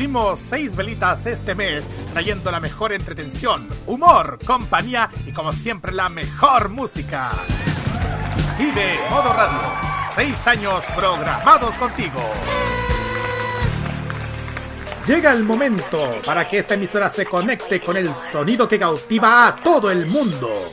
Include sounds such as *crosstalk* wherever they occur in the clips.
Cumplimos seis velitas este mes, trayendo la mejor entretención, humor, compañía y como siempre la mejor música. Vive Modo Radio. Seis años programados contigo. Llega el momento para que esta emisora se conecte con el sonido que cautiva a todo el mundo.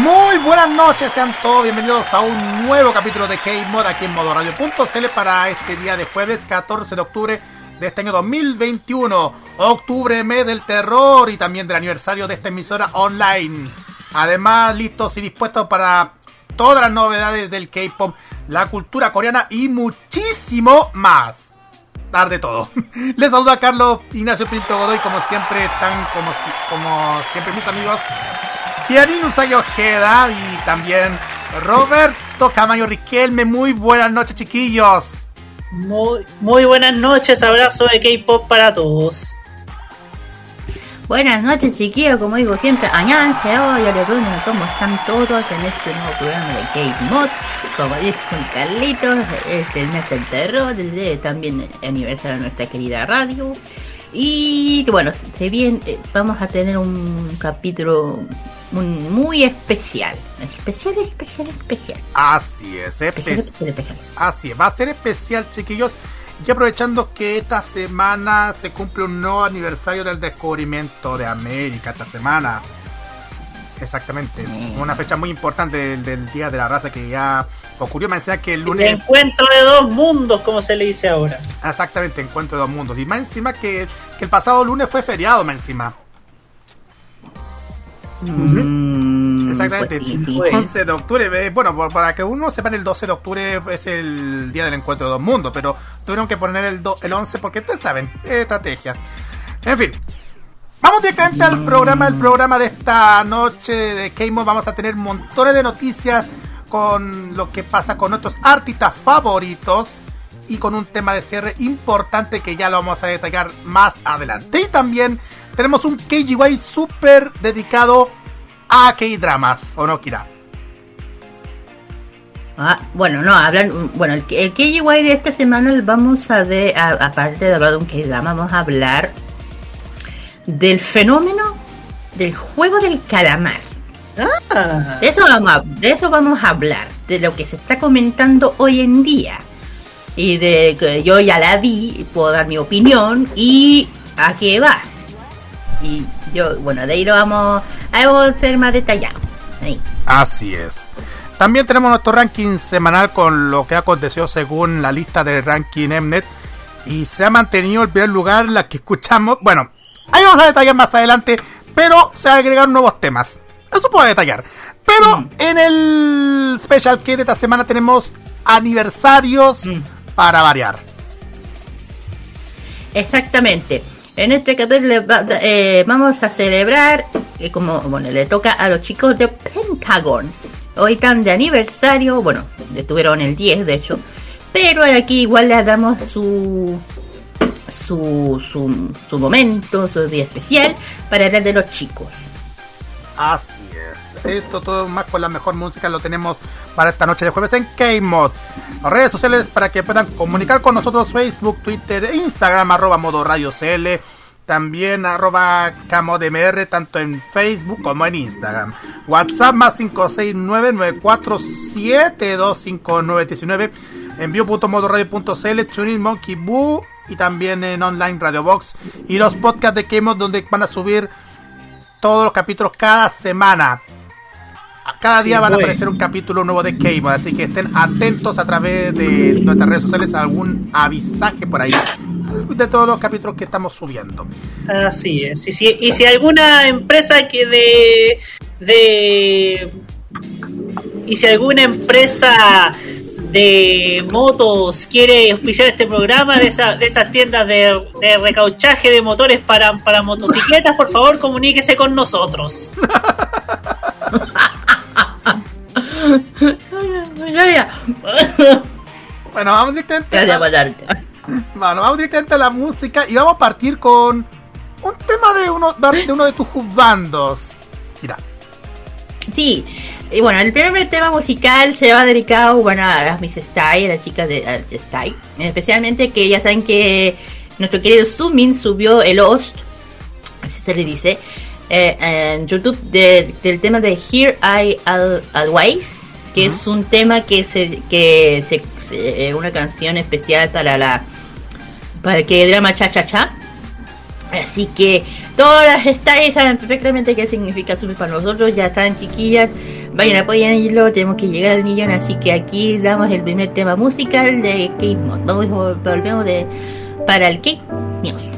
Muy buenas noches, sean todos bienvenidos a un nuevo capítulo de K-Mod aquí en Modo Radio.cl para este día de jueves 14 de octubre de este año 2021. Octubre, mes del terror y también del aniversario de esta emisora online. Además, listos y dispuestos para todas las novedades del K-Pop, la cultura coreana y muchísimo más. Tarde todo. *laughs* Les saluda Carlos Ignacio Pinto Godoy, como siempre, como, como siempre mis amigos Usagi Ojeda y también Roberto Camayo Riquelme. Muy buenas noches, chiquillos. Muy, muy buenas noches, abrazo de K-pop para todos. Buenas noches, chiquillos, como digo siempre, añánseo, yo le cómo están todos en este nuevo programa de K-Mod. Como dice con Carlitos, este mes del terror, desde también el aniversario de nuestra querida radio. Y bueno, se bien, eh, vamos a tener un capítulo muy especial. Especial, especial, especial. Así es, especial, especial, Así es, va a ser especial, chiquillos. Y aprovechando que esta semana se cumple un nuevo aniversario del descubrimiento de América, esta semana. Exactamente, mm. una fecha muy importante del, Día de la Raza que ya ocurrió. Me decía que el lunes. El encuentro de dos mundos, como se le dice ahora. Exactamente, encuentro de dos mundos. Y más encima que, que el pasado lunes fue feriado, más encima. Mm, Exactamente, el 11 de octubre. Bueno, para que uno sepa, el 12 de octubre es el día del encuentro de dos mundos, pero tuvieron que poner el, el 11 porque ustedes saben, estrategia. En fin, Vamos directamente al programa, el programa de esta noche de K-Mod. Vamos a tener montones de noticias con lo que pasa con nuestros artistas favoritos y con un tema de cierre importante que ya lo vamos a detallar más adelante. Y también tenemos un KGY súper dedicado a K-dramas, ¿o no, Kira? Ah, bueno, no, hablan, bueno, el, el KGY de esta semana vamos a ver, aparte de hablar de un K-drama, vamos a hablar del fenómeno del juego del calamar. Ah. De, eso vamos a, de eso vamos a hablar, de lo que se está comentando hoy en día. Y de que yo ya la vi, puedo dar mi opinión y a qué va. Y yo, bueno, de ahí lo vamos, a ser más detallado. Así es. También tenemos nuestro ranking semanal con lo que ha acontecido según la lista de ranking Mnet. Y se ha mantenido el primer lugar la que escuchamos. Bueno, Ahí vamos a detallar más adelante, pero se agregaron nuevos temas. Eso puedo detallar. Pero mm. en el Special que de esta semana tenemos aniversarios mm. para variar. Exactamente. En este capítulo eh, vamos a celebrar, eh, como bueno, le toca a los chicos de Pentagon. Hoy están de aniversario, bueno, estuvieron el 10 de hecho, pero aquí igual le damos su su, su, momento, su día especial para hablar de los chicos. Esto todo más con la mejor música lo tenemos para esta noche de jueves en K-Mod. Redes sociales para que puedan comunicar con nosotros Facebook, Twitter e Instagram arroba modo radio CL. También arroba camodmr tanto en Facebook como en Instagram. WhatsApp más 56994725919. Envío.modoradio.cl, TuneIn, Monkey Boo y también en online Radio Box y los podcasts de Kemo donde van a subir todos los capítulos cada semana. Cada día van a aparecer un capítulo nuevo de Kemo, así que estén atentos a través de nuestras redes sociales a algún avisaje por ahí de todos los capítulos que estamos subiendo. Así es. Y si, y si alguna empresa que de de y si alguna empresa de motos quiere auspiciar este programa de, de esas tiendas de, recauchaje de motores para, para motocicletas, por favor comuníquese con nosotros. *laughs* bueno, vamos directamente. A, bueno, vamos directamente a la música y vamos a partir con un tema de uno de, uno de tus bandos. Mira. Sí, y bueno, el primer tema musical se va dedicado bueno, a Miss Style, a las chicas de, Style. Especialmente que ya saben que nuestro querido Sumin subió el host, así se le dice, eh, en YouTube del tema de Here I Always, que es un tema que se que se, eh, una canción especial para la para el que drama cha cha cha. Así que todas las Style saben perfectamente qué significa Sumin para nosotros, ya están chiquillas Vayan, apoyen y luego tenemos que llegar al millón, así que aquí damos el primer tema musical de K-Mod. Vamos, volvemos de para el K-Mod.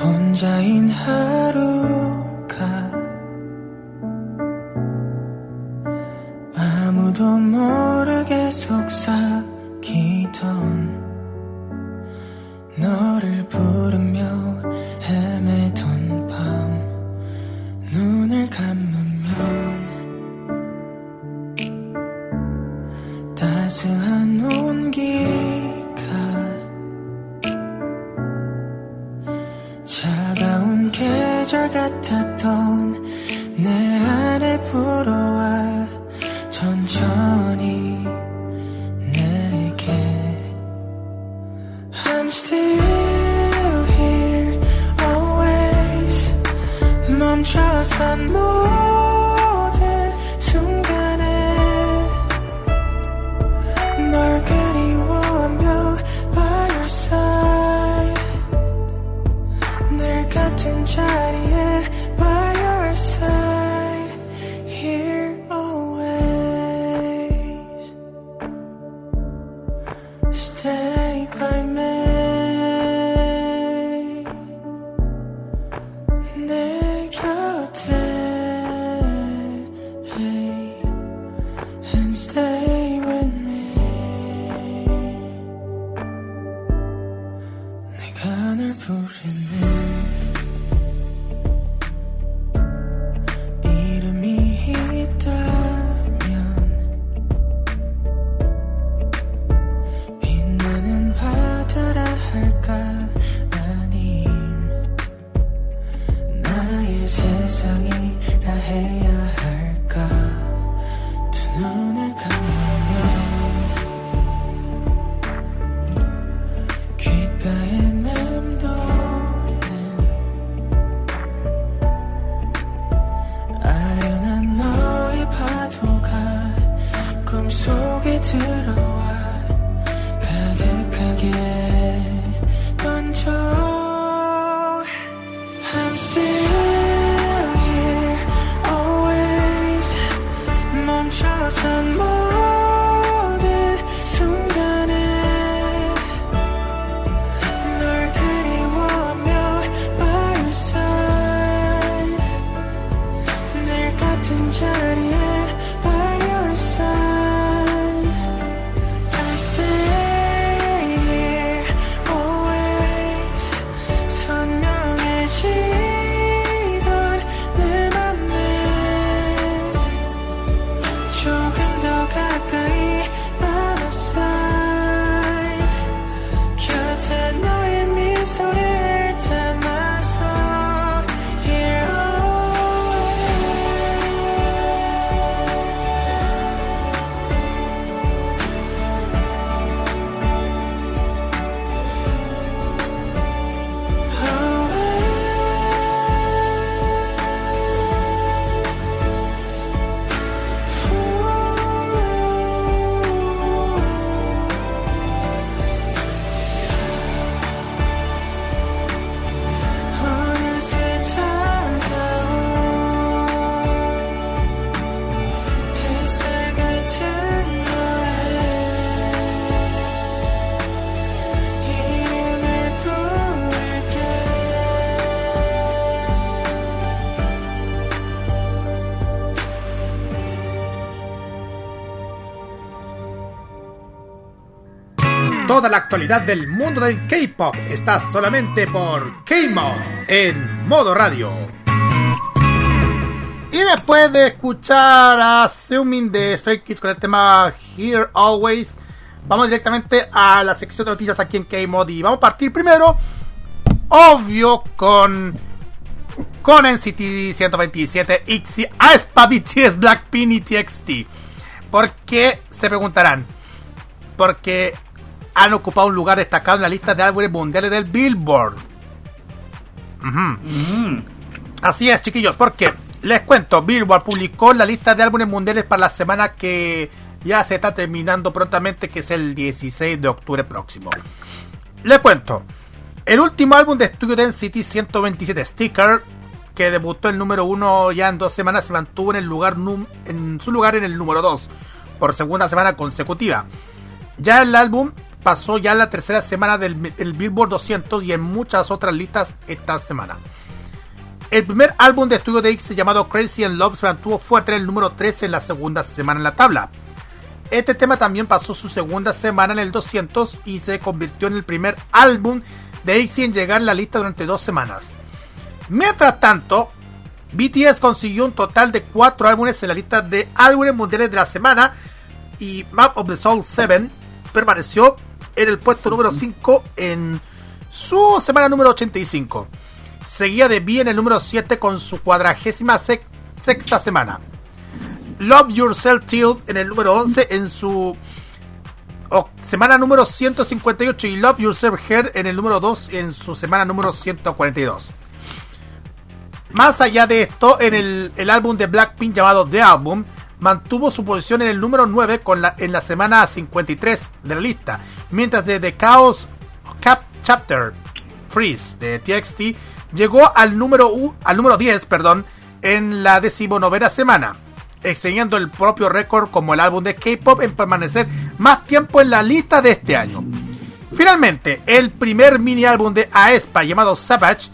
혼자인 하루가 아무도 모르게 속삭이던 너를 부르며 헤매던 밤 눈을 감으면 따스한 온기 계절 같았던 내 안에 불어와 천천히 내게 I'm still 멈춰선 모 Toda la actualidad del mundo del K-pop está solamente por K-Mod en modo radio. Y después de escuchar a Seungmin de Stray Kids con el tema Here Always, vamos directamente a la sección de noticias aquí en K-Mod y vamos a partir primero, obvio, con con NCT 127, ITZY, Aespa, BTS, Blackpink y TXT. ¿Por qué? Se preguntarán. Porque han ocupado un lugar destacado en la lista de álbumes mundiales del Billboard. Mm. Así es, chiquillos, porque les cuento, Billboard publicó la lista de álbumes mundiales para la semana que ya se está terminando prontamente, que es el 16 de octubre próximo. Les cuento, el último álbum de estudio de NCT 127 Sticker, que debutó el número 1 ya en dos semanas, se mantuvo en, el lugar en su lugar en el número 2 por segunda semana consecutiva. Ya el álbum pasó ya la tercera semana del Billboard 200 y en muchas otras listas esta semana. El primer álbum de estudio de X llamado Crazy and Love se mantuvo fuerte en el número 13 en la segunda semana en la tabla. Este tema también pasó su segunda semana en el 200 y se convirtió en el primer álbum de ITZY en llegar a la lista durante dos semanas. Mientras tanto, BTS consiguió un total de cuatro álbumes en la lista de álbumes mundiales de la semana y Map of the Soul 7 permaneció en el puesto número 5 en su semana número 85. Seguía de B en el número 7 con su cuadragésima sexta semana. Love Yourself Till en el número 11 en su semana número 158 y Love Yourself Here en el número 2 en su semana número 142. Más allá de esto, en el, álbum de Blackpink llamado The Album, mantuvo su posición en el número 9 con la, en la semana 53 de la lista, mientras de The Chaos Cap Chapter Freeze de TXT llegó al número, al número 10 perdón, en la decimonovena semana extendiendo el propio récord como el álbum de K-pop en permanecer más tiempo en la lista de este año. Finalmente, el primer mini álbum de Aespa llamado Savage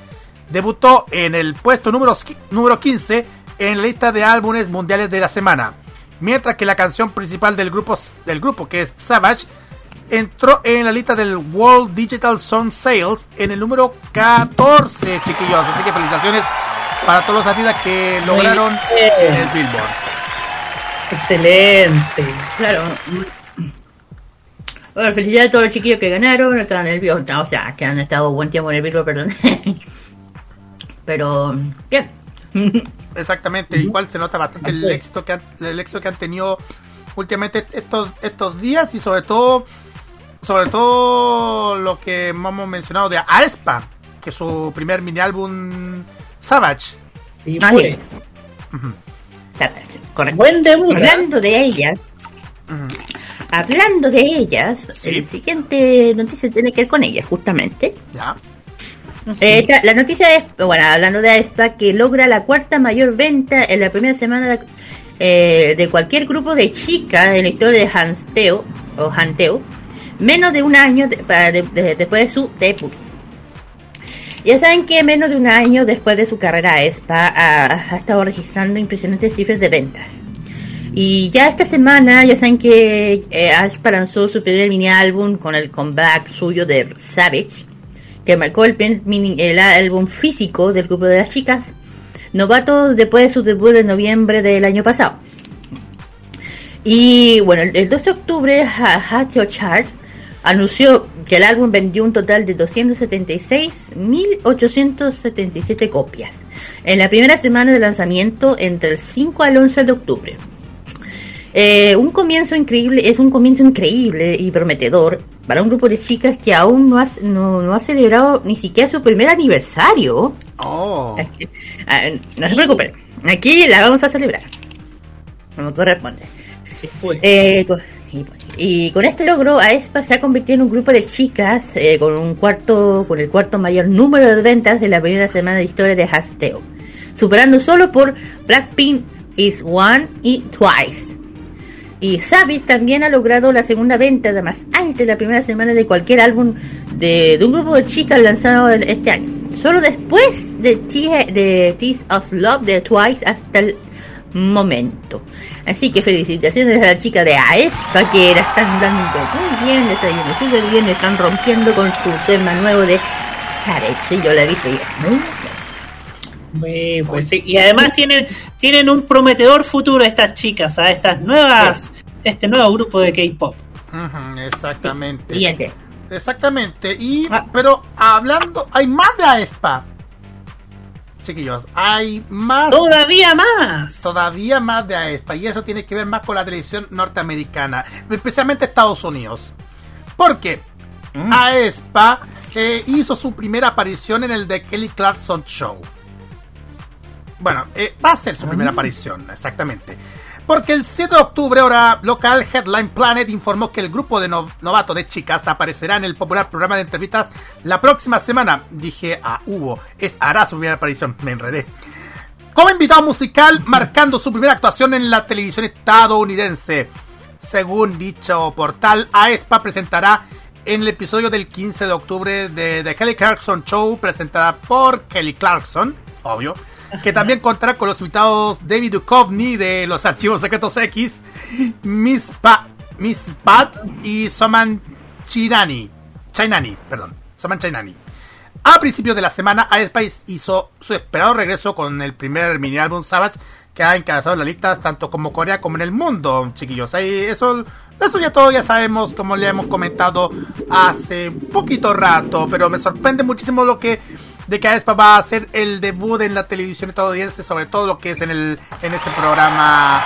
debutó en el puesto número, número 15 en la lista de álbumes mundiales de la semana, mientras que la canción principal del grupo, del grupo que es Savage entró en la lista del World Digital Song Sales en el número 14, chiquillos. Así que felicitaciones para todos los artistas que lograron en el Billboard. Excelente. Claro. Bueno, felicidades a todos los chiquillos que ganaron, están en el o sea, que han estado buen tiempo en el Billboard, perdón. *laughs* Pero, bien. *laughs* Exactamente, igual se nota bastante el éxito que han, el éxito que han tenido últimamente estos estos días y sobre todo sobre todo lo que hemos mencionado de Aespa, que es su primer mini álbum Savage. Y pues. Hablando de ellas, hablando de ellas, el siguiente noticia tiene que ver con ellas, justamente. Eh, la noticia es, bueno, hablando de esta, que logra la cuarta mayor venta en la primera semana de, eh, cualquier grupo de chicas en la historia de Hanteo, o Hanteo, menos de un año después de su debut. Ya saben que menos de un año después de su carrera ESPA ha, estado registrando impresionantes cifras de ventas. Y ya esta semana, ya saben que eh, Aespa lanzó su primer mini álbum con el comeback suyo de Savage, que marcó el, el álbum físico del grupo de las chicas, novato después de su debut en noviembre del año pasado. Y bueno, el 2 de octubre, Hatio Charts anunció que el álbum vendió un total de 276.877 copias en la primera semana de lanzamiento entre el 5 al 11 de octubre. Eh, un comienzo increíble, es un comienzo increíble y prometedor para un grupo de chicas que aún no ha, no, ha celebrado ni siquiera su primer aniversario. Oh. Ah, no se preocupen, aquí la vamos a celebrar. Como corresponde. Sí, pues. eh, y con este logro, Aespa se ha convertido en un grupo de chicas eh, con un cuarto, con el cuarto mayor número de ventas de la primera semana de historia de Hasteo, superando solo por Blackpink Is One y Twice. Y Sabis también ha logrado la segunda venta de más alta en la primera semana de cualquier álbum de, un grupo de chicas lanzado este año. Solo después de, de Teeth of Love de Twice hasta el momento. Así que felicitaciones a la chica de AESPA que la están dando muy bien, le está yendo súper bien, están rompiendo con su tema nuevo de Jarex. yo la he muy, pues Y además tienen, tienen un prometedor futuro estas chicas, a estas nuevas, este nuevo grupo de K-pop. exactamente. Exactamente. Y ah. pero hablando, hay más de AESPA. Chiquillos, hay más. Todavía más. Todavía más de AESPA. Y eso tiene que ver más con la televisión norteamericana, especialmente Estados Unidos. Porque mm. AESPA eh, hizo su primera aparición en el The Kelly Clarkson Show. Bueno, eh, va a ser su primera aparición, exactamente. Porque el 7 de octubre, hora local, Headline Planet informó que el grupo de novatos de chicas aparecerá en el popular programa de entrevistas la próxima semana. Dije a ah, Hugo, es hará su primera aparición, me enredé. Como invitado musical, marcando su primera actuación en la televisión estadounidense. Según dicho portal, AESPA presentará en el episodio del 15 de octubre de The Kelly Clarkson Show, presentada por Kelly Clarkson, obvio que también contará con los invitados David Duchovny de los Archivos Secretos X, Miss, pa Miss Pat y Soman Chinani. Chainani, perdón. Soman Chainani. A principios de la a Spice hizo su esperado regreso con el primer mini álbum Savage que ha encabezado las listas tanto como Corea como en el mundo, chiquillos. Eso, eso ya todo ya sabemos, como le hemos comentado hace poquito rato, pero me sorprende muchísimo lo que de que Aespa va a hacer el debut en la televisión estadounidense, sobre todo lo que es en el en este programa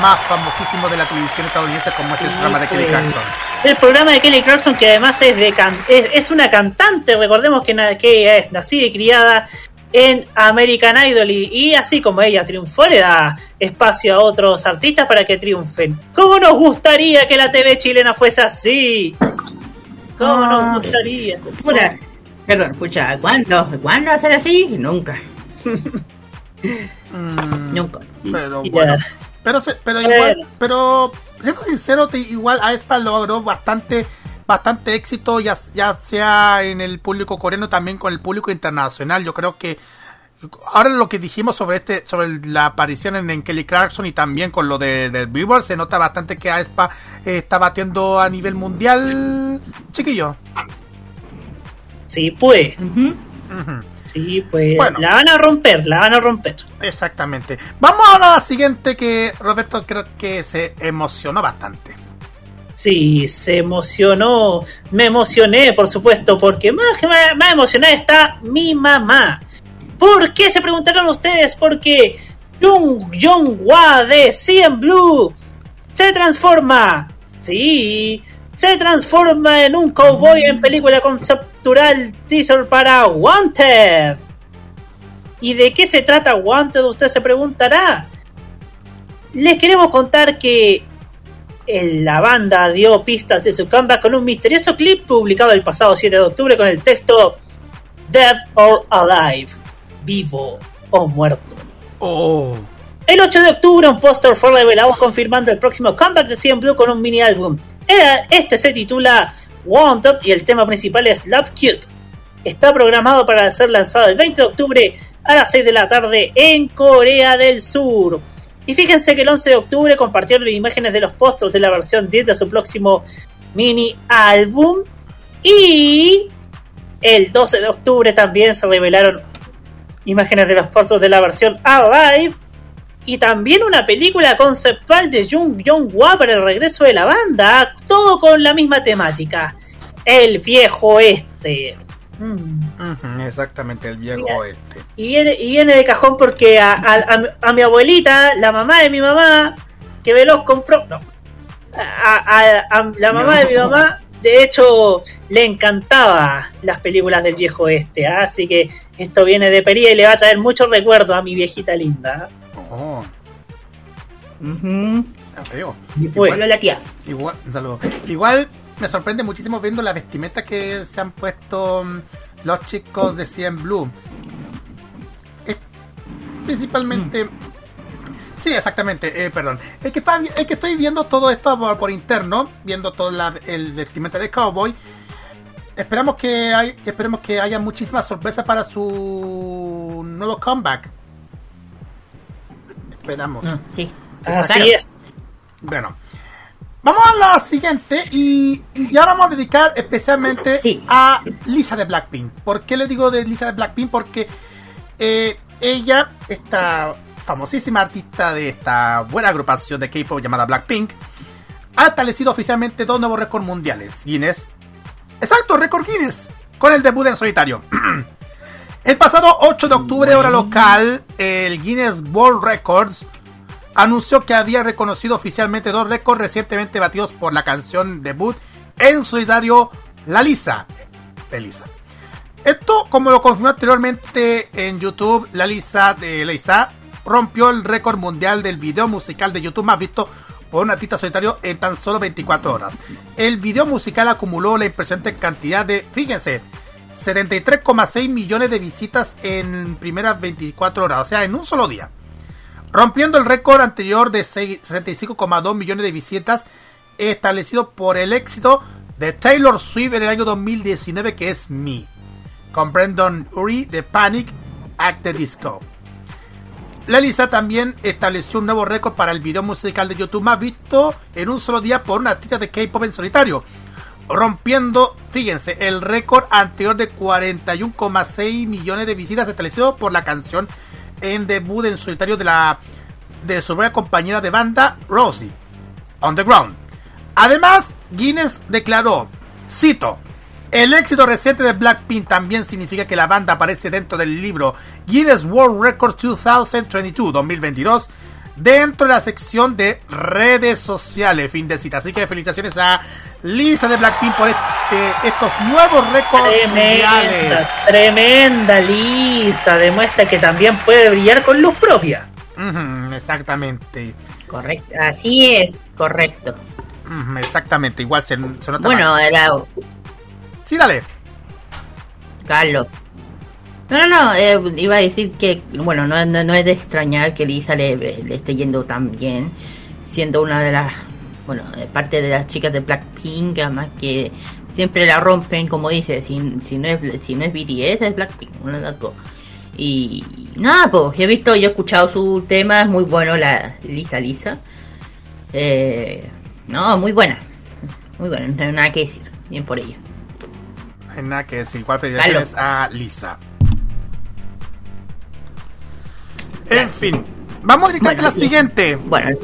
más famosísimo de la televisión estadounidense como es el programa de Kelly Clarkson. El programa de Kelly Clarkson que además es de es, una cantante, recordemos que, que es nacida y criada en American Idol y, así como ella triunfó le da espacio a otros artistas para que triunfen. ¿Cómo nos gustaría que la TV chilena fuese así? ¿Cómo nos ah, gustaría? Perdón, escucha, ¿cuándo? ¿Cuándo ser así? Nunca. *laughs* Mm, Nunca. Pero bueno. Pero, pero igual, pero siendo sincero, igual a logró bastante bastante éxito, ya, ya sea en el público coreano, también con el público internacional. Yo creo que ahora lo que dijimos sobre este sobre la aparición en, Kelly Clarkson y también con lo de, del Billboard, se nota bastante que Aespa está batiendo a nivel mundial, chiquillo. Sí, pues. Sí, pues. La van a romper, la van a romper. Exactamente. Vamos ahora a la siguiente que Roberto creo que se emocionó bastante. Sí, se emocionó. Me emocioné, por supuesto, porque más, más, más emocionada está mi mamá. ¿Por qué se preguntarán ustedes? Porque Jung Jung Wa de CM Blue se transforma. Sí, se transforma en un cowboy en película conceptual teaser para Wanted. ¿Y de qué se trata Wanted? Usted se preguntará. Les queremos contar que la banda dio pistas de su comeback con un misterioso clip publicado el pasado 7 de octubre con el texto Dead or Alive, vivo o muerto. Oh. El 8 de octubre un póster fue revelado confirmando el próximo comeback de CM Blue con un mini álbum. Este se titula Wanted y el tema principal es Love Cute. Está programado para ser lanzado el 20 de octubre a las 6 de la tarde en Corea del Sur. Y fíjense que el 11 de octubre compartieron imágenes de los posters de la versión 10 de su próximo mini álbum. Y el 12 de octubre también se revelaron imágenes de los posters de la versión Alive y también una película conceptual de Jung Jong Hwa para el regreso de la banda, todo con la misma temática, el viejo este. Mm. exactamente, el viejo oeste. Y viene, y viene de cajón porque a, mi abuelita, la mamá de mi mamá, que Veloz compró, no, a, la mamá de mi mamá, de hecho, le encantaba las películas del viejo oeste, ¿ah? así que esto viene de Pería y le va a traer muchos recuerdos a mi viejita linda. Oh. Igual, la tía. Igual, Igual me sorprende muchísimo viendo la vestimenta que se han puesto mm, los chicos de CM Blue. principalmente. Sí, exactamente, eh, perdón. Es que, está, es que estoy viendo todo esto por, interno, viendo todo el vestimenta de Cowboy. Esperamos que, hay, esperemos que haya muchísimas sorpresas para su nuevo comeback Esperamos. Ah, sí. Así es. Bueno. Vamos a la siguiente y, y ahora vamos a dedicar especialmente Sí. a Lisa de Blackpink. ¿Por qué le digo de Lisa de Blackpink? Porque eh, ella, esta famosísima artista de esta buena agrupación de K-pop llamada Blackpink, ha establecido oficialmente dos nuevos récords mundiales. Guinness. Exacto, récord Guinness. Con el debut en solitario. *clears throat* el pasado 8 de octubre, hora local, el Guinness World Records anunció que había reconocido oficialmente dos récords recientemente batidos por la canción debut en solitario La Lisa. De Lisa. Esto, como lo confirmó anteriormente en YouTube, La Lisa de Lisa rompió el récord mundial del video musical de YouTube más visto por un artista solitario en tan solo 24 horas. El video musical acumuló la impresionante cantidad de, fíjense, 73,6 millones de visitas en primeras 24 horas, o sea, en un solo día rompiendo el récord anterior de 65,2 millones de visitas establecido por el éxito de Taylor Swift en el año 2019 que es Me, con Brandon Urie de Panic at the Disco. La Lisa también estableció un nuevo récord para el video musical de YouTube más visto en un solo día por una artista de K-pop en solitario, rompiendo, fíjense, el récord anterior de 41,6 millones de visitas establecido por la canción en debut en solitario de la de su buena compañera de banda Rosie On the Ground. Además, Guinness declaró, cito, el éxito reciente de Blackpink también significa que la banda aparece dentro del libro Guinness World Records 2022 2022 dentro de la sección de redes sociales, fin de cita. Así que felicitaciones a Lisa de Blackpink por este, estos nuevos récords mundiales. Tremenda, tremenda Lisa. Demuestra que también puede brillar con luz propia. Exactamente. Correcto. Así es, correcto. Exactamente, igual se, se nota. Bueno, era Sí, dale. Carlos. No, no, no, eh, iba a decir que, bueno, no, no, no es de extrañar que Lisa le, le esté yendo tan bien, siendo una de las, bueno, parte de las chicas de Blackpink, además que siempre la rompen, como dice, si, si no es si no es BTS, es Blackpink, una de las dos. Y nada, pues, he visto, yo he escuchado su tema, es muy bueno la Lisa Lisa. Eh, no, muy buena, muy buena, no hay nada que decir, bien por ella. No hay nada que decir. Igual a Lisa. En fin, vamos directamente Bueno, a la sí. siguiente. Bueno.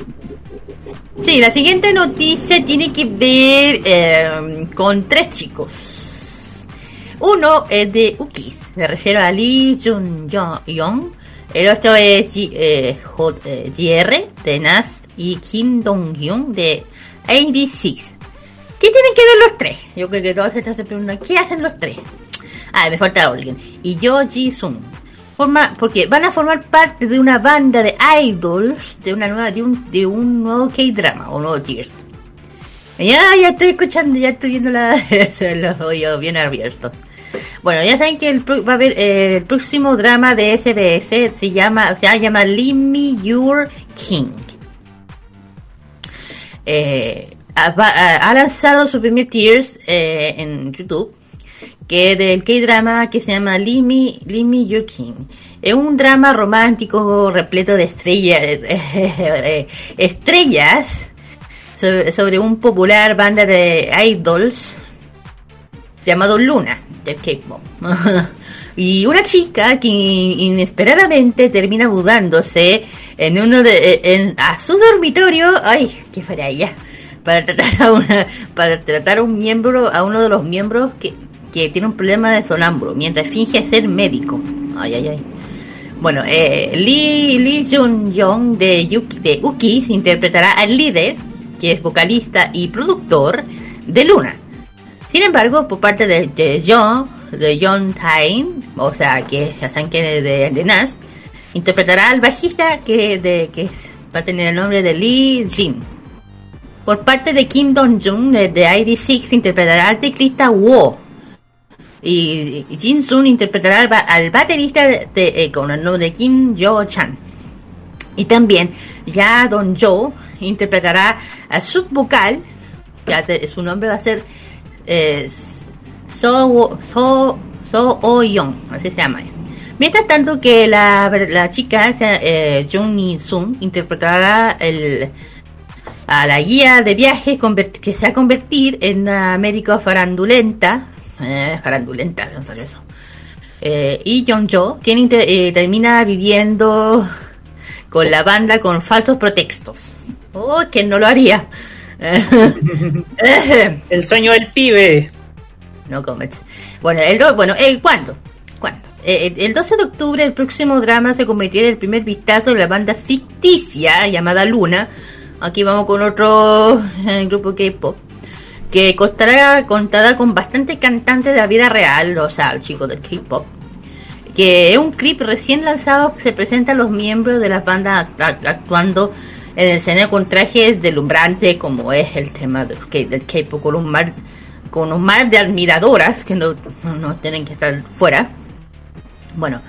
Sí, la siguiente noticia tiene que ver eh, con tres chicos. Uno es de Ukis, me refiero a Lee Jun Young. El otro es G- eh, J- eh, JR de NAS y Kim Dong Hyun de AB6. ¿Qué tienen que ver los tres? Yo creo que todos se están preguntando, ¿qué hacen los tres? Ah, me falta alguien. Y yo Ji Sung. Porque van a formar parte de una banda de idols de una nueva de un, de un nuevo K-drama o nuevo Tears. Ya, ya estoy escuchando, ya estoy viendo *laughs* los oídos bien abiertos. Bueno, ya saben que el, va a haber eh, el próximo drama de SBS se llama se llama Limmy Your King. Eh, ha- ha lanzado su primer Tears eh, en YouTube que es del K-drama que se llama Limmy Your King. Es un drama romántico repleto de estrellas, estrellas sobre, un popular banda de idols llamado Luna del K-pop. *laughs* y una chica que inesperadamente termina mudándose en uno de en, a su dormitorio, ay, qué ella, para tratar a una para tratar a un miembro a uno de los miembros que, que tiene un problema de sonámbulo mientras finge ser médico. Ay, ay, ay. Bueno, eh, Lee, Lee Jun Young de, Yuki, de Ukis interpretará al líder, que es vocalista y productor de Luna. Sin embargo, por parte de, de John, de John Tyne, o sea, que ya saben que de, de, de Nas, interpretará al bajista que, de, que es- va a tener el nombre de Lee Jin. Por parte de Kim Dong-jung de, de ID6 interpretará al teclista Wo. Y Jin Sun interpretará al, al baterista de, con el nombre de Kim Jo-chan. Y también ya Don Jo interpretará al subvocal, que te- su nombre va a ser eh, So, so, so Oh Young, así se llama. Mientras tanto que la, la chica, eh, Jung Sung, interpretará el, a la guía de viaje que se va a convertir en una médico farandulenta, eh, farandulenta, no salió eso, eh, y Jong Jo, quien eh, termina viviendo con la banda con falsos pretextos. Oh, que no lo haría. *laughs* el sueño del pibe. No comments. Bueno, el do, bueno, el ¿cuándo? ¿Cuándo? Eh, el 12 de octubre el próximo drama se convertirá en el primer vistazo de la banda ficticia llamada Luna. Aquí vamos con otro grupo K-pop que contará, contará con bastantes cantantes de la vida real, o sea, el chico del K-pop. Que es un clip recién lanzado, se presentan los miembros de las bandas actuando en el escenario con trajes delumbrantes, como es el tema del K-pop, con un mar con un mar de admiradoras que no, no, tienen que estar fuera. Bueno,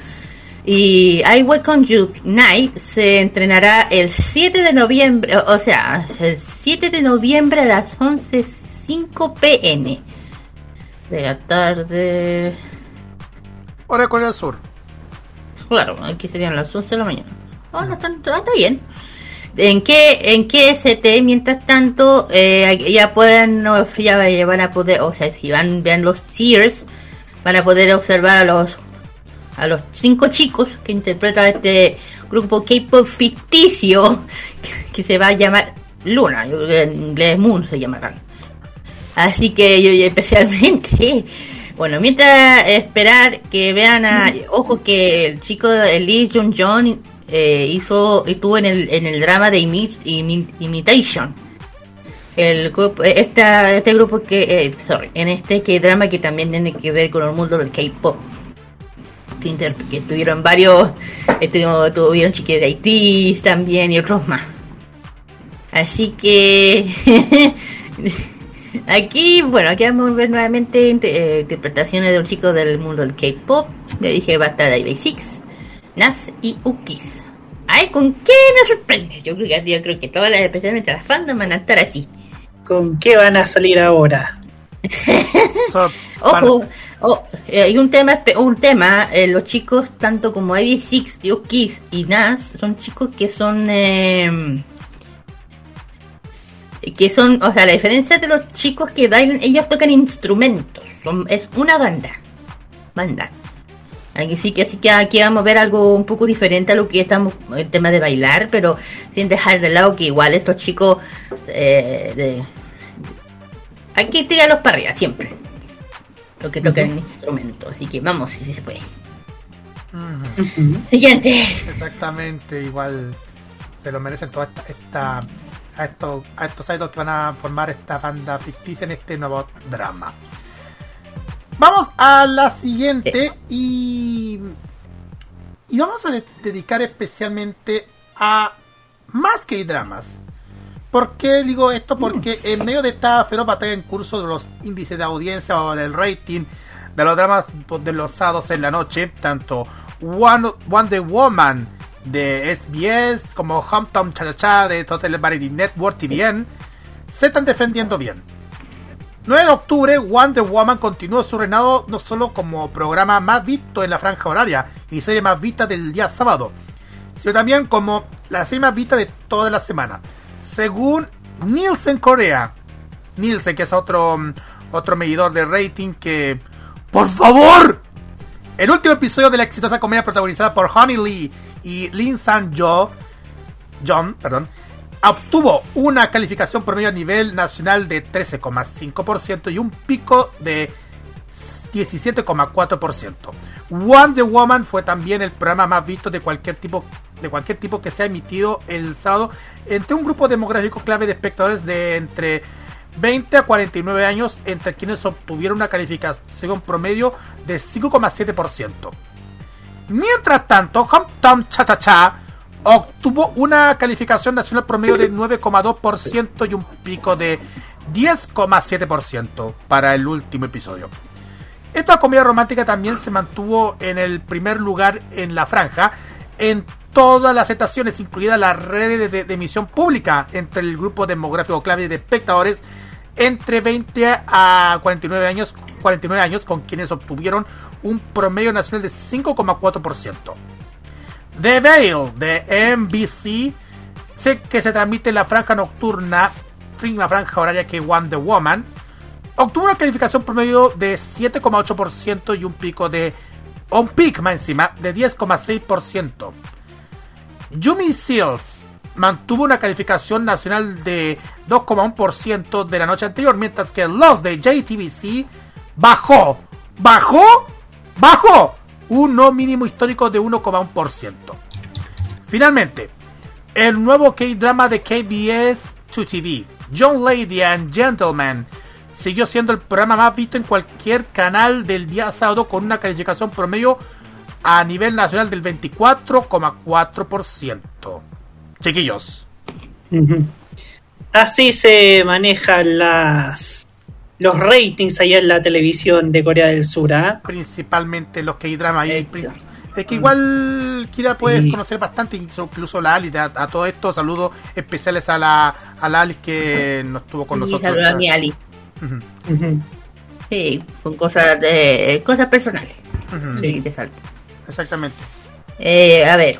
y I Welcome You Night se entrenará el 7 de noviembre, o sea, el 7 de noviembre a las 11.05 pm de la tarde. Hora con el Sur. Claro, aquí serían las 11 de la mañana. Oh, no, está, está bien. ¿En qué, en qué ST, mientras tanto, eh, ya pueden, ya van a poder, o sea, si van, vean los tiers, van a poder observar a los, a los cinco chicos que interpretan este grupo K-pop ficticio *laughs* que, se va a llamar Luna, en inglés Moon se llamarán. Así que yo especialmente, *laughs* bueno, mientras esperar que vean a, ojo que el chico, Lee Jung Jong eh, hizo estuvo en el, en el drama de Imitation. El grupo esta, este grupo que eh, sorry, en este que drama que también tiene que ver con el mundo del K-pop. Que tuvieron varios tuvieron chiques de Haití también y otros más. Así que *laughs* *laughs* *laughs* aquí bueno aquí vamos a ver nuevamente eh, interpretaciones de un chico del mundo del K-pop le dije va a estar ahí Six Nas y Ukis. Ay, ¿con qué me sorprende? Yo creo que, yo creo que todas las, especialmente las fans van a estar así. ¿Con qué van a salir ahora? *laughs* *laughs* Ojo, oh, eh, hay un tema, un tema eh, los chicos, tanto como Ivy Six, Ukis y Nas, son chicos que son... Que son, o sea, la diferencia de los chicos que bailan, ellos tocan instrumentos, es una banda, banda. Aquí sí que así que aquí vamos a ver algo un poco diferente a lo que estamos el tema de bailar, pero sin dejar de lado que igual estos chicos eh, de, hay que tirarlos para arriba siempre. Lo que tocan el instrumento, así que vamos si se puede. Siguiente. Exactamente, igual se lo merecen toda esta, a estos a estos idols que van a formar esta banda ficticia en este nuevo drama. Vamos a la siguiente y, y vamos a dedicar especialmente a más que dramas. ¿Por qué digo esto? Porque en medio de esta feroz batalla en curso de los índices de audiencia o del rating de los dramas de los sábados en la noche, tanto Wonder Woman de SBS como Hometown Cha de Total Variety Network TVN se están defendiendo bien. 9 de octubre, Wonder Woman continuó su reinado no solo como programa más visto en la franja horaria y serie más vista del día sábado, sino también como la serie más vista de toda la semana. Según Nielsen Corea, Nielsen, que es otro, otro medidor de rating que... ¡Por favor! El último episodio de la exitosa comedia protagonizada por Honey Lee y Lin San Jo, John, perdón, obtuvo una calificación promedio a nivel nacional de 13,5% y un pico de 17,4%. Wonder Woman fue también el programa más visto de cualquier tipo de cualquier tipo que se ha emitido el sábado entre un grupo demográfico clave de espectadores de entre 20 a 49 años, entre quienes obtuvieron una calificación promedio de 5,7%. Mientras tanto, Hometown Cha Cha Cha obtuvo una calificación nacional promedio de 9,2% y un pico de 10,7% para el último episodio. Esta comedia romántica también se mantuvo en el primer lugar en la franja en todas las estaciones, incluida la red de, emisión pública entre el grupo demográfico clave de espectadores entre 20 a 49 años 49 años, con quienes obtuvieron un promedio nacional de 5,4%. The Veil de NBC, sé que se transmite en la franja nocturna, la franja horaria que the Woman, obtuvo una calificación promedio de 7,8% y un pico de. Un pic más encima de 10,6%. Yumi Seals mantuvo una calificación nacional de 2,1% de la noche anterior, mientras que los de JTBC bajó, bajó, bajó un no mínimo histórico de 1,1%. Finalmente, el nuevo K-drama de KBS 2 TV, John Lady and Gentleman, siguió siendo el programa más visto en cualquier canal del día sábado con una calificación promedio a nivel nacional del 24,4%. Chiquillos. Así se manejan las los ratings allá en la televisión de Corea del Sur, ¿ah? Principalmente los K-drama. Es que igual Kira puedes conocer bastante, incluso la Alice. A, todo esto, saludos especiales a la, a la Alice que nos estuvo con nosotros. Saludos a mi Alice. Sí, con cosas de cosas personales. Sí, de salto. Exactamente. Eh, a ver.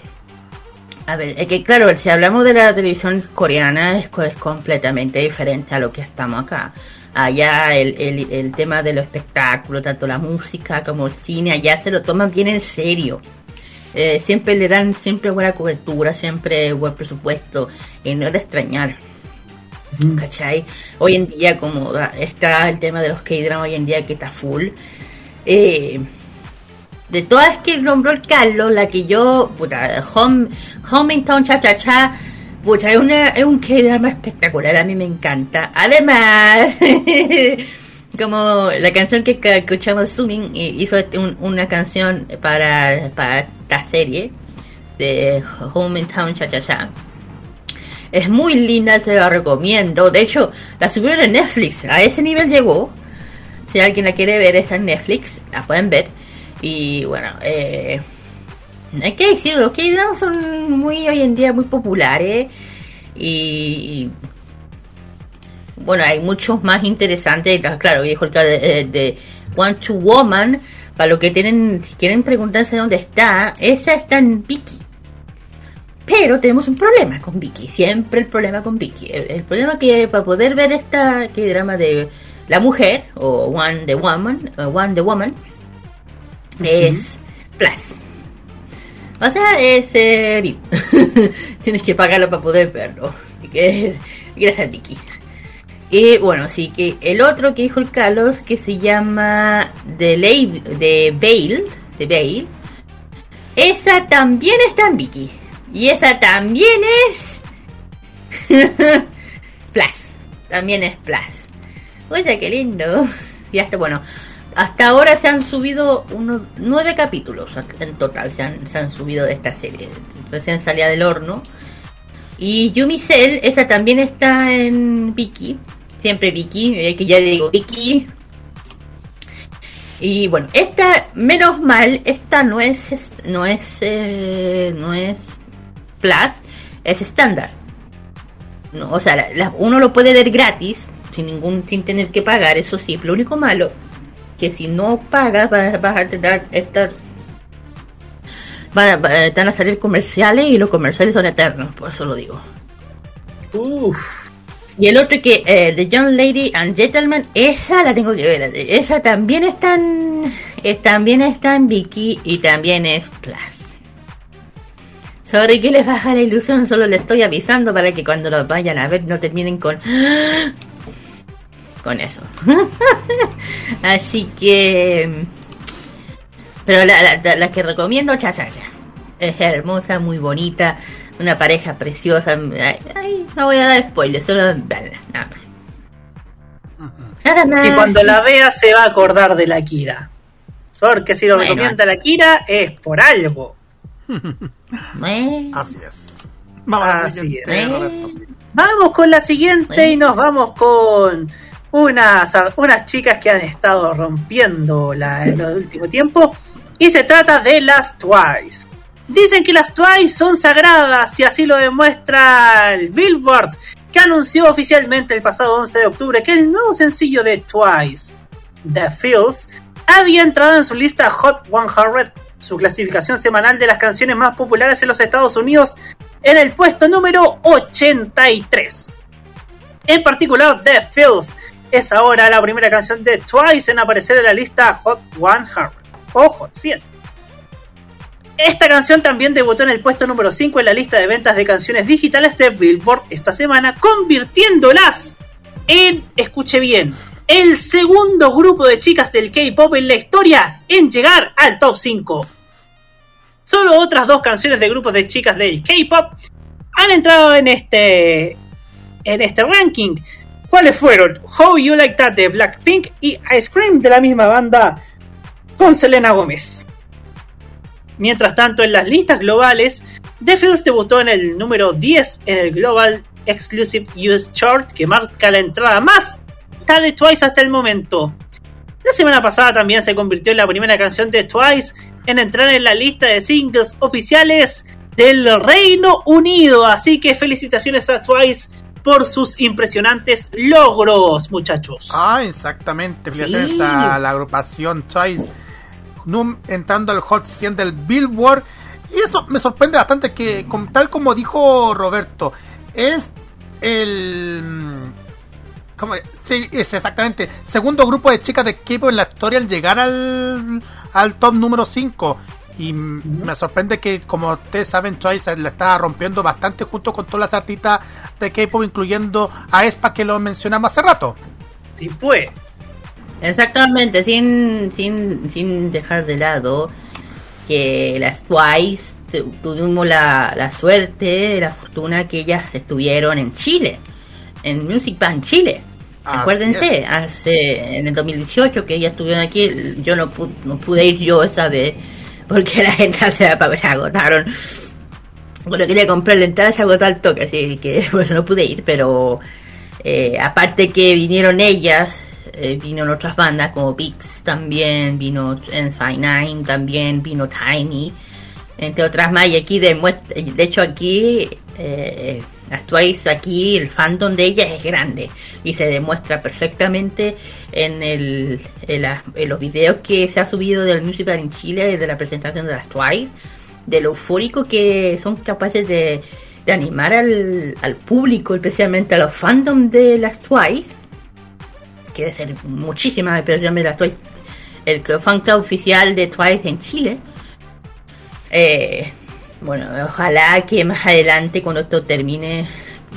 A ver, es que claro, si hablamos de la televisión coreana es, es completamente diferente a lo que estamos acá. Allá el, el, el tema de los espectáculos, tanto la música como el cine, allá se lo toman bien en serio. Eh, siempre le dan siempre buena cobertura, siempre buen presupuesto, y no es de extrañar. ¿Cachai? Hoy en día, como está el tema de los K-drama hoy en día que está full. Eh, de todas que nombró el Carlos, la que yo, puta, Home, Homington Cha Cha Cha, puta, es, una, es un K-drama espectacular, a mí me encanta. Además, *laughs* como la canción que escuchamos Zooming hizo este, una canción para, para esta serie de Hometown Cha Cha Cha es muy linda, se la recomiendo. De hecho, la subieron en Netflix. A ese nivel llegó. Si alguien la quiere ver, está en Netflix. La pueden ver. Y bueno, eh, hay que decirlo. Los k son muy hoy en día muy populares. Y, bueno, hay muchos más interesantes. Claro, viejo el de, de One to Woman. Para lo que tienen, si quieren preguntarse dónde está, esa está en Viki. Pero tenemos un problema con Vicky, siempre el problema con Vicky. El, problema que para poder ver esta drama de la mujer o One the Woman, One the Woman es Plus. O sea, es eh, *laughs* Tienes que pagarlo para poder verlo. Gracias Vicky. Y bueno, sí que el otro que dijo el Carlos que se llama The Lady de Bale, de Bale, esa también está en Vicky. Y esa también es. *laughs* Plus. También es Plus. Oye, qué lindo. *laughs* Y hasta, bueno, hasta ahora se han subido unos nueve capítulos en total. Se han, se han subido de esta serie. Recién salía del horno. Y Yumi Cell, esa también está en Vicky. Siempre Vicky, eh, que ya digo Vicky. Y bueno, esta, menos mal, esta no es, no es, eh, no es Plus es estándar. No, o sea, uno lo puede ver gratis, sin ningún sin tener que pagar, eso sí. Lo único malo, que si no pagas vas, a tener estar van a, a salir comerciales y los comerciales son eternos, por eso lo digo. Y el otro que, eh, The Young Lady and Gentleman, esa la tengo que ver. Esa también está en, eh, también está en Vicky y también es Plus. Sobre que les baja la ilusión, solo le estoy avisando para que cuando lo vayan a ver no terminen con. Con eso. *laughs* Así que. Pero la, que recomiendo, cha, cha, cha. Es hermosa, muy bonita, una pareja preciosa. Ay, no voy a dar spoilers, solo verla, nada más. Nada más. Y cuando la vea se va a acordar de la Kira. Porque si lo recomienda la Kira es por algo. Así es. Vamos, con la siguiente y nos vamos con unas, unas chicas que han estado rompiendo la, en el último tiempo. Y se trata de las Twice. Dicen que las Twice son sagradas y así lo demuestra el Billboard, que anunció oficialmente el pasado 11 de octubre que el nuevo sencillo de Twice, The Fields, había entrado en su lista Hot 100, su clasificación semanal de las canciones más populares en los Estados Unidos, en el puesto número 83. En particular, The Fields es ahora la primera canción de Twice en aparecer en la lista Hot 100 o Hot 100. Esta canción también debutó en el puesto número 5 en la lista de ventas de canciones digitales de Billboard esta semana, convirtiéndolas en, escuche bien, el segundo grupo de chicas del K-pop en la historia en llegar al top 5. Solo otras dos canciones de grupos de chicas del K-pop han entrado en este en este ranking. ¿Cuáles fueron? How You Like That de Blackpink y Ice Cream de la misma banda con Selena Gómez. Mientras tanto, en las listas globales, The Fields debutó en el número 10 en el Global Exclusive US Chart, que marca la entrada más tarde de Twice hasta el momento. La semana pasada también se convirtió en la primera canción de Twice en entrar en la lista de singles oficiales del Reino Unido. Así que felicitaciones a Twice por sus impresionantes logros, muchachos. Ah, exactamente. Felicitaciones a la agrupación Twice entrando al Hot 100 del Billboard. Y eso me sorprende bastante que, tal como dijo Roberto, es el... ¿cómo? Sí, es exactamente. Segundo grupo de chicas de equipo en la historia al llegar al, al top número 5. Y me sorprende que, como ustedes saben, Choice le está rompiendo bastante junto con todas las artistas de K-pop, incluyendo a Espa, que lo mencionamos hace rato. Sí, pues. Exactamente, sin, sin, sin dejar de lado que las Twice tuvimos la, la suerte, la fortuna que ellas estuvieron en Chile, en Music Band Chile. Acuérdense, hace en el 2018 que ellas estuvieron aquí, yo no, pude, no pude ir yo esa vez porque la gente *laughs* se agotaron. Bueno, quería comprar la entrada, se agotó al toque, así que *laughs* pues no pude ir, pero eh, aparte que vinieron ellas, eh, vino otras bandas como Pix también, vino NC9 también, vino Tiny, entre otras más. Y aquí demuestra, de hecho aquí, eh, actuáis aquí, el fandom de ella es grande y se demuestra perfectamente en, el, en, los videos que se ha subido del Musical en Chile, de la presentación de las Twice, de lo eufórico que son capaces de, animar al, público, especialmente a los fandom de las Twice quiere ser muchísimas especialmente la Twice, el crowdfunding oficial de Twice en Chile. Eh, bueno, ojalá que más adelante, cuando esto termine,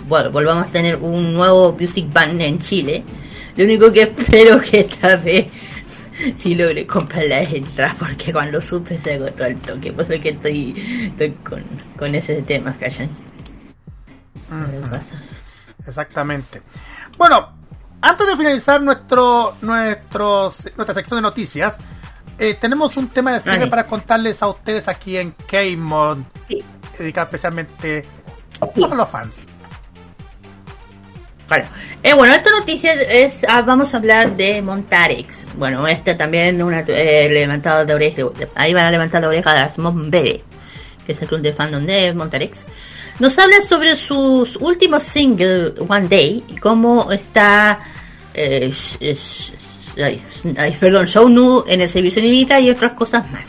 bueno, volvamos a tener un nuevo Music Band en Chile. Lo único que *laughs* espero que esta vez si logre comprar la entradas porque cuando supe se agotó el toque. Por eso que estoy, estoy con, con ese tema, callan. Exactamente. Bueno, antes de finalizar nuestro, nuestro, nuestra sección de noticias, eh, tenemos un tema de cine para contarles a ustedes aquí en K-Mod, dedicado especialmente a los fans. Claro. Eh, bueno, esta noticia es, ah, vamos a hablar de Montarex. Bueno, este también una eh, levantado de oreja, ahí van a levantar la oreja de Asmon Bebe, que es el club de fandom de Montarex. Nos habla sobre sus últimos singles, One Day, y cómo está es, perdón, Show Nu en el servicio limita y otras cosas más.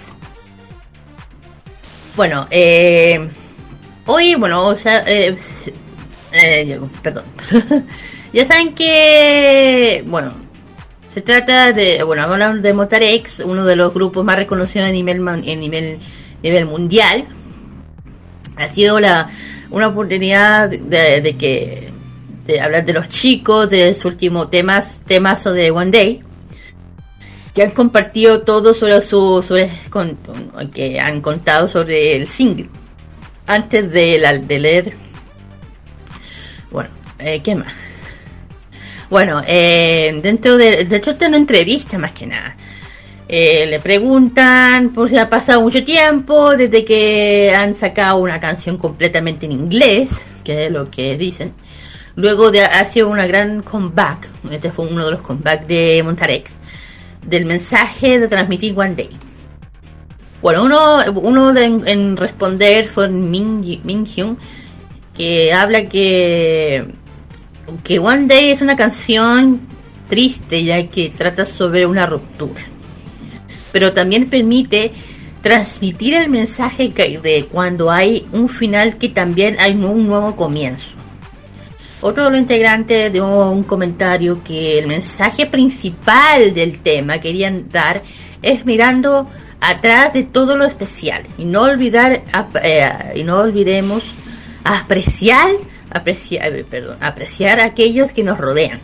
Bueno, eh, hoy, bueno, o sea, eh, eh, perdón. *laughs* ya saben que, bueno, se trata de, bueno, hablamos de Motarex, uno de los grupos más reconocidos a nivel, en nivel, nivel mundial. Ha sido la, una oportunidad de que de hablar de los chicos, de su último temas, temazo de One Day, que han compartido todo sobre su, sobre, con, que han contado sobre el single. Antes de, de leer, bueno, eh, ¿qué más? Bueno, eh, dentro de, de hecho, esta una entrevista más que nada. Eh, le preguntan por si ha pasado mucho tiempo desde que han sacado una canción completamente en inglés, que es lo que dicen. Luego de hace una gran comeback, este fue uno de los comebacks de Montarex, del mensaje de transmitir One Day. Bueno, uno, uno de, en, responder fue Min, Min Hyun, que habla que, que One Day es una canción triste ya que trata sobre una ruptura. Pero también permite transmitir el mensaje de cuando hay un final que también hay un nuevo comienzo. Otro de los integrantes dio un comentario que el mensaje principal del tema querían dar es mirando atrás de todo lo especial. Y no olvidar eh, y no olvidemos apreciar apreciar eh, perdón apreciar a aquellos que nos rodean.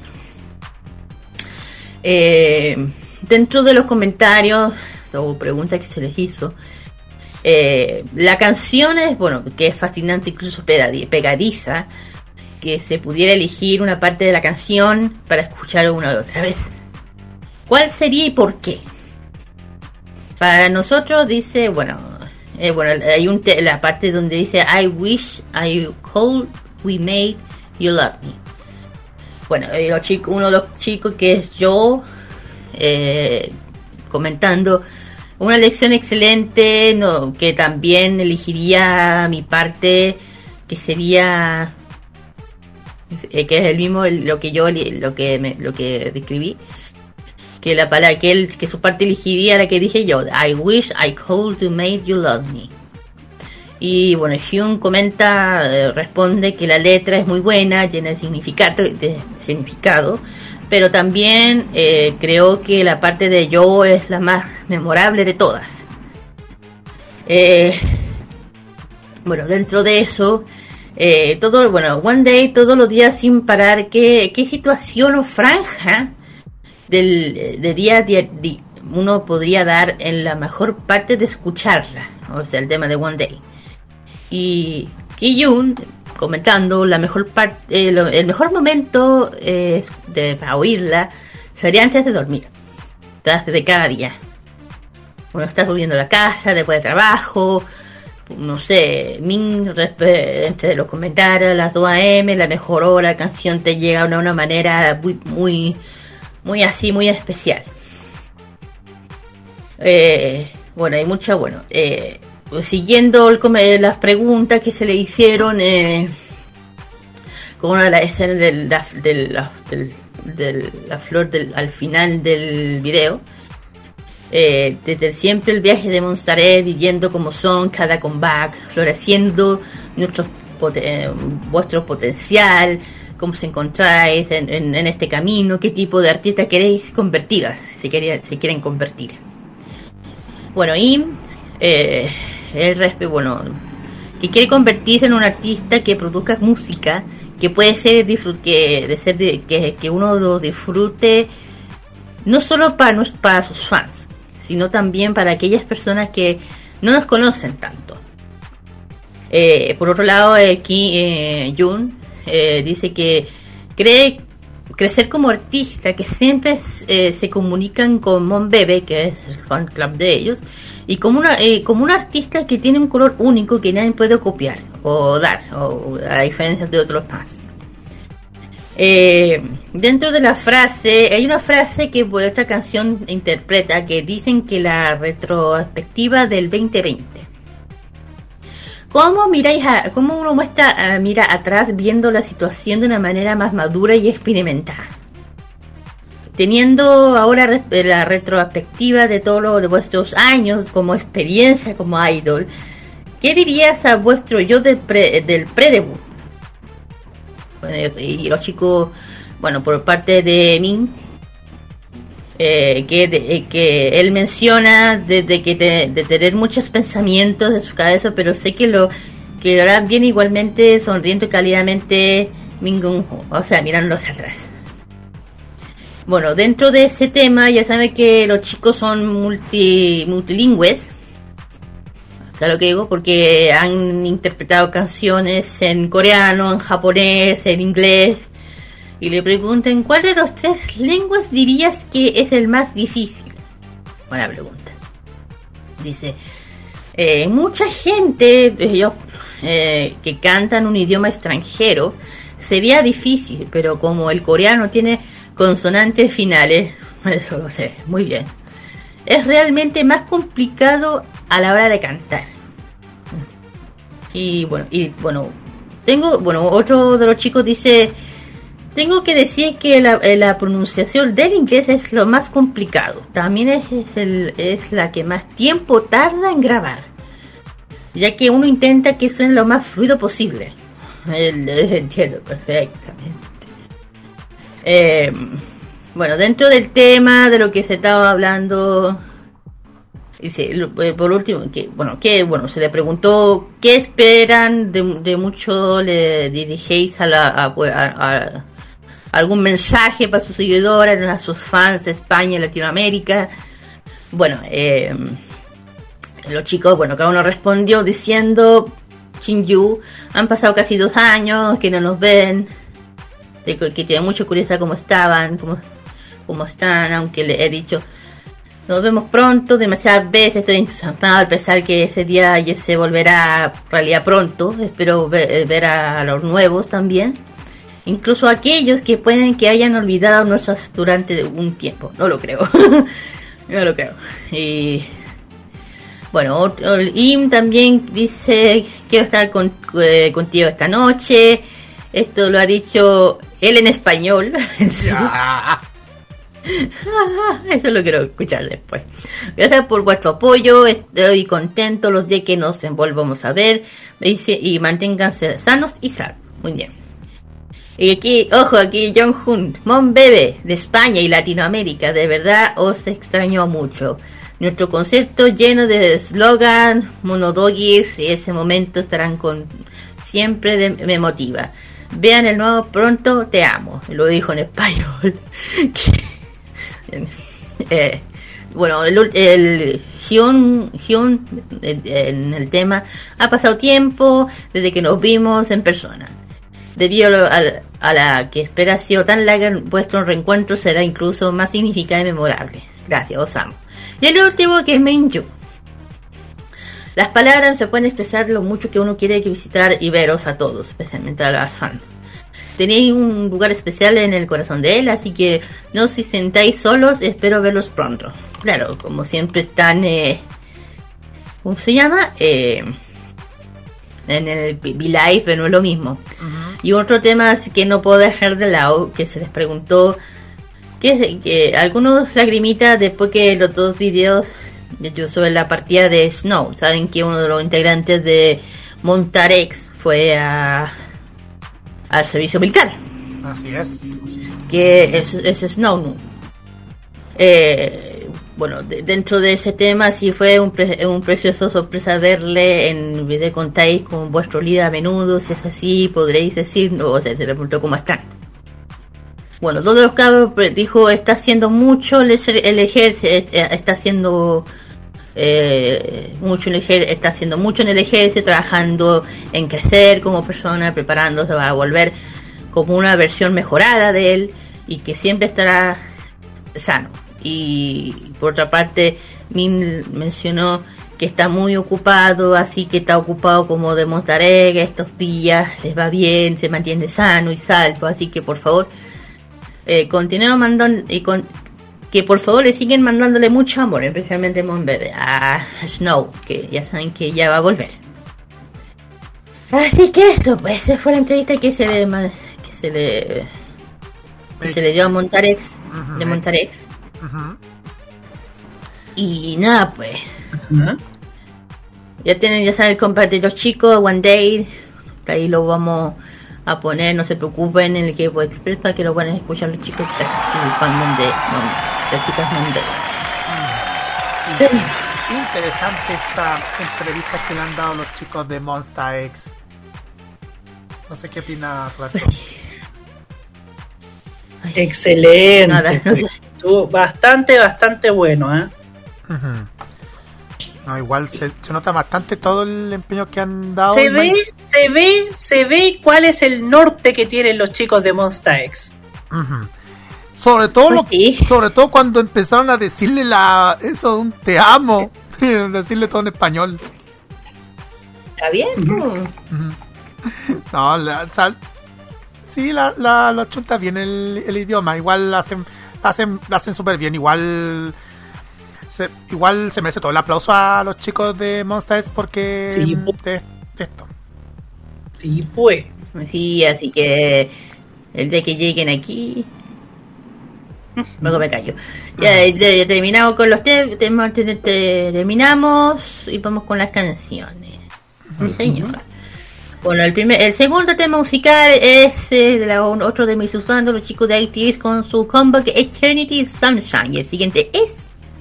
Eh, dentro de los comentarios o preguntas que se les hizo la canción es bueno que es fascinante incluso pegadiza que se pudiera elegir una parte de la canción para escuchar una y otra vez ¿cuál sería y por qué? Para nosotros dice, bueno, eh, bueno, hay un la parte donde dice I wish I could we made you love me. Bueno, eh, uno de los chicos que es yo eh, comentando una lección excelente, no, que también elegiría mi parte que sería que es el mismo lo que yo lo que lo que describí que la palabra que que su parte elegiría la que dije yo, I wish I could make you love me. Y bueno, Hyun comenta, eh, responde que la letra es muy buena, llena de significado, significado pero también eh, creo que la parte de yo es la más memorable de todas. Eh, bueno, dentro de eso, todo, bueno, One Day, todos los días sin parar, ¿qué, qué situación o franja del, de día a día uno podría dar en la mejor parte de escucharla, o sea, el tema de One Day. Y Ki-Yoon comentando la mejor parte, eh, el mejor momento eh, para oírla sería antes de dormir, de cada día. Bueno, estás volviendo a la casa después de trabajo, no sé, Min, entre los comentarios, las 2 AM, la mejor hora, la canción te llega de una manera muy, muy muy así, muy especial. Eh, bueno, hay mucha, bueno, eh, siguiendo el, las preguntas que se le hicieron eh, con una de las escenas del, del, la flor del, al final del video. Eh, desde siempre el viaje de Monstaret, viviendo como son cada comeback, floreciendo nuestro, vuestro potencial, cómo se encontráis en, este camino, qué tipo de artista queréis convertir, si, si quieren convertir. Bueno, y eh, el bueno, que quiere convertirse en un artista que produzca música que puede ser que, de que uno lo disfrute no solo para, para sus fans, sino también para aquellas personas que no nos conocen tanto. Eh, por otro lado, aquí eh, Jun eh, dice que cree crecer como artista, que siempre eh, se comunican con Mon Bebe, que es el fan club de ellos, y como una eh, como un artista que tiene un color único que nadie puede copiar o dar, a diferencia de otros fans. dentro de la frase, hay una frase que esta canción interpreta que dicen que la retrospectiva del 2020 ¿Cómo miráis a, cómo uno muestra, mira atrás viendo la situación de una manera más madura y experimentada? Teniendo ahora la retrospectiva de todos vuestros años como experiencia como idol, ¿qué dirías a vuestro yo del pre, del pre-debut? Y los chicos, bueno, por parte de Min, eh, que, eh, que él menciona desde que de tener muchos pensamientos de su cabeza, pero sé que lo que lo harán bien igualmente sonriendo cálidamente o sea, mirando atrás. Bueno, dentro de ese tema ya sabe que los chicos son multi, multilingües, ¿sabes lo que digo? Porque han interpretado canciones en coreano, en japonés, en inglés, y le preguntan cuál de los tres lenguas dirías que es el más difícil. Buena pregunta. Dice, eh, mucha gente ellos, eh, que cantan un idioma extranjero sería difícil, pero como el coreano tiene consonantes finales, *laughs* eso lo sé, muy bien. Es realmente más complicado a la hora de cantar. Y bueno, y bueno, tengo, bueno, otro de los chicos dice Tengo que decir que la, eh, la, pronunciación del inglés es lo más complicado. También es, es, el, es la que más tiempo tarda en grabar. Ya que uno intenta que suene lo más fluido posible. entiendo perfectamente. Eh, bueno, dentro del tema de lo que se estaba hablando, dice, eh, por último, que bueno, que bueno, se le preguntó qué esperan de, mucho le dirigéis a la a, algún mensaje para sus seguidores, a sus fans de España y Latinoamérica. Bueno, eh, los chicos, bueno, cada uno respondió diciendo, Yu, han pasado casi dos años que no nos ven, que tienen mucha curiosidad cómo estaban, cómo, cómo están, aunque le he dicho, nos vemos pronto, demasiadas veces estoy entusiasmado al pensar que ese día ya se volverá realidad pronto, espero ver a los nuevos también incluso aquellos que pueden que hayan olvidado nuestros durante un tiempo. No lo creo. *laughs* no lo creo. Y bueno, Im también dice quiero estar eh, contigo esta noche. Esto lo ha dicho él en español. *laughs* *laughs* Eso lo quiero escuchar después. Gracias por vuestro apoyo. Estoy contento los días que nos volvamos a ver. Y manténganse sanos y salvos. Muy bien. Y aquí, ojo, aquí John Hun, Mon Bebe, de España y Latinoamérica, de verdad os extrañó mucho. Nuestro concepto lleno de eslogan, monodogis, y ese momento estarán con siempre de, me motiva. Vean el nuevo pronto, te amo. Lo dijo en español. *laughs* eh, bueno, el, el Hyun, en el tema ha pasado tiempo desde que nos vimos en persona. Debido a, a la que espera ha sido tan larga, vuestro reencuentro será incluso más significativo y memorable. Gracias, os amo. Y el último que es Minju. Las palabras se pueden expresar lo mucho que uno quiere visitar y veros a todos, especialmente a los fans. Tenéis un lugar especial en el corazón de él, así que no si sentáis solos, espero verlos pronto. Claro, como siempre están, eh, ¿cómo se llama? Eh, en el V-Live, pero no es lo mismo. Y otro tema que no puedo dejar de lado, que se les preguntó, que, que algunos lagrimitas después que los dos videos yo sobre la partida de Snow, saben que uno de los integrantes de Montarex fue a al servicio militar. Así es. Que es, es Snow. Eh, bueno, dentro de ese tema sí fue un, un precioso sorpresa verle en video contáis con vuestro líder a menudo, si es así, podréis decir, no, o sea, se le preguntó cómo están. Bueno, todos los pues, dijo, está haciendo mucho el, ejército, eh, está haciendo eh, mucho en el ejército, está haciendo mucho en el ejército, trabajando en crecer como persona, preparándose para volver como una versión mejorada de él y que siempre estará sano. Y por otra parte Min mencionó que está muy ocupado, así que está ocupado como de Montarega estos días, les va bien, se mantiene sano y salvo, así que por favor eh, mandando y con que por favor le siguen mandándole mucho amor, especialmente Mon Bebe, a Snow, que ya saben que ya va a volver. Así que esto, pues, esa fue la entrevista que se le que se le que se le dio a Montarex, de Montarex. Y nada, pues. Ya tienen, ya saben, compartir de los chicos, One Day. Que ahí lo vamos a poner, no se preocupen, en el equipo express para que lo puedan escuchar los chicos el fandom de las chicas Interesante esta entrevista que le han dado los chicos de Monster X. No sé qué opina pues *laughs* Excelente. Nada, no sé. Estuvo bastante, bastante bueno, ¿eh? No, igual se, nota bastante todo el empeño que han dado. Se ve, se ve, se ve cuál es el norte que tienen los chicos de Monster X. Sobre todo, lo, sobre todo cuando empezaron a decirle la eso, un te amo, *laughs* decirle todo en español. Está bien. No, la, sí, la, la, lo chunta bien el, el idioma. Igual hacen hacen, hacen súper bien. Igual se, igual se merece todo el aplauso a los chicos de Monsters porque sí, de, esto. Sí, pues. Sí, así que El día que lleguen aquí. Luego me callo. Ya, ya terminamos con los temas. Terminamos y vamos con las canciones. señor. Bueno, el primer, el segundo tema musical es eh, de la, otro de mis usuarios, los chicos de ITS con su comeback Eternity Sunshine. Y el siguiente es.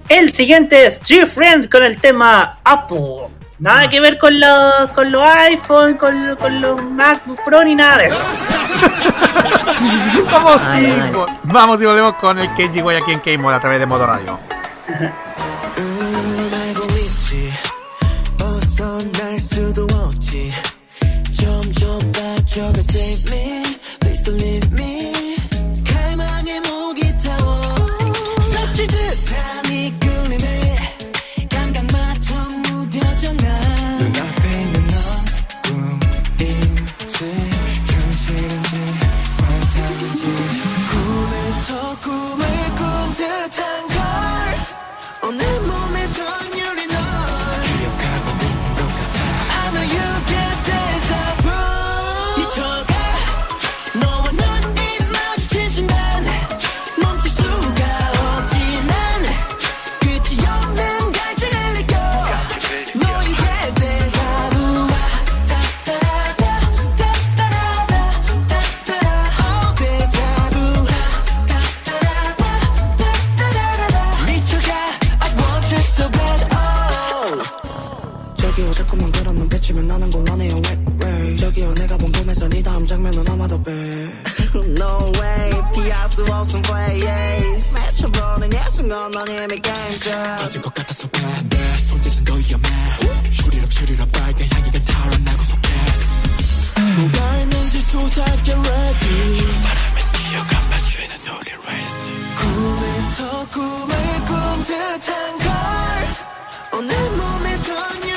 El siguiente es G-Friends con el tema Apple. Nada que ver con los, con los iPhone, con, con los MacBook Pro ni nada de eso. *laughs* vamos, y, vamos y volvemos con el KGY aquí en K-Mod a través de Modo Radio. *laughs* 장면은 아마도 빼 No way. 피할 수 없은 play yeah. 맞춰보는 예순건 너님의 게임즈 터진 것 같아서 반대 손짓은 더 위험해. 슈리럽 슈리럽 빨간 향기가 달아나고 속해. 뭐가 있는지 수사할게 ready. 출발함에 뛰어가 마주에는 우리 race. 꿈에서 꿈을 꾼 듯한 걸. 오늘 몸에 전혀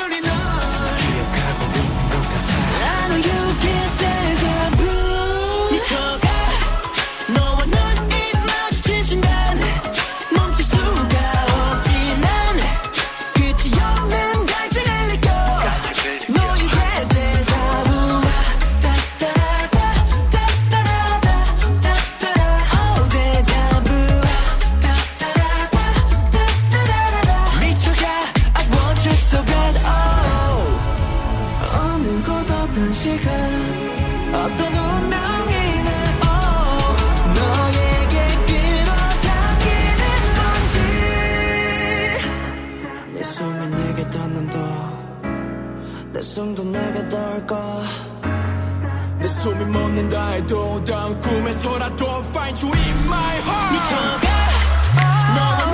내게 닿는다. 내 숨도 내게 닿을까? 내 숨이 멎는다 해도 다음 꿈에서라도 Find you in my heart. 미쳐가. 너와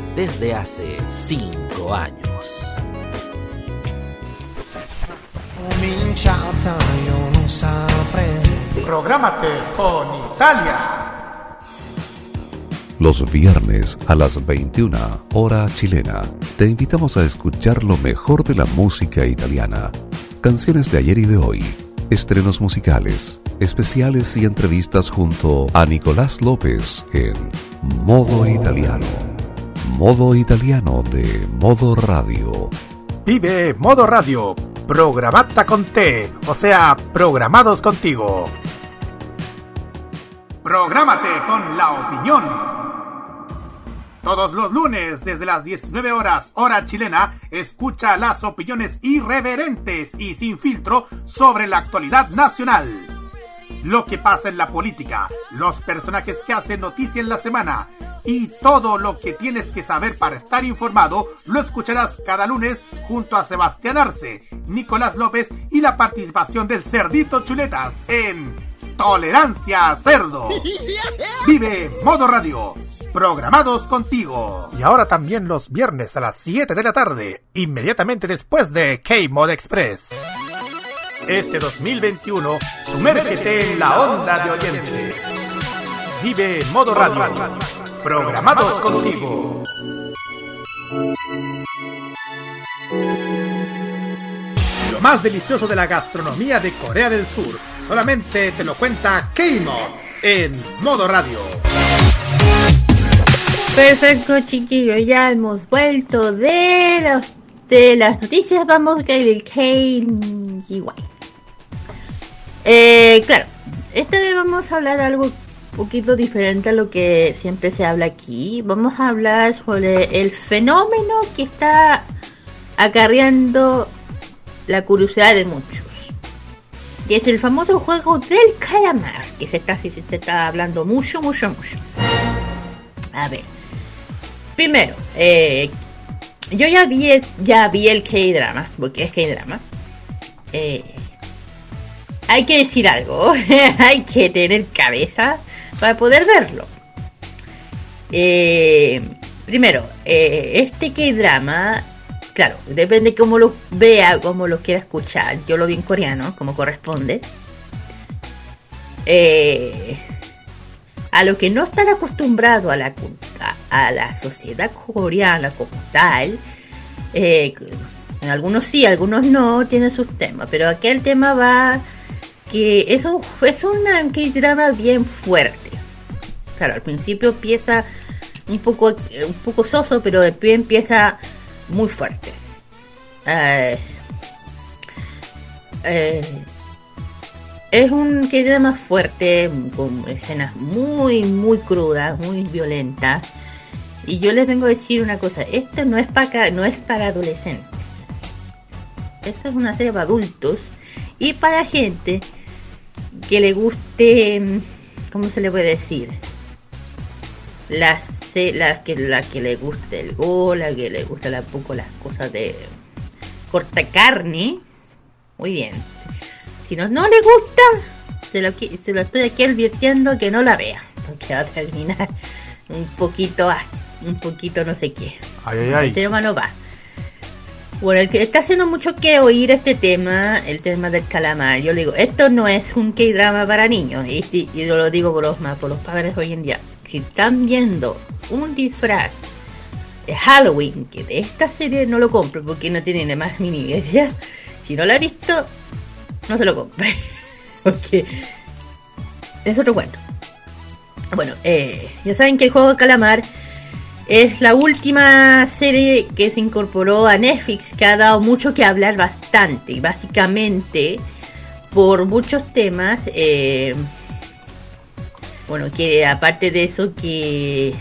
desde hace cinco años. Prográmate con Italia. Los viernes a las 21 hora chilena, te invitamos a escuchar lo mejor de la música italiana, canciones de ayer y de hoy, estrenos musicales, especiales y entrevistas junto a Nicolás López en Modo Italiano Modo italiano de Modo Radio. Vive Modo Radio, programata con te, o sea, programados contigo. Prográmate con la opinión. Todos los lunes, desde las 19 horas, hora chilena, escucha las opiniones irreverentes y sin filtro sobre la actualidad nacional. Lo que pasa en la política, los personajes que hacen noticia en la semana, y todo lo que tienes que saber para estar informado lo escucharás cada lunes junto a Sebastián Arce, Nicolás López y la participación del Cerdito Chuletas en Tolerancia Cerdo. *laughs* Vive Modo Radio. Programados contigo. Y ahora también los viernes a las 7 de la tarde, inmediatamente después de K-Mod Express. Este 2021, sumérgete en la onda de oyentes. Vive Modo Radio programados contigo. Lo más delicioso de la gastronomía de Corea del Sur solamente te lo cuenta K-Mod en modo radio. Perfecto, chiquillos, ya hemos vuelto de los de las noticias. Vamos a el K Eh, claro, esta vez vamos a hablar algo poquito diferente a lo que siempre se habla aquí. Vamos a hablar sobre el fenómeno que está acarreando la curiosidad de muchos. Que es el famoso juego del calamar, que se está, se está hablando mucho, mucho, mucho. A ver. Primero, eh, yo ya vi, ya vi el K-drama, porque es K-drama. Eh, hay que decir algo, *laughs* hay que tener cabeza para poder verlo. Eh, primero, eh, este K-drama, claro, depende cómo lo vea, cómo lo quiera escuchar. Yo lo vi en coreano, como corresponde. Eh, a lo que no están acostumbrados a la, a la sociedad coreana como tal, en algunos sí, algunos no, tienen sus temas, pero aquí el tema va que es un, es un K-drama bien fuerte claro, al principio empieza un poco, un poco soso, pero después empieza muy fuerte. Eh, eh, es un más fuerte, con escenas muy, muy crudas, muy violentas. Y yo les vengo a decir una cosa, esto no es para, no es para adolescentes. Esto es una serie para adultos y para gente que le guste, ¿cómo se le puede decir? las, la, que, la que le gusta el gol, la que le gusta un poco las cosas de corta carne. Muy bien. si no, no le gusta, se lo, se lo estoy aquí advirtiendo que no la vea, porque va a terminar un poquito, un poquito no sé qué. Ay, ay, ay. El tema no va. Bueno, el que está haciendo mucho que oír este tema, el tema del calamar. Yo le digo, esto no es un K-drama para niños. Y, yo lo digo por los, por los padres hoy en día. Si están viendo un disfraz de Halloween, que de esta serie no lo compro porque no tiene más ni idea. Si no lo ha visto, no se lo compre. *laughs* porque es otro cuento. Bueno, eh, ya saben que el juego de calamar es la última serie que se incorporó a Netflix que ha dado mucho que hablar bastante. Básicamente, por muchos temas. Eh, bueno, que aparte de eso, que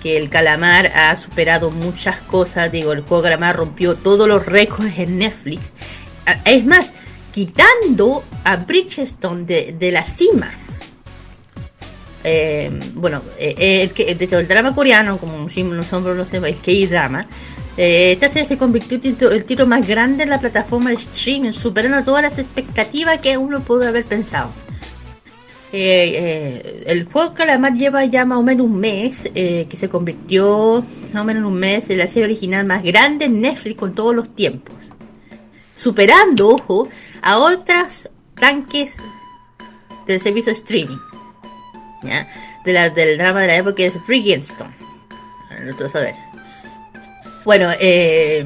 que el calamar ha superado muchas cosas. Digo, el juego calamar rompió todos los récords en Netflix. Ah, es más, quitando a Bridgestone de, de la cima. Eh, bueno, eh, el, de el drama coreano, como nosotros lo es K-drama. Eh, esta serie se convirtió en el tiro más grande en la plataforma de streaming, superando todas las expectativas que uno pudo haber pensado. el juego Calamar lleva ya más o menos un mes, que se convirtió más o menos en un mes en la serie original más grande en Netflix con todos los tiempos. Superando, ojo, a otras tanques del servicio streaming. De la, del drama de la época es Bridgestone. Nosotros a ver. Bueno, eh,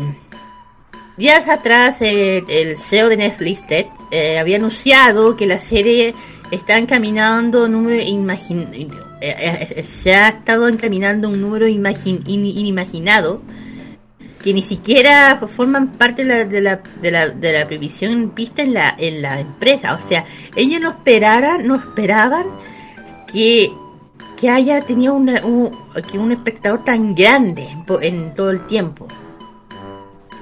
días atrás eh, el CEO de Netflix eh, había anunciado que la serie está encaminando un número eh, se ha estado encaminando un número inimaginado que ni siquiera forman parte de la, de la, de la, de la previsión vista en la, en la empresa. O sea, ellos no esperaran, no esperaban que, que haya tenido un, que un espectador tan grande en, todo el tiempo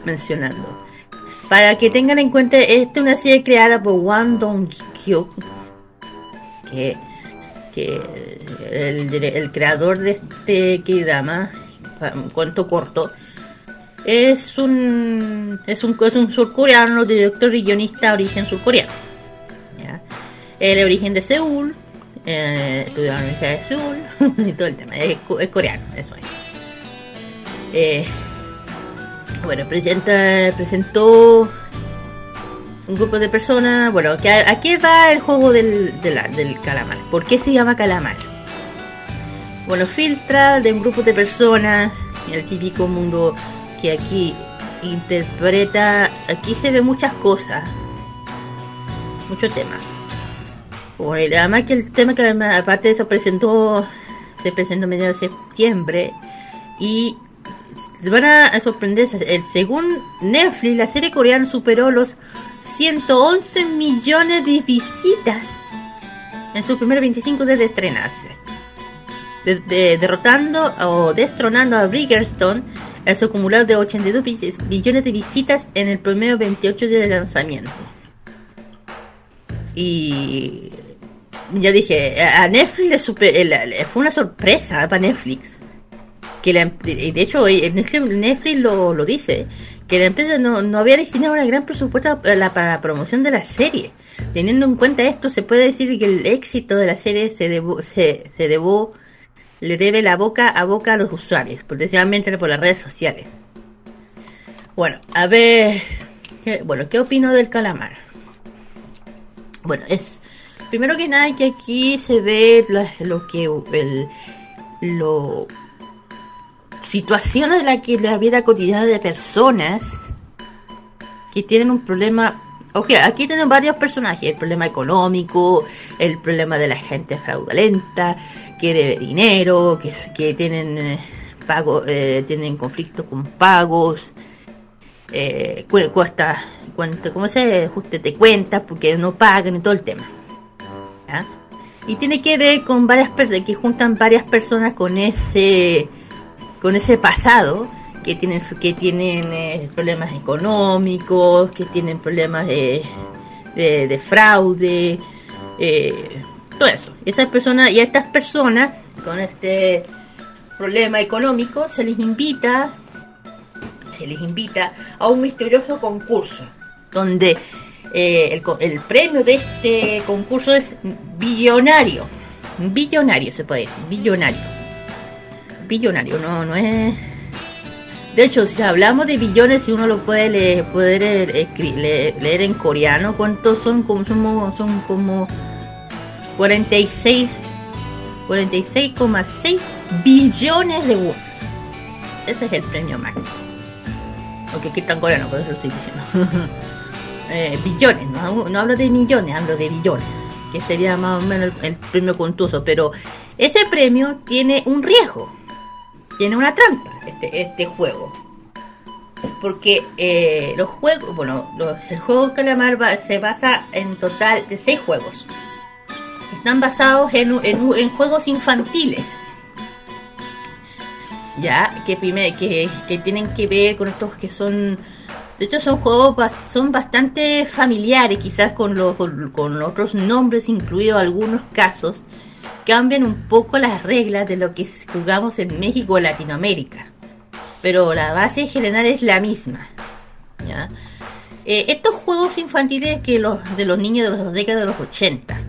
mencionando. Para que tengan en cuenta, esta es una serie creada por Wang Dong-kyuk, que, que el, creador de este K-drama, cuento corto, es un, es un, es un surcoreano, director y guionista origen surcoreano. El origen de Seúl, eh, estudió en la Universidad de Seúl *laughs* y todo el tema. Es, coreano, eso es. Eh, bueno, presenta, presentó un grupo de personas. Bueno, que ¿a, qué va el juego del, del calamar? ¿Por qué se llama calamar? Bueno, filtra de un grupo de personas, el típico mundo que aquí interpreta, aquí se ve muchas cosas, además que el tema que aparte de eso presentó, se presentó a mediados de septiembre y van a sorprenderse. El, según Netflix, la serie coreana superó los 111 millones de visitas en sus primeros 25 días de estrenarse. derrotando o destronando a Bridgerton en su acumulado de 82 millones de visitas en el primer 28 días de lanzamiento. Y ya dije, a Netflix le fue una sorpresa para Netflix. Que la, de hecho, Netflix lo, lo dice, que la empresa no, no había destinado un gran presupuesto para la, para promoción de la serie. Teniendo en cuenta esto, se puede decir que el éxito de la serie se, debo, se, se debo, le debe la boca a boca a los usuarios, potencialmente por las redes sociales. Bueno, a ver, bueno, ¿qué opino del calamar? Bueno, es primero que nada que aquí se ve lo que el lo situaciones en las que la vida cotidiana de personas que tienen un problema Ok, aquí tenemos varios personajes, el problema económico, el problema de la gente fraudulenta, que debe dinero, que, que tienen eh, pago, eh, tienen conflicto con pagos, eh, cuesta, cuánto, ¿cómo se ajuste de cuentas porque no pagan y todo el tema. Y tiene que ver con varias personas, que juntan varias personas con ese, con ese pasado, que tienen, que tienen eh, problemas económicos, que tienen problemas de, de, fraude, eh, todo eso. Y esas personas, y a estas personas con este problema económico se les invita, se les invita a un misterioso concurso, donde Eh, el, premio de este concurso es billonario. Billonario se puede decir, billonario. Billonario, no, no es. De hecho, si hablamos de billones, si uno lo puede leer, leer, en coreano, ¿cuántos son? Como, son, son como 46 46,6 billones de won. Ese es el premio máximo. Aunque aquí está en coreano, por eso lo estoy diciendo. *laughs* Eh, billones, no, hablo de millones, hablo de billones, que sería más o menos el, premio contuso, pero ese premio tiene un riesgo, tiene una trampa, este, este juego. Porque eh, los juegos, bueno, el juego Calamar se basa en total de seis juegos. Están basados en, en, juegos infantiles. Ya, que, que, que tienen que ver con estos que son de hecho, son juegos son bastante familiares, quizás con, los, con otros nombres incluidos algunos casos. Cambian un poco las reglas de lo que jugamos en México o Latinoamérica. Pero la base general es la misma. Eh, estos juegos infantiles que los de los niños de las décadas de los 80,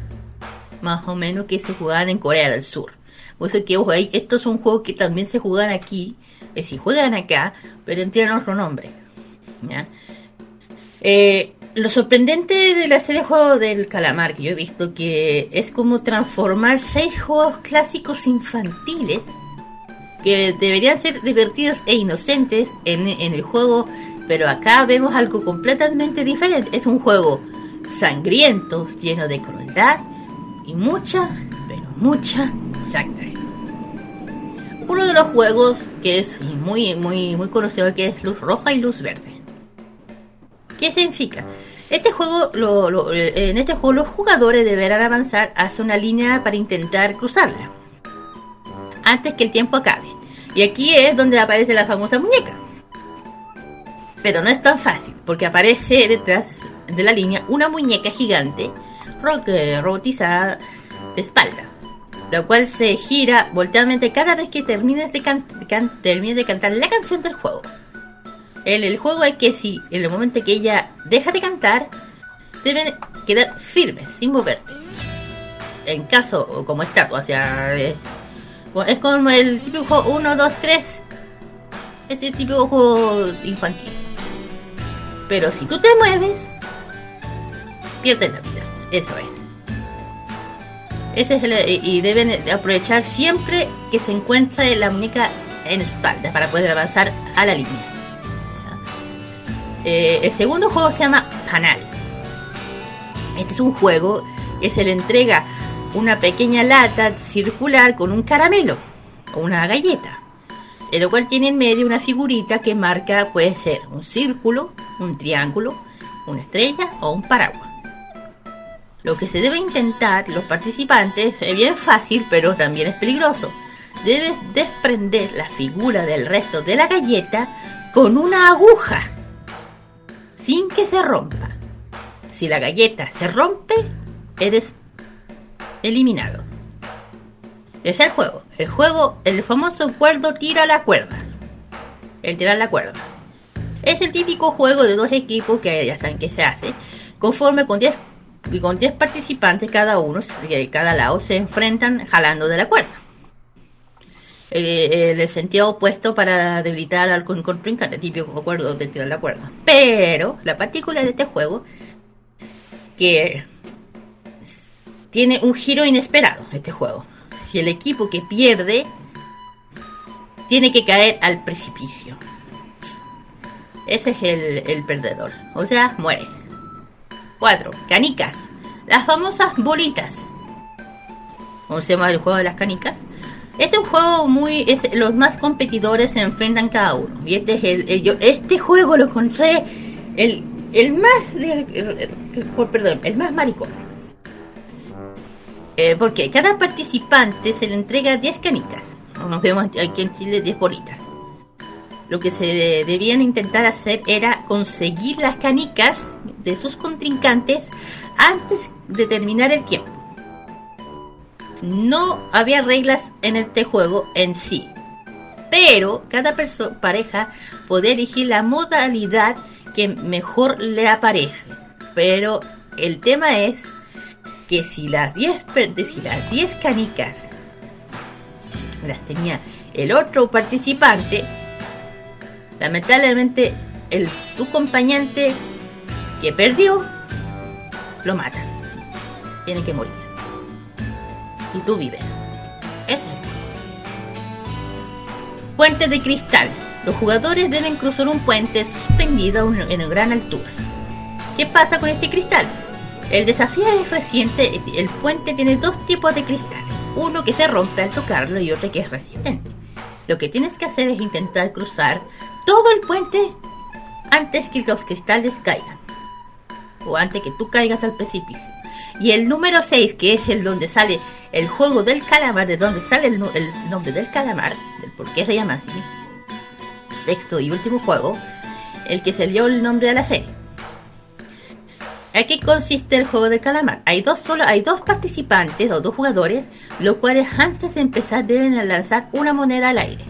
más o menos que se jugaban en Corea del Sur. Por eso que estos son juegos que también se juegan aquí, que si juegan acá, pero tienen otro nombre. Eh, lo sorprendente de la serie de juegos del calamar que yo he visto que es como transformar seis juegos clásicos infantiles que deberían ser divertidos e inocentes en, en el juego, pero acá vemos algo completamente diferente. Es un juego sangriento, lleno de crueldad y mucha, pero mucha sangre. Uno de los juegos que es muy, muy, muy conocido que es luz roja y luz verde. ¿Qué significa? Este juego, en este juego los jugadores deberán avanzar hacia una línea para intentar cruzarla antes que el tiempo acabe. Y aquí es donde aparece la famosa muñeca. Pero no es tan fácil, porque aparece detrás de la línea una muñeca gigante robotizada de espalda, la cual se gira volteadamente cada vez que termine de, termine de cantar la canción del juego. En el juego hay que si en el momento que ella deja de cantar, deben quedar firmes, sin moverte. En caso, como estatua, o sea, eh, es como el típico 1, 2, 3. Ese típico juego infantil. Pero si tú te mueves, pierdes la vida. Eso es. Ese es el, y deben aprovechar siempre que se encuentre la muñeca en espalda para poder avanzar a la línea. Eh, el segundo juego se llama Panal. Este es un juego que se le entrega una pequeña lata circular con un caramelo o una galleta, en lo cual tiene en medio una figurita que marca, puede ser un círculo, un triángulo, una estrella o un paraguas. Lo que se debe intentar los participantes es bien fácil, pero también es peligroso. Debes desprender la figura del resto de la galleta con una aguja sin que se rompa. Si la galleta se rompe, eres eliminado. Es el juego. El juego, el famoso cuerdo tira la cuerda. El tirar la cuerda. Es el típico juego de dos equipos que ya saben que se hace. Conforme con 10 con 10 participantes cada uno, de cada lado, se enfrentan jalando de la cuerda. El sentido opuesto para debilitar al contrincante, típico acuerdo de tirar la cuerda. Pero la partícula de este juego que tiene un giro inesperado este juego. Si el equipo que pierde tiene que caer al precipicio. Ese es el, el perdedor. O sea, mueres. 4. Canicas. Las famosas bolitas. ¿Cómo se llama el juego de las canicas? Este es un juego muy. los más competidores se enfrentan cada uno. Y este es el. este juego lo encontré el, el más. por perdón, el más maricón. Eh, porque cada participante se le entrega 10 canicas. Nos vemos aquí en Chile 10 bolitas. Lo que se debían intentar hacer era conseguir las canicas de sus contrincantes antes de terminar el tiempo no había reglas en este juego en sí. Pero cada pareja podía elegir la modalidad que mejor le aparece. Pero el tema es que si las 10 si las 10 canicas las tenía el otro participante, lamentablemente el tu acompañante que perdió lo mata. Tiene que morir. Y tú vives. Es. Puente de cristal. Los jugadores deben cruzar un puente suspendido en gran altura. ¿Qué pasa con este cristal? El desafío es reciente. El puente tiene dos tipos de cristales. Uno que se rompe al tocarlo y otro que es resistente. Lo que tienes que hacer es intentar cruzar todo el puente antes que los cristales caigan. O antes que tú caigas al precipicio. Y el número 6, que es el donde sale el juego del calamar, de donde sale el, nombre del calamar, del por se llama así. Sexto y último juego, el que se dio el nombre a la serie. ¿A qué consiste el juego del calamar? Hay dos solo, hay dos participantes o dos jugadores, los cuales antes de empezar deben lanzar una moneda al aire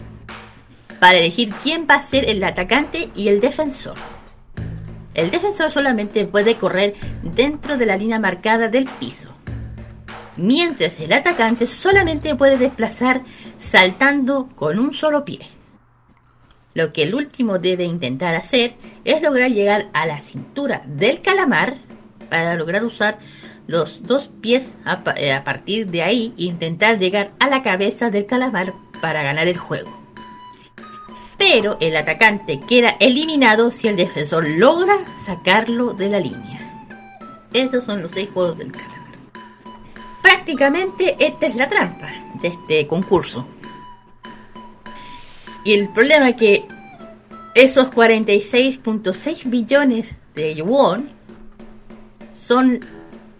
para elegir quién va a ser el atacante y el defensor. El defensor solamente puede correr dentro de la línea marcada del piso, mientras el atacante solamente puede desplazar saltando con un solo pie. Lo que el último debe intentar hacer es lograr llegar a la cintura del calamar para lograr usar los dos pies a, eh, partir de ahí e intentar llegar a la cabeza del calamar para ganar el juego pero el atacante queda eliminado si el defensor logra sacarlo de la línea. Esos son los seis juegos del calamar. Prácticamente esta es la trampa de este concurso. Y el problema es que esos 46.6 billones de won son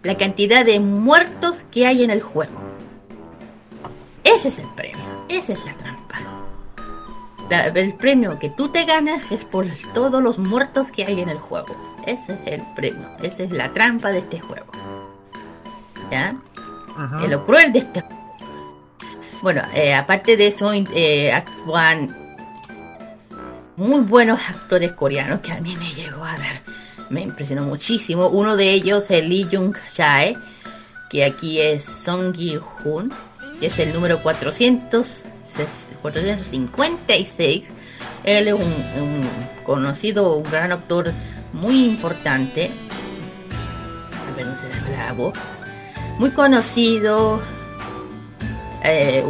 la cantidad de muertos que hay en el juego. Ese es el premio, esa es la trampa el premio que tú te ganas es por todos los muertos que hay en el juego. Ese es el premio, esa es la trampa de este juego. ¿Ya? Es lo cruel de este. Bueno, eh, aparte de eso, eh, actúan muy buenos actores coreanos que a mí me llegó a dar. Me impresionó muchísimo. Uno de ellos es Lee Jung Jae, que aquí es Song Gi Hoon, que es el número 400 456. Él es un, conocido, un gran actor muy importante. Muy conocido. Eh,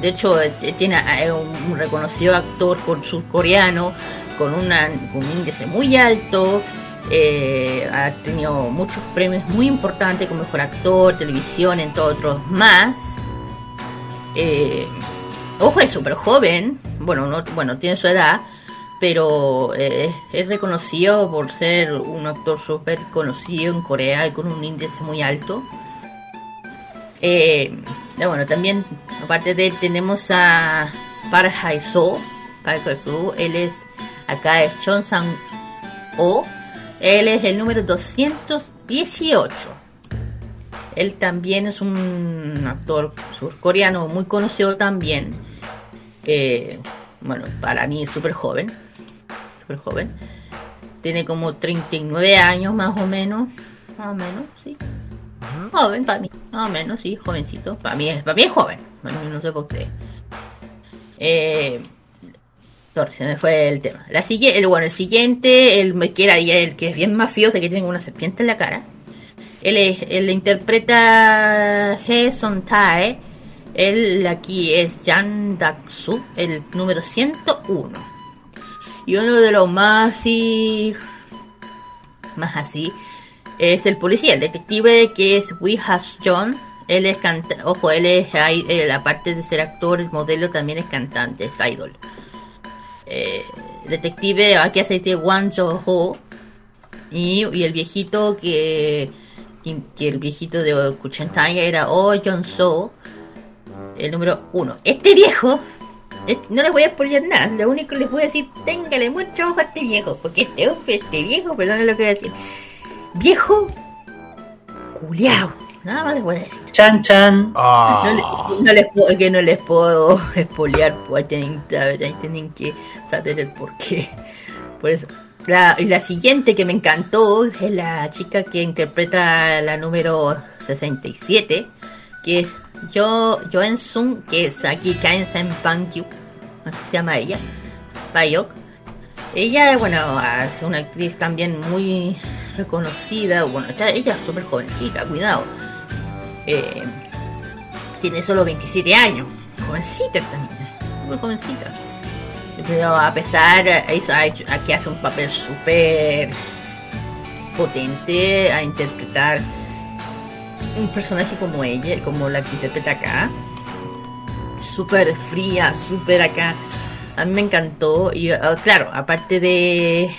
de hecho, eh, tiene eh, un reconocido actor con surcoreano con, una, un índice muy alto. ha tenido muchos premios muy importantes como mejor actor, televisión, entre otros más. Ojo, es súper joven. Bueno, no, bueno, tiene su edad. Pero eh, es reconocido por ser un actor súper conocido en Corea y con un índice muy alto. Eh, bueno, también, aparte de él, tenemos a Park Hae-soo. Park Hae-soo, él es, acá es Chon Sang-o. Él es el número 218. Él también es un actor surcoreano muy conocido también. Eh, bueno, para mí es súper joven. Súper joven. Tiene como 39 años más o menos. Más o menos, sí. Joven para mí. Más o menos, sí, jovencito. Para mí es, para mí es joven. no sé por qué. Eh, se me fue el tema. La siguiente, el, bueno, el siguiente, el que era el que es bien mafioso, que tiene una serpiente en la cara. Él, es, él interpreta He Son Tae. Él aquí es Jan Daksu, el número 101. Y uno de los más así. Más así. Es el policía, el detective que es Wihas John. Él es cantante. Ojo, él es. Él, aparte de ser actor, modelo, también es cantante, es idol. Eh, detective, aquí hace Wang Jo Ho. Y, y el viejito que que el viejito de Kuchentaya era Oh John So, el número uno. Este viejo, no les voy a spoiler nada, lo único que les voy a decir, téngale mucho ojo a este viejo, porque este hombre, este viejo, perdón lo que voy a decir, viejo, culiao. Nada más les voy a decir. Chan chan. *laughs* No, les puedo, que no les puedo *laughs* spoilear, pues tienen, tienen que saber el porqué. Por eso. La, y la siguiente que me encantó es la chica que interpreta la número 67, que es Yo Joen Sung, que es aquí Kain Sen Pankyu, así se llama ella, Bayok. Ella, bueno, es una actriz también muy reconocida, bueno, ella es súper jovencita, cuidado. Eh, tiene solo 27 años, jovencita también, muy jovencita. Pero a pesar, aquí hace un papel súper potente a interpretar un personaje como ella, como la que interpreta acá. Súper fría, súper acá. A mí me encantó. Y ah, claro, aparte de,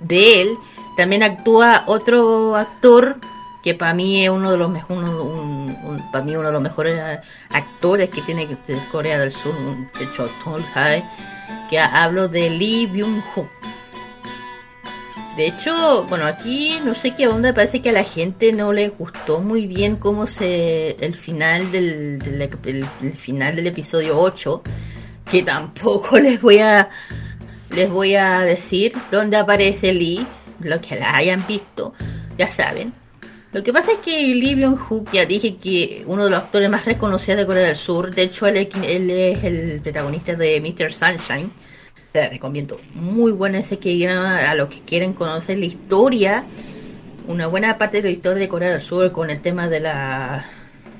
de él, también actúa otro actor que para mí es uno de los de mejores actores que tiene Corea del Sur de hecho que hablo de Lee Byung Ho de hecho bueno aquí no sé qué onda parece que a la gente no le gustó muy bien cómo se el final del, el, final del episodio 8 que tampoco *laughs* les voy a les voy a decir dónde aparece Lee los que la hayan visto ya saben lo que pasa es que Lee Byung-hook, ya dije que uno de los actores más reconocidos de Corea del Sur, de hecho él, es el protagonista de Mr. Sunshine, te recomiendo muy bueno ese que a los que quieren conocer la historia, una buena parte de la historia de Corea del Sur con el tema de la,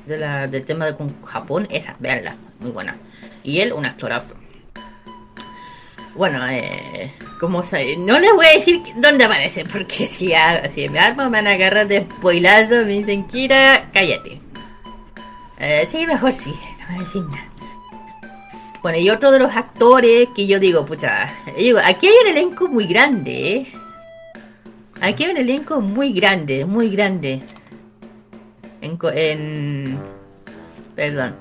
de la del tema de Japón, esa, verla, muy buena. Y él, un actorazo. Bueno, eh, como no les voy a decir dónde aparece, porque *laughs* si, me armo me van a agarrar de spoilazo, me dicen, Kira, cállate. Eh, sí, mejor sí, no voy decir nada. Bueno, y otro de los actores que yo digo, pucha, digo, aquí hay un elenco muy grande, ¿eh? Aquí hay un elenco muy grande, muy grande. En, en perdón.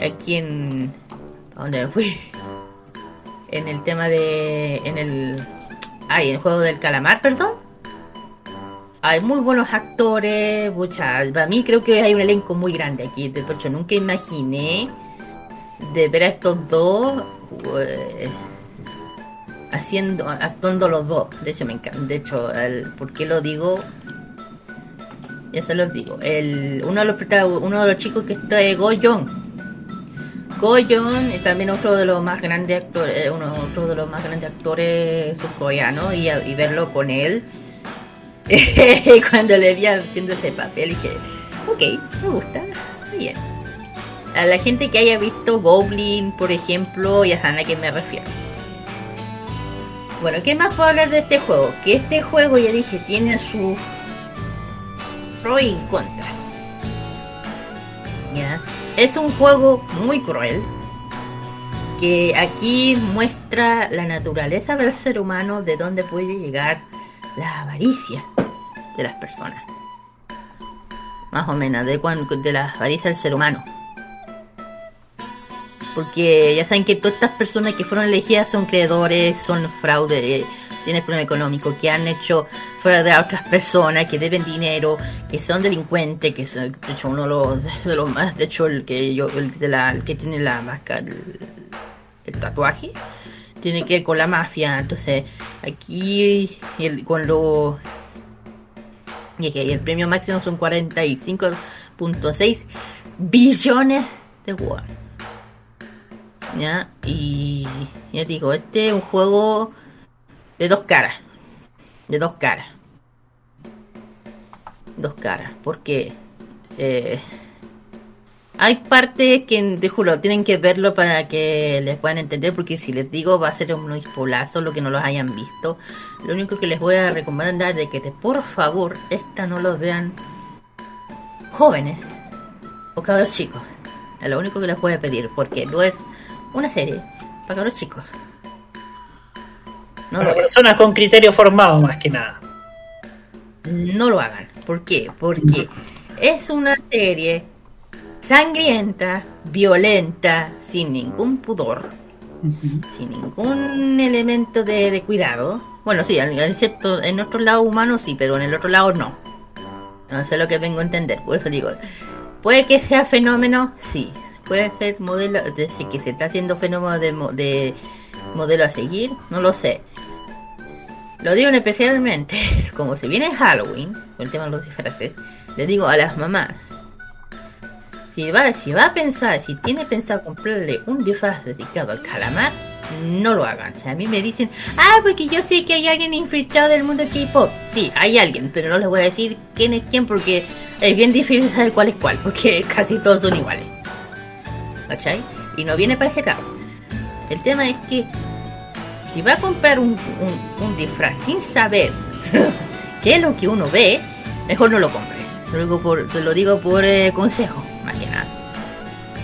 Aquí en... ¿Dónde fui? En el tema de. en el. Ay, el juego del calamar, perdón. Hay muy buenos actores, mucha, para mí creo que hay un elenco muy grande aquí. De hecho, nunca imaginé de ver a estos dos eh, haciendo, actuando los dos. De hecho, me encanta. De hecho, el, ¿por qué lo digo? Ya se los digo. El, uno de los uno de los chicos que está es Go Young Goyon también otro de los más grandes actores, eh, uno de los más grandes actores surcoreanos y, verlo con él. *laughs* Cuando le vi haciendo ese papel dije, ok, me gusta, bien. A la gente que haya visto Goblin, por ejemplo, ya saben a qué me refiero. Bueno, ¿qué más puedo hablar de este juego? Que este juego, ya dije, tiene su pro y contra. ¿Ya? Es un juego muy cruel que aquí muestra la naturaleza del ser humano, de dónde puede llegar la avaricia de las personas. Más o menos, de, de la avaricia del ser humano. Porque ya saben que todas estas personas que fueron elegidas son creadores, son fraude, tienen problema económico, que han hecho fuera de otras personas, que deben dinero, que son delincuentes, que son, de hecho, uno de los, *laughs* de los más, de hecho, el que yo, el, de la, que tiene la máscara, el, tatuaje, tiene que ver con la mafia. Entonces, aquí, el, cuando. Y el premio máximo son 45.6 billones de won. ¿Ya? Y ya digo, este es un juego de dos caras. De dos caras. Dos caras. Porque eh, hay partes que, te juro, tienen que verlo para que les puedan entender. Porque si les digo, va a ser un polazo lo que no los hayan visto. Lo único que les voy a recomendar de que te, por favor, esta no los vean jóvenes o cabros chicos. Es lo único que les voy a pedir. Porque no es una serie para cabros chicos. No Para personas con criterio formado más que nada. No lo hagan. ¿Por qué? Porque es una serie sangrienta, violenta, sin ningún pudor, sin ningún elemento de, cuidado. Bueno, sí, excepto en otro lado humano sí, pero en el otro lado no. No sé lo que vengo a entender, por eso digo, puede que sea fenómeno, sí. Puede ser modelo, decir, que se está haciendo fenómeno de, de modelo a seguir, no lo sé. Lo digo especialmente, *laughs* como se viene Halloween, con el tema de los disfraces, le digo a las mamás, si va, si va a pensar, si tiene pensado comprarle un disfraz dedicado al calamar, no lo hagan. O a mí me dicen, ah, porque yo sé que hay alguien infiltrado del mundo K-pop. Sí, hay alguien, pero no les voy a decir quién es quién porque es bien difícil saber cuál es cuál, porque *laughs* casi todos son iguales. ¿Cachai? Y no viene para ese lado. El tema es que si va a comprar un, disfraz sin saber *laughs* qué es lo que uno ve, mejor no lo compre. Por, lo digo por eh, consejo, más que nada.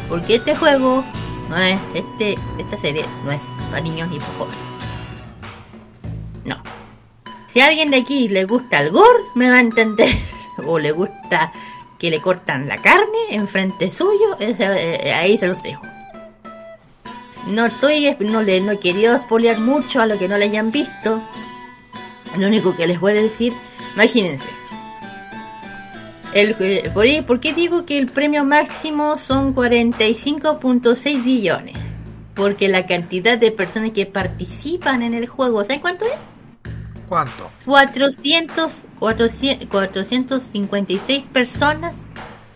Porque este juego no es, este, esta serie no es para niños ni para jóvenes. No. Si a alguien de aquí le gusta el gore, me va a entender. *laughs* O le gusta que le cortan la carne enfrente suyo, eh, ahí se los dejo. No estoy, no, le, no he querido espolear mucho a lo que no le hayan visto. Lo único que les voy a decir, imagínense. El, por, ¿Por qué digo que el premio máximo son 45.6 billones? Porque la cantidad de personas que participan en el juego, ¿saben cuánto es? ¿Cuánto? 400, 400, 456 personas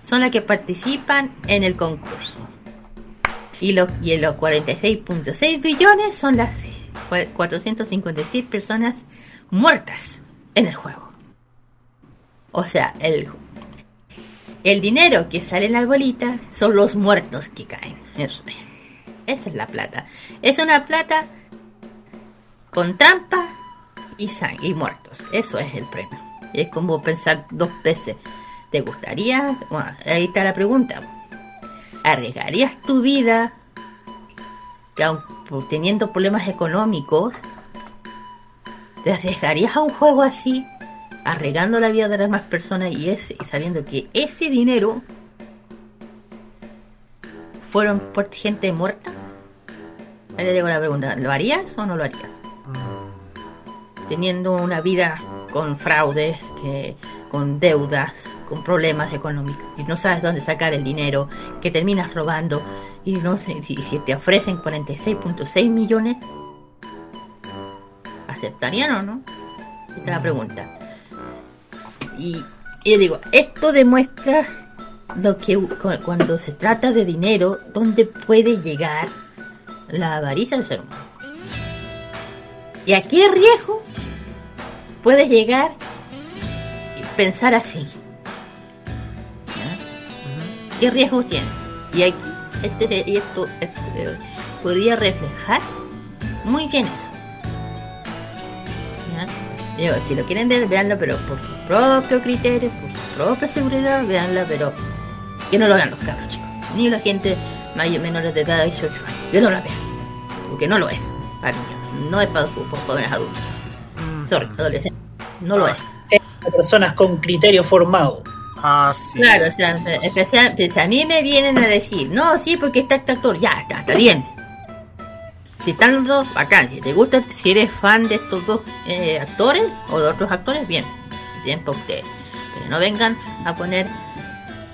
son las que participan en el concurso. Y los, y los 46.6 billones son las 456 personas muertas en el juego. O sea, el, el dinero que sale en la bolita son los muertos que caen. Esa es la plata. Es una plata con trampa y sangre y muertos. Eso es el premio. Es como pensar dos veces. ¿Te gustaría? Bueno, ahí está la pregunta. ¿Arriesgarías tu vida que aun teniendo problemas económicos, te arriesgarías a un juego así, arriesgando la vida de las más personas y, ese, sabiendo que ese dinero fueron por gente muerta? Ahí le digo la pregunta, ¿lo harías o no lo harías? Mm. Teniendo una vida con fraudes, que, con deudas, con problemas económicos y no sabes dónde sacar el dinero, que terminas robando y no sé si, te ofrecen 46.6 millones, ¿aceptarían o no? Esta es la pregunta. Y, y digo, esto demuestra lo que cuando se trata de dinero, dónde puede llegar la avaricia del ser humano. ¿Y a qué riesgo puedes llegar y pensar así? ¿Qué riesgo tienes? Y aquí este, y esto este, podría reflejar muy bien eso. Digo, si lo quieren ver, veanlo, pero por su propio criterio, por su propia seguridad, veanla, pero que no lo hagan los cabros, chicos. Ni la gente mayor, menores de edad de 18 años. Que no la vean. Porque no lo es. Para No es para, jóvenes adultos. Mm. Sorry, adolescentes. No lo ah. Es personas con criterio formado. Claro, o sea, especial, pues, a mí me vienen a decir, no, sí, porque está este actor, ya, está, está bien. Si están los dos, bacán. Si te gusta, si eres fan de estos dos eh, actores o de otros actores, bien. Bien para ustedes. Pero no vengan a poner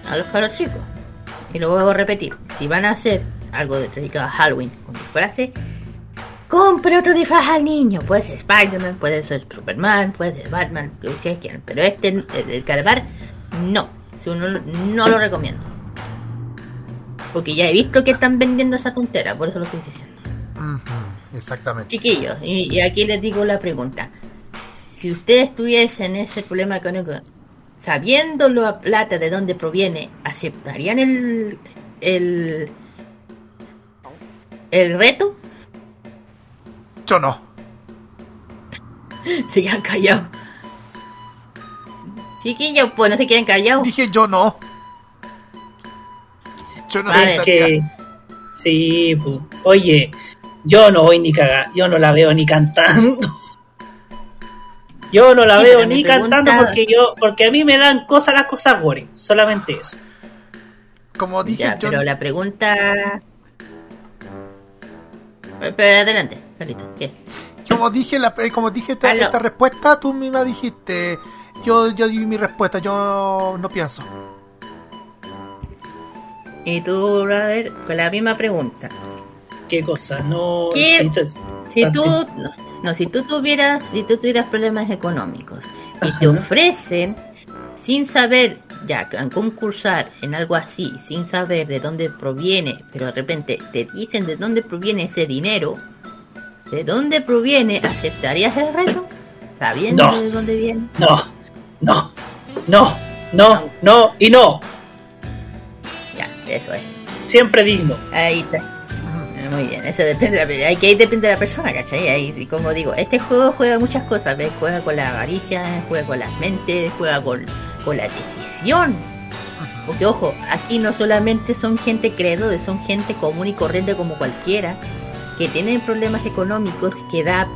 a los caros chicos. Y lo vuelvo a repetir. Si van a hacer algo dedicado a Halloween con disfraces, compre otro disfraz al niño. Puede ser Spider-Man, puede ser Superman, puede ser Batman, lo que ustedes quieran. Pero este, el, el no, no lo recomiendo. Porque ya he visto que están vendiendo esa tontera, por eso lo estoy diciendo. exactamente. Chiquillos, y, aquí les digo la pregunta. Si ustedes tuviesen ese problema económico, sabiendo la plata de dónde proviene, ¿aceptarían el, el, el reto? Yo no. *laughs* Sigan callados. Chiquillos, pues no se queden callados. Dije yo no. Yo no ah, que... Sí, pues. Oye, yo no voy ni cagando, yo no la veo ni cantando. *laughs* Yo no la veo ni cantando porque yo, porque a mí me dan cosas las cosas gore, solamente eso. Como dije, ya, pero la pregunta. Pero adelante, Carlita, ¿qué? Como dije, la, eh, como dije esta, esta respuesta, tú misma dijiste yo, yo di mi respuesta, yo no pienso. Y tú, brother, con la misma pregunta. ¿Qué cosa? No. ¿Qué? Si tú, no, si tú tuvieras, si tú tuvieras problemas económicos y te ofrecen sin saber ya concursar en algo así, sin saber de dónde proviene, pero de repente te dicen de dónde proviene ese dinero, de dónde proviene, ¿aceptarías el reto? Sabiendo de dónde viene. No, no, no, no, no y no. Ya, eso es. Siempre digno. Ahí está. Muy bien, eso depende de la, hay que ahí depende de la persona, ¿cachai? Ahí, como digo, este juego juega muchas cosas, ¿ves? Juega con la avaricia, juega con las mentes, juega con, con la decisión. Porque ojo, aquí no solamente son gente credo, son gente común y corriente como cualquiera, que tienen problemas económicos que da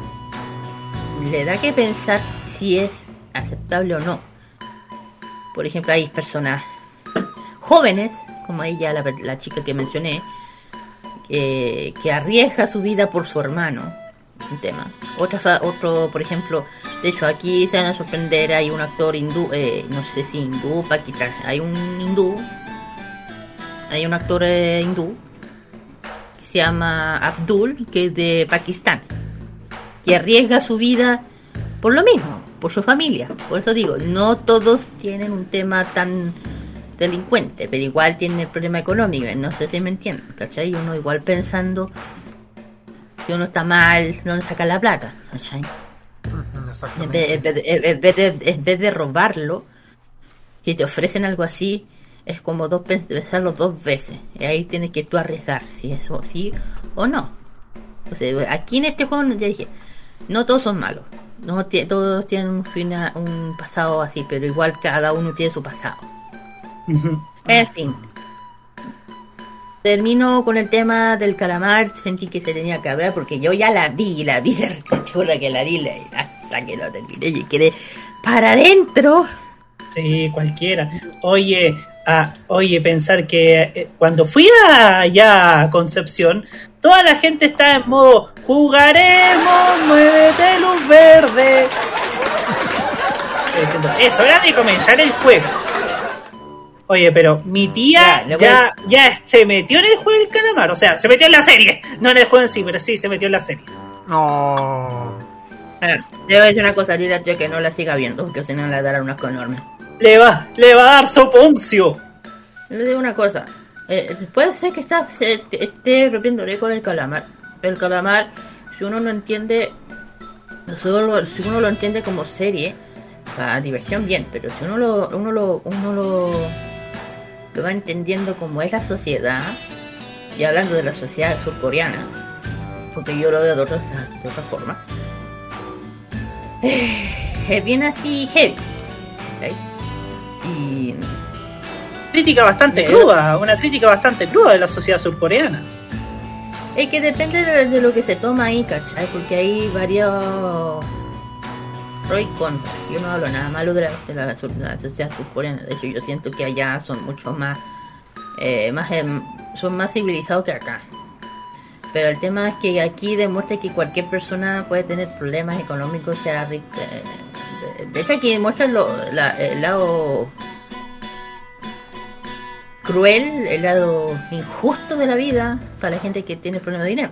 le da que pensar si es aceptable o no. Por ejemplo, hay personas jóvenes, como ella, la, la chica que mencioné, que, que arriesga su vida por su hermano. Un tema. Otra, otro, por ejemplo, de hecho aquí se van a sorprender, hay un actor hindú, eh, no sé si hindú, paquita, hay un hindú, hay un actor eh, hindú que se llama Abdul, que es de Pakistán, que arriesga su vida por lo mismo, por su familia. Por eso digo, no todos tienen un tema tan delincuente, pero igual tiene el problema económico, no sé si me entienden, ¿cachai? Uno igual pensando que uno está mal, ¿dónde saca la plata? ¿cachai? En vez, de, robarlo, si te ofrecen algo así, es como dos pensarlo dos veces. Y ahí tienes que tú arriesgar si eso sí o no. aquí en este juego ya dije, no todos son malos. No todos tienen un, un pasado así, pero igual cada uno tiene su pasado. En fin. Termino con el tema del calamar. Sentí que se tenía que hablar porque yo ya la vi, la vi, de que la vi hasta que lo terminé y quedé para adentro. Sí, cualquiera. Oye, ah, oye, pensar que eh, cuando fui allá a Concepción, toda la gente está en modo jugaremos, muévete luz verde. Eso era de comenzar el juego. Oye, pero mi tía ya, ya, se metió en el juego del calamar. O sea, se metió en la serie. *laughs* No en el juego en sí, pero sí se metió en la serie. No. A ver, debo decir una cosa, dile que no la siga viendo, porque si no le dará una enorme. Le va, le va a dar soponcio. Le digo una cosa. Eh, puede ser que está, se, esté rompiéndole con el calamar. El calamar, si uno no entiende, solo, si uno lo entiende como serie, para diversión bien, pero si uno lo, uno lo, uno lo lo va entendiendo como es la sociedad, y hablando de la sociedad surcoreana, porque yo lo veo de otra, de otra forma, es bien así heavy. Y. Crítica bastante cruda, una crítica bastante cruda de la sociedad surcoreana. Es que depende de, lo que se toma ahí, ¿cachai? Porque hay varios Roy con Yo no hablo nada malo de la, de la, sociedad surcoreana. De hecho, yo siento que allá son mucho más, eh, más em, son más civilizados que acá. Pero el tema es que aquí demuestra que cualquier persona puede tener problemas económicos, sea rica. Eh, de, hecho, aquí demuestra el lado cruel, el lado injusto de la vida para la gente que tiene problemas de dinero.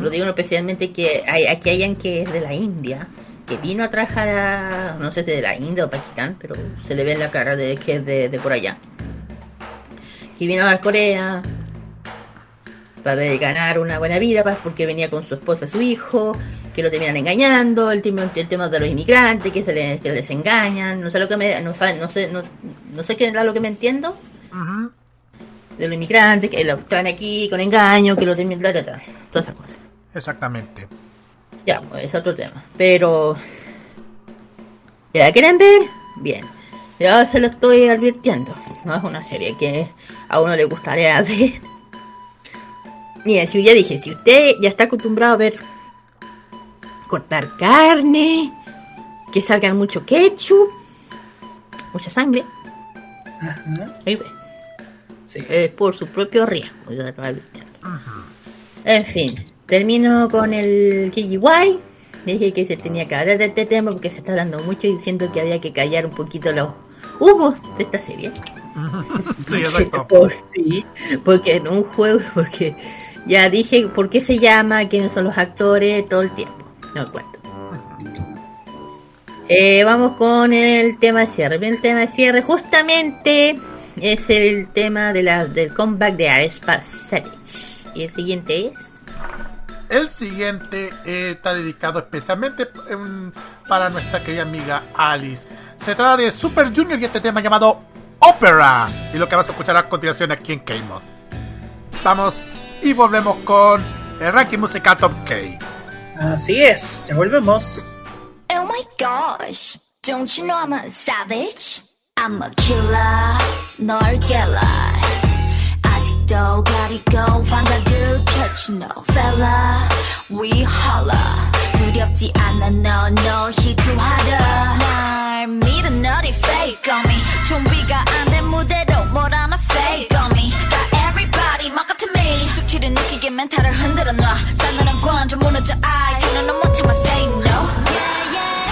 Lo digo especialmente que hay, aquí hayan que es de la India que vino a trabajar a, no sé si de la India o Pakistán, pero se le ve en la cara de que es de, por allá. Que vino a Corea para ganar una buena vida, pues, porque venía con su esposa su hijo, que lo terminan engañando, el tema, el tema de los inmigrantes, que se les, que les engañan, no sé lo que me, no, no sé, no, no sé qué es lo que me entiendo. De los inmigrantes, que lo traen aquí con engaño, que lo terminan, todas esas cosas. Exactamente. Ya, pues es otro tema. Pero. ¿La quieren ver? Bien. Ya se lo estoy advirtiendo. No es una serie que a uno le gustaría *laughs* ver. Mira, si ya dije, si usted ya está acostumbrado a ver cortar carne, que salgan mucho ketchup, mucha sangre, ahí ve. Sí. Es por su propio riesgo. En fin, Termino con el KGY. Dije que se tenía que hablar de este tema porque se está dando mucho y siento que había que callar un poquito los humos de esta serie. *laughs* Sí, exacto. *laughs* sí, porque en un juego, porque Ya dije por qué se llama, quiénes son los actores, todo el tiempo. No cuento. Eh, vamos con el tema de cierre. El tema de cierre justamente es el tema de la, del comeback de Aespa Savage. Y el siguiente es... El siguiente eh, está dedicado especialmente em, para nuestra querida amiga Alice. Se trata de Super Junior y este tema llamado Opera. Y lo que vamos a escuchar a continuación aquí en K-Mod. Vamos y volvemos con el ranking musical Top K. Así es, ya volvemos. Oh my gosh, don't you know I'm a savage? I'm a killer, 널 깨라. 아직도 가리고 반짝을 펼치 no fella. We holla. 두렵지 않아 너, 너 희투하라. 날 믿어 너리 fake on me. 준비가 안된 무대로 뭘 하나 fake on me. 수치를 느끼게 멘탈을 흔들어 놔. 싸늘한 관좀 무너져 I. more time I say no.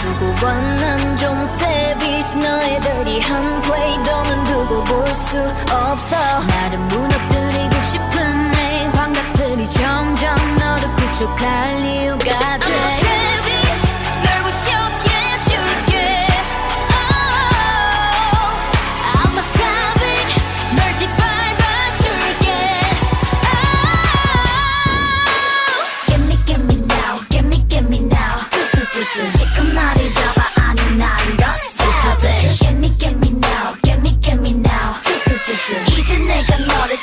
두고 봐난좀 savage 너의 dirty한 play 너는 두고 볼 수 없어. 나를 무너뜨리고 싶은 내 환각들이 점점 너를 구축할 이유가 돼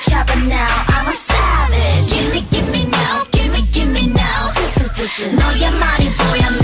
잡아 now I'm a savage Give me give me now give me give me now 너의 말이 보여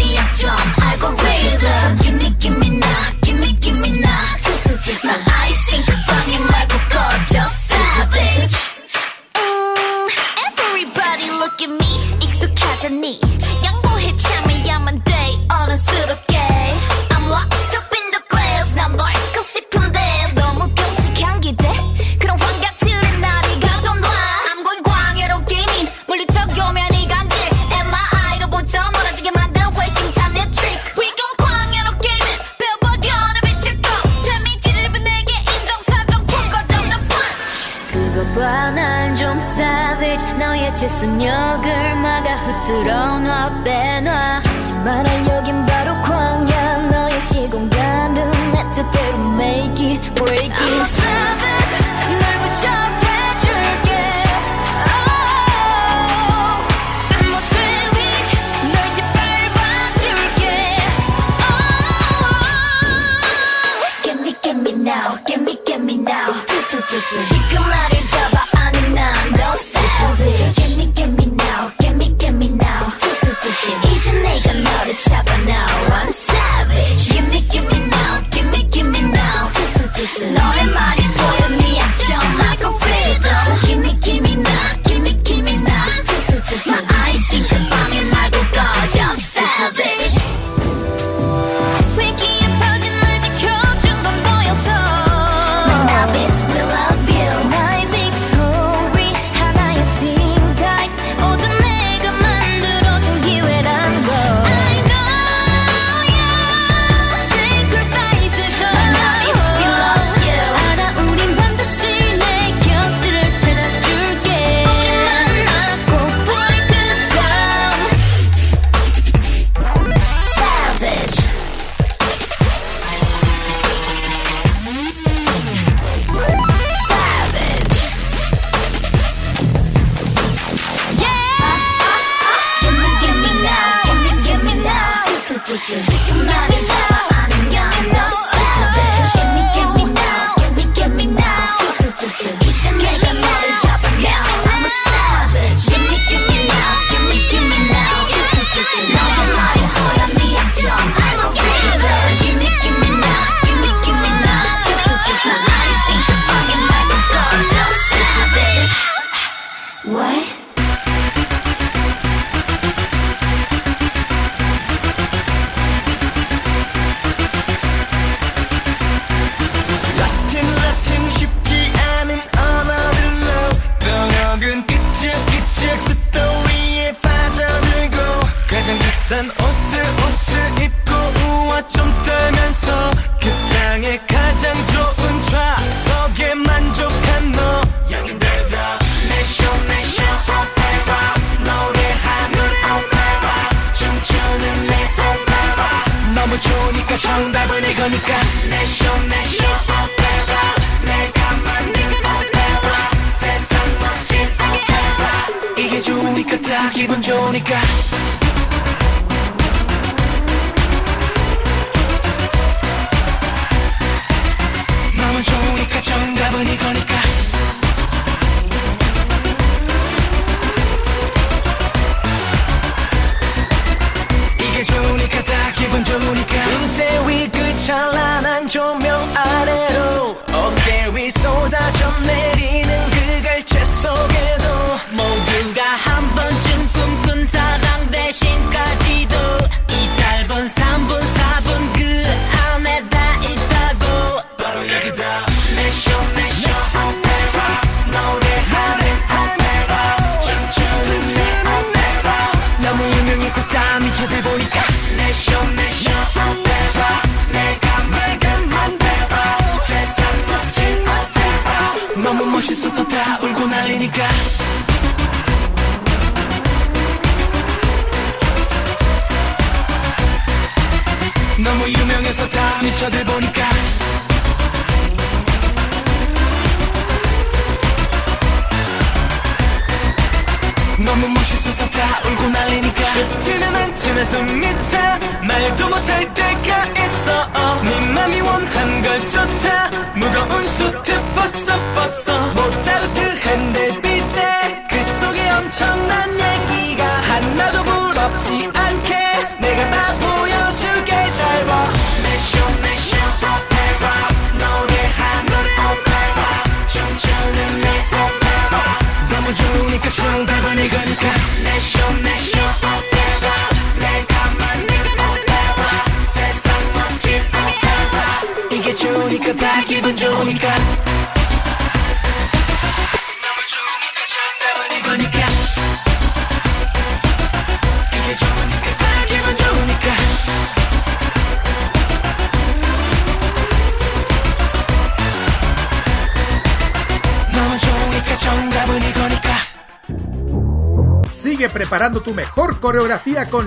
채순역을 막아 흐트러 놔 빼놔. 하지 마라 여긴 바로 광야 너의 시공간은 내 뜻대로 make it break it. I'm a savage 날 부셔해줄게. Oh, I'm a 이제 내가 너를 잡아 now 지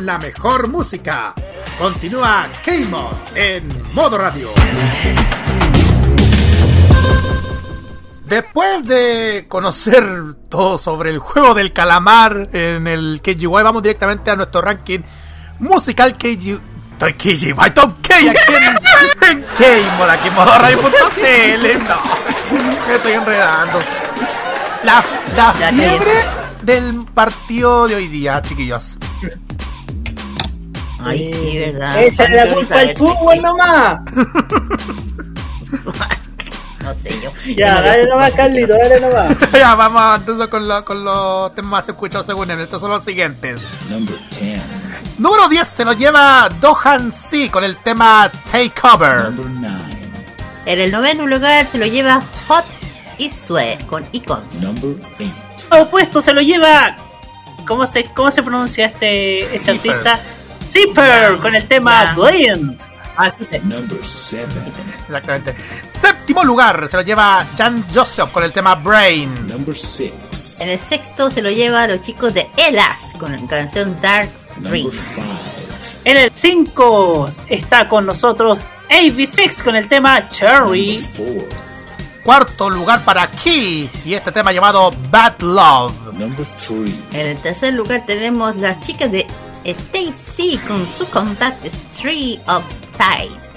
con la mejor música. Continúa K-Mod en modo radio. Después de conocer todo sobre el juego del calamar en el KGY, vamos directamente a nuestro ranking musical KG. Estoy KGY Top K aquí en, en K-Mod, aquí en modo radio.cl. No, me estoy enredando. La, la fiebre del partido de hoy día, chiquillos. Ay, sí, verdad. Échale la culpa al fútbol nomás. *laughs* No sé yo. Ya, dale nomás, Carlito, dale nomás. *laughs* ya, vamos entonces con, lo- con los temas más escuchados según él. Estos son los siguientes. Number 10. Número 10 se lo lleva Dohan C con el tema Take Cover. Number 9. En el noveno lugar se lo lleva Hot y Sue con Icons. Number 8. Opuesto se lo lleva. ¿Cómo se, cómo se pronuncia este, este artista? Zipper con el tema. Blind. Así 7. Exactamente. Séptimo lugar se lo lleva Jan Joseph con el tema Brain. Number 6. En el sexto se lo lleva a los chicos de Elas con la canción Dark Number Dream. 5. En el 5 está con nosotros AB6 con el tema Cherry. Number 4. Cuarto lugar para Key y este tema llamado Bad Love. Number 3. En el tercer lugar tenemos las chicas de Stacy con su compact Street of.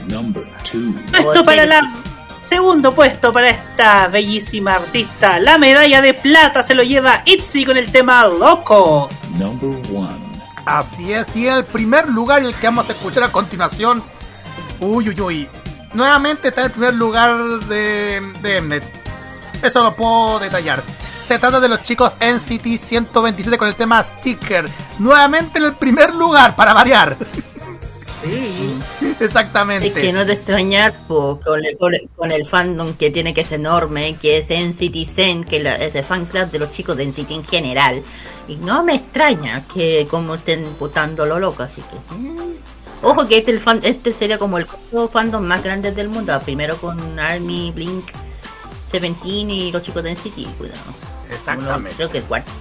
Number 2. Puesto para la segundo puesto para esta bellísima artista. La medalla de plata se lo lleva Itzy con el tema Loco. Number 1. Así es, y el primer lugar el que vamos a escuchar a continuación. Uy, uy, uy. Nuevamente está en el primer lugar de, de Mnet. Eso lo puedo detallar. Se trata de los chicos NCT 127 con el tema Sticker. Nuevamente en el primer lugar, para variar. Sí. *laughs* Exactamente. Es que no te extrañar po, con, el, con, el, fandom que tiene que ser enorme, que es NCT Zen, que la- es el fan club de los chicos de NCT en general. Y no me extraña que como estén putando lo loco, así que... mm. Ojo que este, el fan, este sería como el fandom más grande del mundo, primero con Army, Blink, Seventeen y los chicos de NCT, cuidado. Exactamente. Creo que el cuarto.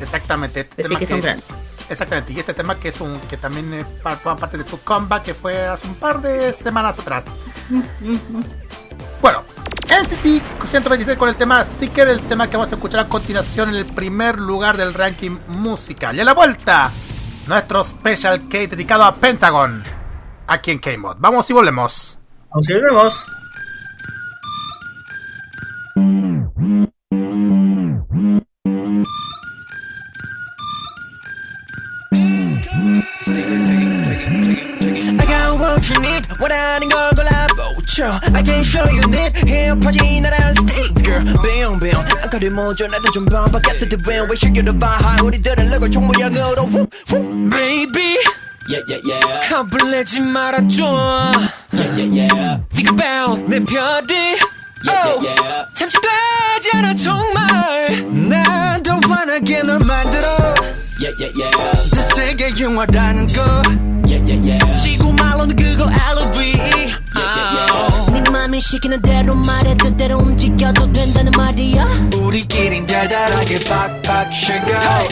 Exactamente. Este tema que que-. Exactamente, y este tema que es un que también pa- forma parte de su comeback que fue hace un par de semanas atrás. Bueno, NCT 126 con el tema Sticker, el tema que vamos a escuchar a continuación en el primer lugar del ranking musical. Y a la vuelta, nuestro Special K dedicado a Pentagon, aquí en K-Mod. Vamos y volvemos. Vamos y volvemos. what you need 원하는 걸 골라보죠 I can show you need 힙하지 나란 sticker Bam bam 아까를 먼저 나도 좀 봐봐 Get to the win 왜 시계를 봐 우리들은 렉을 총 모양으로 whoop, whoop. Baby Yeah, yeah, yeah. 겁을 내지 말아줘 Yeah, yeah, yeah. Think about 내 별이 Yeah, Oh, yeah, yeah. 잠시 되지 않아 정말 난더 환하게 널 만들어 Yeah, yeah, yeah. 더 세게 영화라는 거 Yeah, yeah, yeah. 지구 말로는 그거 LOV yeah, yeah. 네 맘이 시키는 대로 말해 뜻대로 움직여도 된다는 말이야. 우리끼린 달달하게 팍팍 쉐고.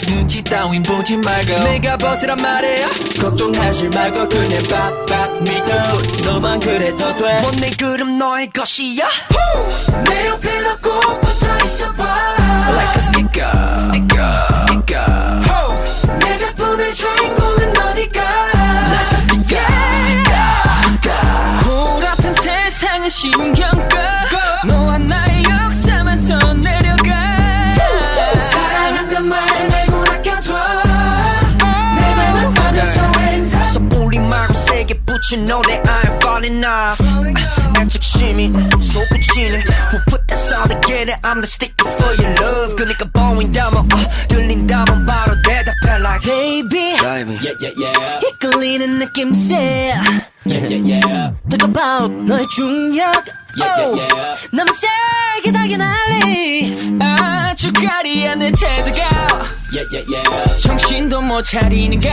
눈치 따윈 보지 말고. 내가 벗으란 말이야. 걱정하지 말고 그냥 빡빡 믿어. 너만 그래도 돼. 뭔내 그름 너의 것이야? 내 옆에 너꼭 붙어 있어봐. Like a sticker sticker sticker 내 작품의 주인공은 너니까 세상은 신경 꺼 너와 나의 역사만 선 내려가. 사랑한단 말 말고 아껴둬 내 맘을 hands up 섣불리 말고 세게 붙인 노래 I'm falling off 애착심이 솟구치네 Who put that sound together I'm the sticker for your love 그니까 보인다면 어, 들린다면 바로 대답해 like Baby Yeah, yeah, yeah. 이끌리는 느낌새 Yeah, yeah, yeah. 뜨거워 너의 중력 Yeah, yeah, yeah. 너무 세게 달게 날리 아주 가리한 내 태도가 Yeah, yeah, yeah. 정신도 못 차리는 거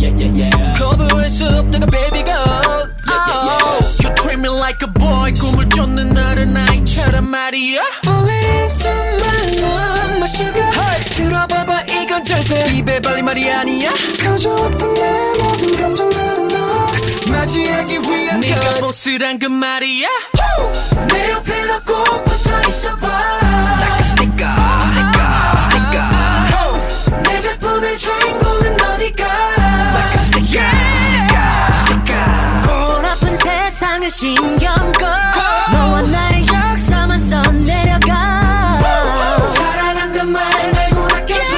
Yeah, yeah, yeah. 거부할 수 없다가 baby go yeah, oh, You treat me like a boy. 꿈을 쫓는 나를 아이처럼 말이야. Falling into my love my sugar. 들어봐봐 이건 절대 입에 발린 말이 아니야. 가져왔던 내 모든 감정들은 너 맞이하기 위한 네가 보스란 그 말이야. 내 옆에 너꼭 붙어 있어봐. Like a sticker sticker sticker. 내 작품의 주인공은 너니까 세상을 신경 꺼 너와 나의 역사만 선 내려가. 사랑한단 말 말고 아껴줘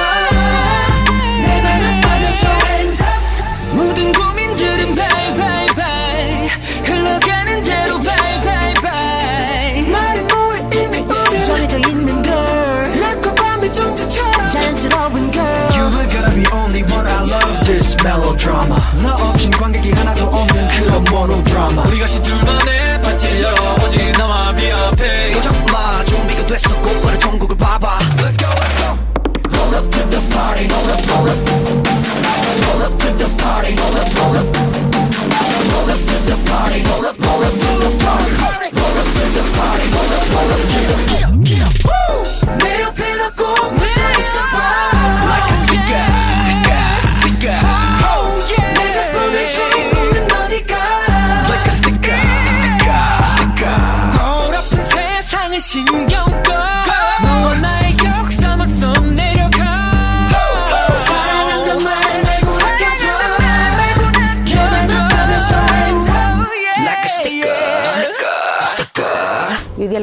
내 맘을 받아줘 hands up. 모든 고민들은 bye bye bye. 흘러가는 대로 bye bye bye. 말이 뭐해 이미 우리 정해져 있는 걸. 낮고 밤의 정체처럼. 자연스러운 걸. You are gonna be only one. I love this melodrama. 너 없인 관객이 하나도 없는 그런 monodrama 우리 같이 둘만의 파티를 열어보지 나와 미앞에 도전마 준비가 됐어 곧바로 전국을 봐봐 Let's go let's go Roll up to the party roll up roll up Roll up to the party roll up roll up Roll up to the party roll up roll up to the party Roll up to the party roll up roll up Get up get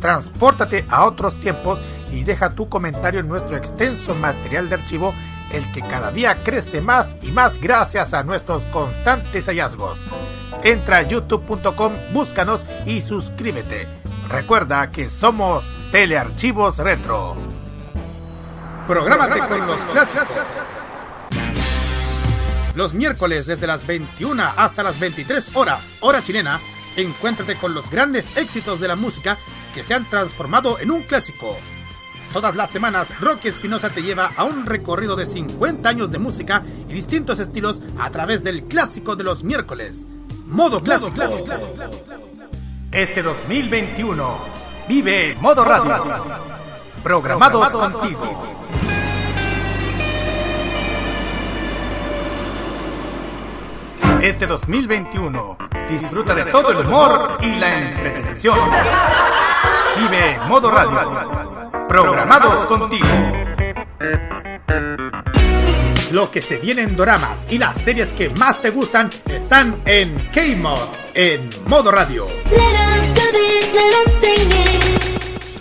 Transpórtate a otros tiempos y deja tu comentario en nuestro extenso material de archivo, el que cada día crece más y más gracias a nuestros constantes hallazgos. Entra a youtube.com, búscanos y suscríbete. Recuerda que somos Telearchivos Retro. Prográmate con los clásicos. Los miércoles desde las 21 hasta las 23 horas, hora chilena, encuéntrate con los grandes éxitos de la música que se han transformado en un clásico. Todas las semanas, Rocky Espinosa te lleva a un recorrido de 50 años de música y distintos estilos a través del clásico de los miércoles. Modo clásico. Este 2021, vive Modo Radio. Programados contigo. Este 2021, disfruta de todo el humor y la entretención. Vive Modo Radio. Programados contigo. Lo que se viene en doramas y las series que más te gustan están en K-Mod, en Modo Radio.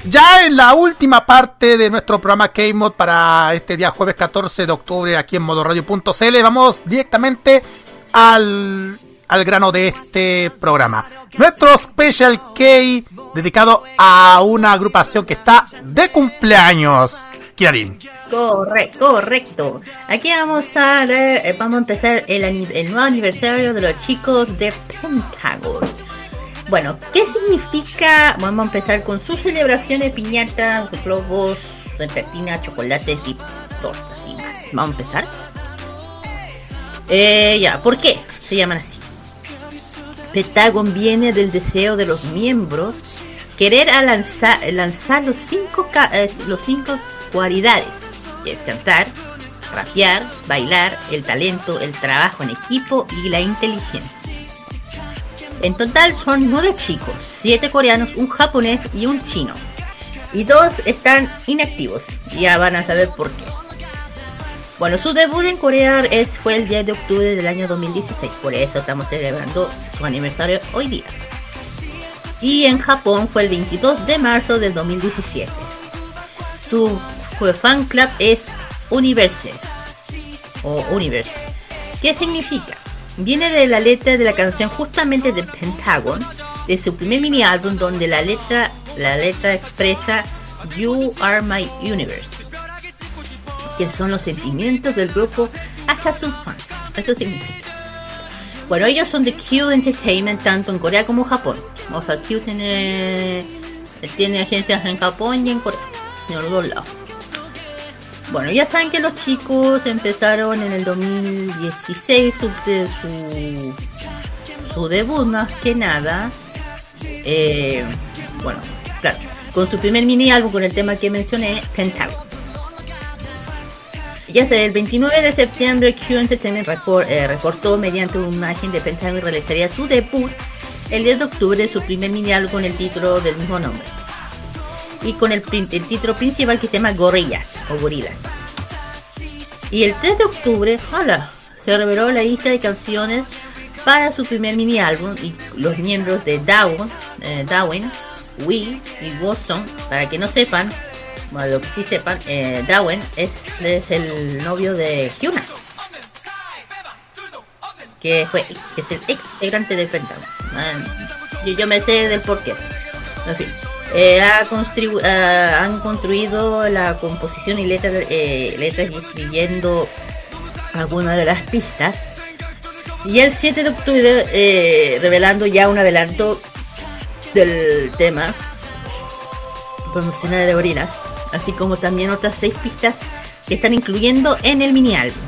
Ya en la última parte de nuestro programa K-Mod para este día jueves 14 de octubre aquí en modoradio.cl vamos directamente al, al grano de este programa. Nuestro Special K dedicado a una agrupación que está de cumpleaños. Kiarin. Correcto, correcto. Aquí vamos a ver, eh, vamos a empezar el nuevo aniversario de los chicos de Pentagon. Bueno, ¿qué significa? Vamos a empezar con sus celebraciones, piñatas, globos, serpentinas, chocolates y tortas y más. Vamos a empezar. Eh, ya, ¿por qué se llaman así? Pentagon viene del deseo de los miembros querer lanzar, lanzar los cinco, eh, los cinco cualidades, que es cantar, rapear, bailar, el talento, el trabajo en equipo y la inteligencia. En total son nueve chicos, siete coreanos, un japonés y un chino. Y dos están inactivos. Ya van a saber por qué. Bueno, su debut en Corea es, fue el 10 de octubre del año 2016, por eso estamos celebrando su aniversario hoy día. Y en Japón fue el 22 de marzo del 2017. Su fan club es Universe o Universe. ¿Qué significa? Viene de la letra de la canción justamente de Pentagon, de su primer mini álbum donde la letra, la letra expresa You are my universe que son los sentimientos del grupo hacia sus fans. Esto significa. Bueno, ellos son de Q Entertainment tanto en Corea como Japón. O sea, Q tiene, tiene agencias en Japón y en Corea, en los dos lados. Bueno, ya saben que los chicos empezaron en el 2016 su, su, su debut más que nada. Eh, bueno, claro, con su primer mini álbum con el tema que mencioné, Pentagon. Ya el 29 de septiembre Q Entertainment repor- eh, reportó mediante una imagen de Pentagon y realizaría su debut el 10 de octubre su primer mini álbum con el título del mismo nombre. Y con el, título principal que se llama Gorrillas o Gorilas. Y el 3 de octubre, hola, se reveló la lista de canciones para su primer mini álbum y los miembros de Darwin, eh, Darwin Wee y Watson, para que no sepan, bueno, lo que sí sepan, eh, Darwin es, es el novio de Hyuna. Que fue, es el ex integrante de Pentagon. Ah, Yo, yo me sé del porqué. En fin. Eh, han construido la composición y letras, eh, letras y escribiendo algunas de las pistas. Y el 7 de octubre, eh, revelando ya un adelanto del tema promocional de Gorilas, así como también otras seis pistas que están incluyendo en el mini álbum.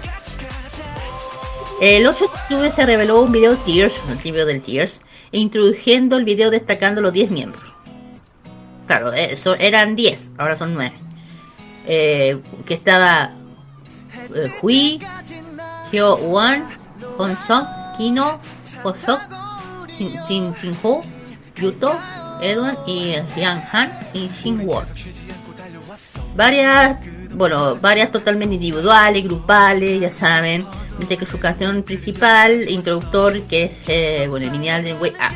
El 8 de octubre se reveló un video Tears, el video del Tears, introduciendo el video destacando los 10 miembros. Claro, eh, so- eran 10, ahora son 9. Eh, que estaba eh, Hui, Hyo Won, Hon Song, Kino, Hosok, Shin, Ho, Yuto, Edwin y Yang Han y Shin Won. Varias bueno, varias totalmente individuales, grupales, ya saben. Mientras que su canción principal, introductor, que es, eh, bueno, el minial de Way Up.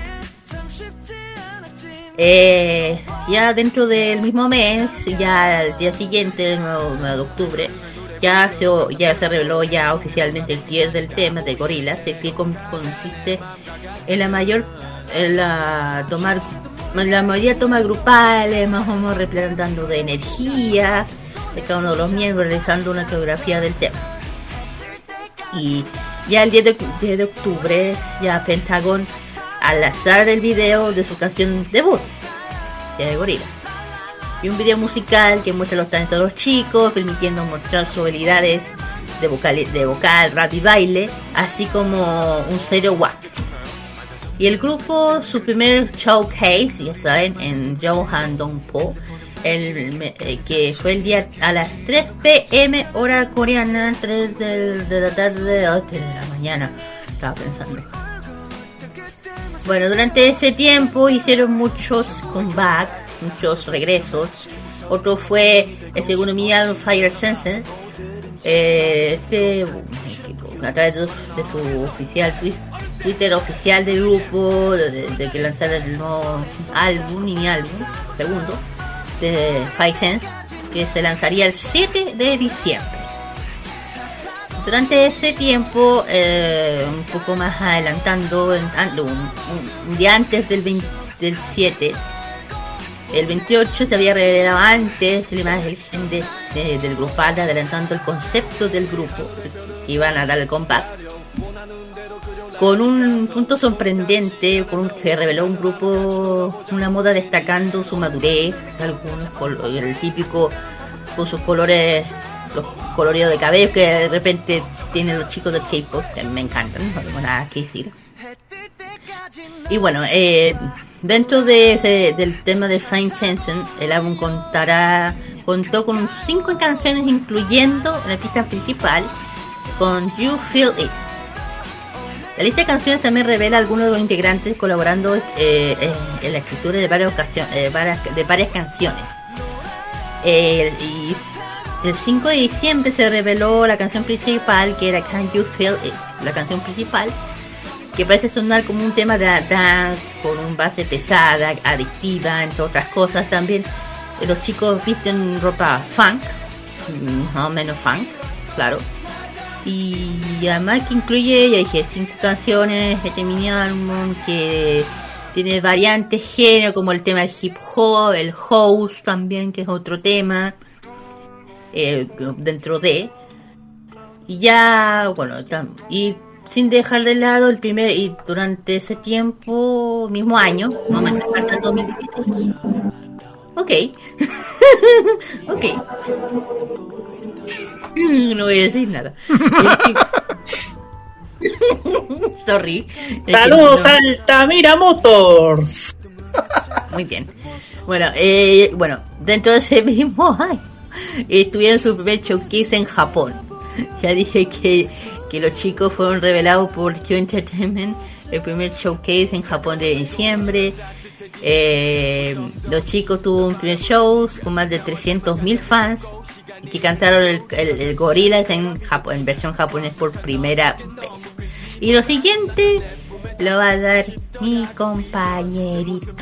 Eh, ya dentro del mismo mes, ya al día siguiente, el 9, 9 de octubre, ya se, ya se reveló ya oficialmente el tier del tema de Gorillaz, que con- consiste en la mayor, en la tomar, la mayoría toma grupales, más o menos representando de energía de cada uno de los miembros, realizando una coreografía del tema. Y ya el 10 de, 10 de octubre, ya Pentagon al lanzar el video de su canción debut, ya de Gorilla. Y un video musical que muestra los talentos de los chicos, permitiendo mostrar sus habilidades de vocal, de vocal, rap y baile, así como un serio wack. Y el grupo, su primer showcase, ya saben, en Dongpo, el, eh, que fue el día a las 3 pm hora coreana, 3 del- de, la tarde, 8 de la mañana, estaba pensando. Bueno, durante ese tiempo hicieron muchos comebacks, muchos regresos. Otro fue el segundo mini álbum Fire Senses. Eh, este, a través de, su oficial twis- Twitter oficial del grupo, de, que lanzara el nuevo álbum, mini álbum, segundo, de Five Sense, que se lanzaría el 7 de diciembre. Durante ese tiempo, eh, un poco más adelantando, un, día antes del, 20 del 7, el 28 se había revelado antes la imagen de, de- del grupal, adelantando el concepto del grupo que iban a dar el comeback. Con un punto sorprendente, con un, se reveló un grupo, una moda destacando su madurez, algunos el típico con sus colores, los coloridos de cabello que de repente tienen los chicos del K-pop, que me encantan, no tengo nada que decir. Y bueno, eh, dentro de, de- del tema de Fine Jensen, el álbum contará, contó con cinco canciones, incluyendo la pista principal, con You Feel It. La lista de canciones también revela algunos de los integrantes colaborando eh, en, la escritura de varias, eh, de varias canciones. Eh, y el 5 de diciembre se reveló la canción principal, que era Can You Feel It, la canción principal, que parece sonar como un tema de dance, con un base pesada, adictiva, entre otras cosas también. eh, Los chicos visten ropa funk, mm, más o menos funk, claro. Y además que incluye, ya dije, cinco canciones, este mini álbum que tiene variantes género como el tema del hip hop, el house también, que es otro tema eh, dentro de. Y ya, bueno, y sin dejar de lado el primer, y durante ese tiempo, mismo año, no me está faltando 2018. Ok. *laughs* ok. *laughs* no voy a decir nada. *laughs* Sorry. Es que Saludos no- Altamira Motors. Muy bien. Bueno, eh, bueno, dentro de ese mismo *laughs* año estuvieron su primer showcase en Japón. Ya dije que, que los chicos fueron revelados por Q Entertainment, el primer showcase en Japón de diciembre. Eh, los chicos tuvo un primer show con más de 300.000 fans que cantaron el, el, en, versión japonés por primera vez. Y lo siguiente lo va a dar mi compañerito.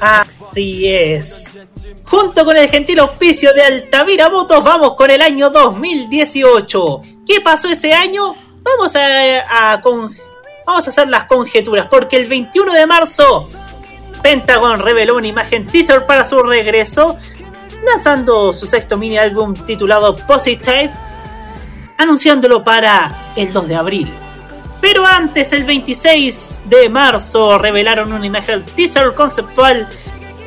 Así es. Junto con el gentil auspicio de Altamira Motos, vamos con el año 2018. ¿Qué pasó ese año? Vamos a, vamos a hacer las conjeturas, porque el 21 de marzo, Pentagon reveló una imagen teaser para su regreso, lanzando su sexto mini álbum titulado Positive, anunciándolo para el 2 de abril. Pero antes, el 26 de marzo, revelaron una imagen teaser conceptual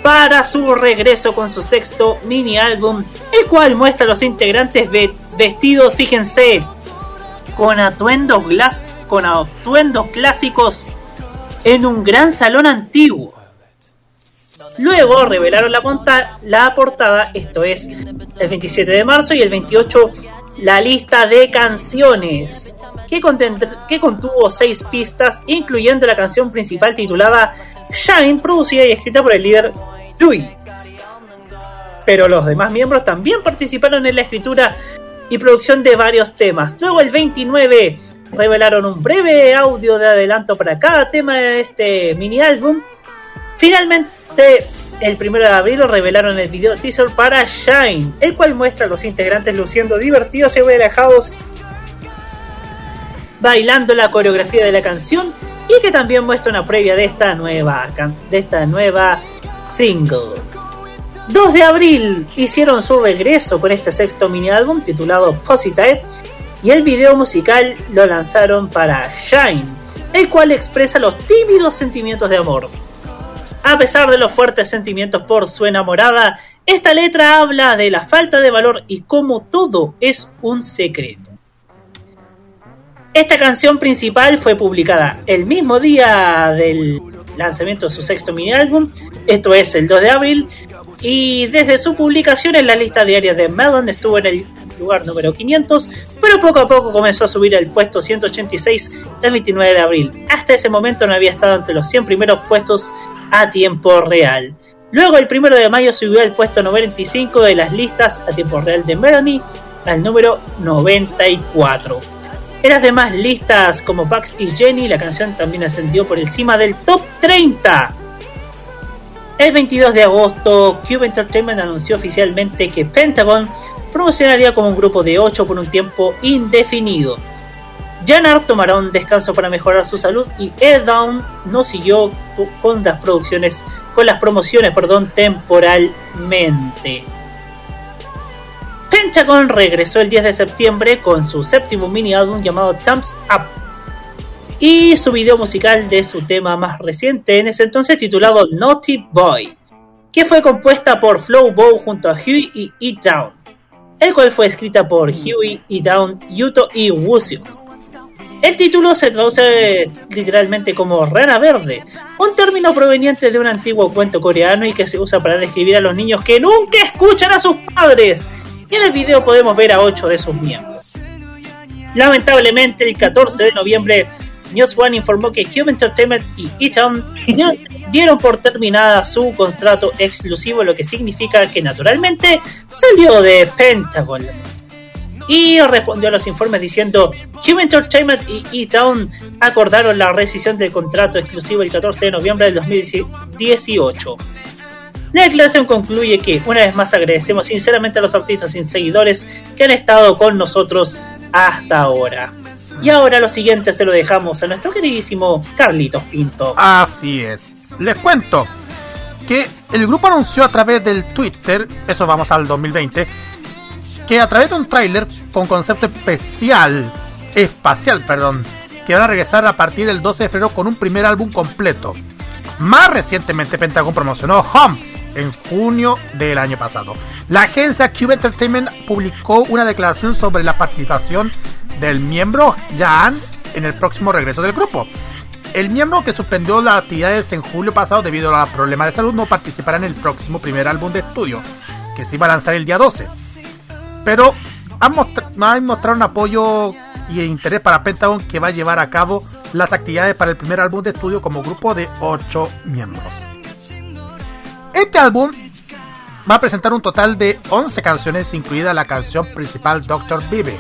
para su regreso con su sexto mini álbum, el cual muestra a los integrantes ve- vestidos, fíjense, con atuendos clásicos en un gran salón antiguo. Luego revelaron la, portada, esto es el 27 de marzo y el 28 la lista de canciones, que, que contuvo seis pistas, incluyendo la canción principal titulada Shine, producida y escrita por el líder Louis. pero los demás miembros también participaron en la escritura y producción de varios temas. Luego el 29 revelaron un breve audio de adelanto para cada tema de este mini álbum. Finalmente, el 1 de abril revelaron el video teaser para Shine, el cual muestra a los integrantes luciendo divertidos y relajados bailando la coreografía de la canción y que también muestra una previa de esta nueva de esta nueva single. 2 de abril hicieron su regreso con este sexto mini álbum titulado Positive y el video musical lo lanzaron para Shine, el cual expresa los tímidos sentimientos de amor. A pesar de los fuertes sentimientos por su enamorada, esta letra habla de la falta de valor y cómo todo es un secreto. Esta canción principal fue publicada el mismo día del lanzamiento de su sexto mini álbum, esto es el 2 de abril, y desde su publicación en la lista diaria de Melon estuvo en el lugar número 500, pero poco a poco comenzó a subir al puesto 186 el 29 de abril. Hasta ese momento no había estado entre los 100 primeros puestos a tiempo real. Luego el 1 de mayo subió al puesto 95 de las listas a tiempo real de Melanie al número 94. En las demás listas como Bugs y Jenny, la canción también ascendió por encima del top 30. El 22 de agosto, Cube Entertainment anunció oficialmente que Pentagon promocionaría como un grupo de 8 por un tiempo indefinido. Janar tomará un descanso para mejorar su salud y Ed Down no siguió con las producciones, con las promociones, perdón, temporalmente. Pentagon regresó el 10 de septiembre con su séptimo mini álbum llamado Thumbs Up y su video musical de su tema más reciente, en ese entonces titulado Naughty Boy, que fue compuesta por Flow Bow junto a Huey y E Down, el cual fue escrita por Huey, E Down, Yuto y Wusio. El título se traduce literalmente como rana verde, un término proveniente de un antiguo cuento coreano y que se usa para describir a los niños que nunca escuchan a sus padres y en el video podemos ver a 8 de sus miembros. Lamentablemente, el 14 de noviembre, News One informó que Cube Entertainment y Eton dieron por terminada su contrato exclusivo, lo que significa que naturalmente salió de Pentagon. Y respondió a los informes diciendo: Cube Entertainment y E-Town acordaron la rescisión del contrato exclusivo el 14 de noviembre del 2018. La declaración concluye que una vez más agradecemos sinceramente a los artistas y seguidores que han estado con nosotros hasta ahora. Y ahora lo siguiente se lo dejamos a nuestro queridísimo Carlitos Pinto. Así es. Les cuento que el grupo anunció a través del Twitter, eso vamos al 2020, que a través de un tráiler con concepto especial, espacial, perdón, que van a regresar a partir del 12 de febrero con un primer álbum completo. Más recientemente Pentagon promocionó Home en junio del año pasado. La agencia Cube Entertainment publicó una declaración sobre la participación del miembro Jan en el próximo regreso del grupo. El miembro que suspendió las actividades en julio pasado debido a problemas de salud no participará en el próximo primer álbum de estudio, que se iba a lanzar el día 12. Pero han, mostrado un apoyo y interés para Pentagon que va a llevar a cabo las actividades para el primer álbum de estudio como grupo de 8 miembros. Este álbum va a presentar un total de 11 canciones, incluida la canción principal Doctor Vive,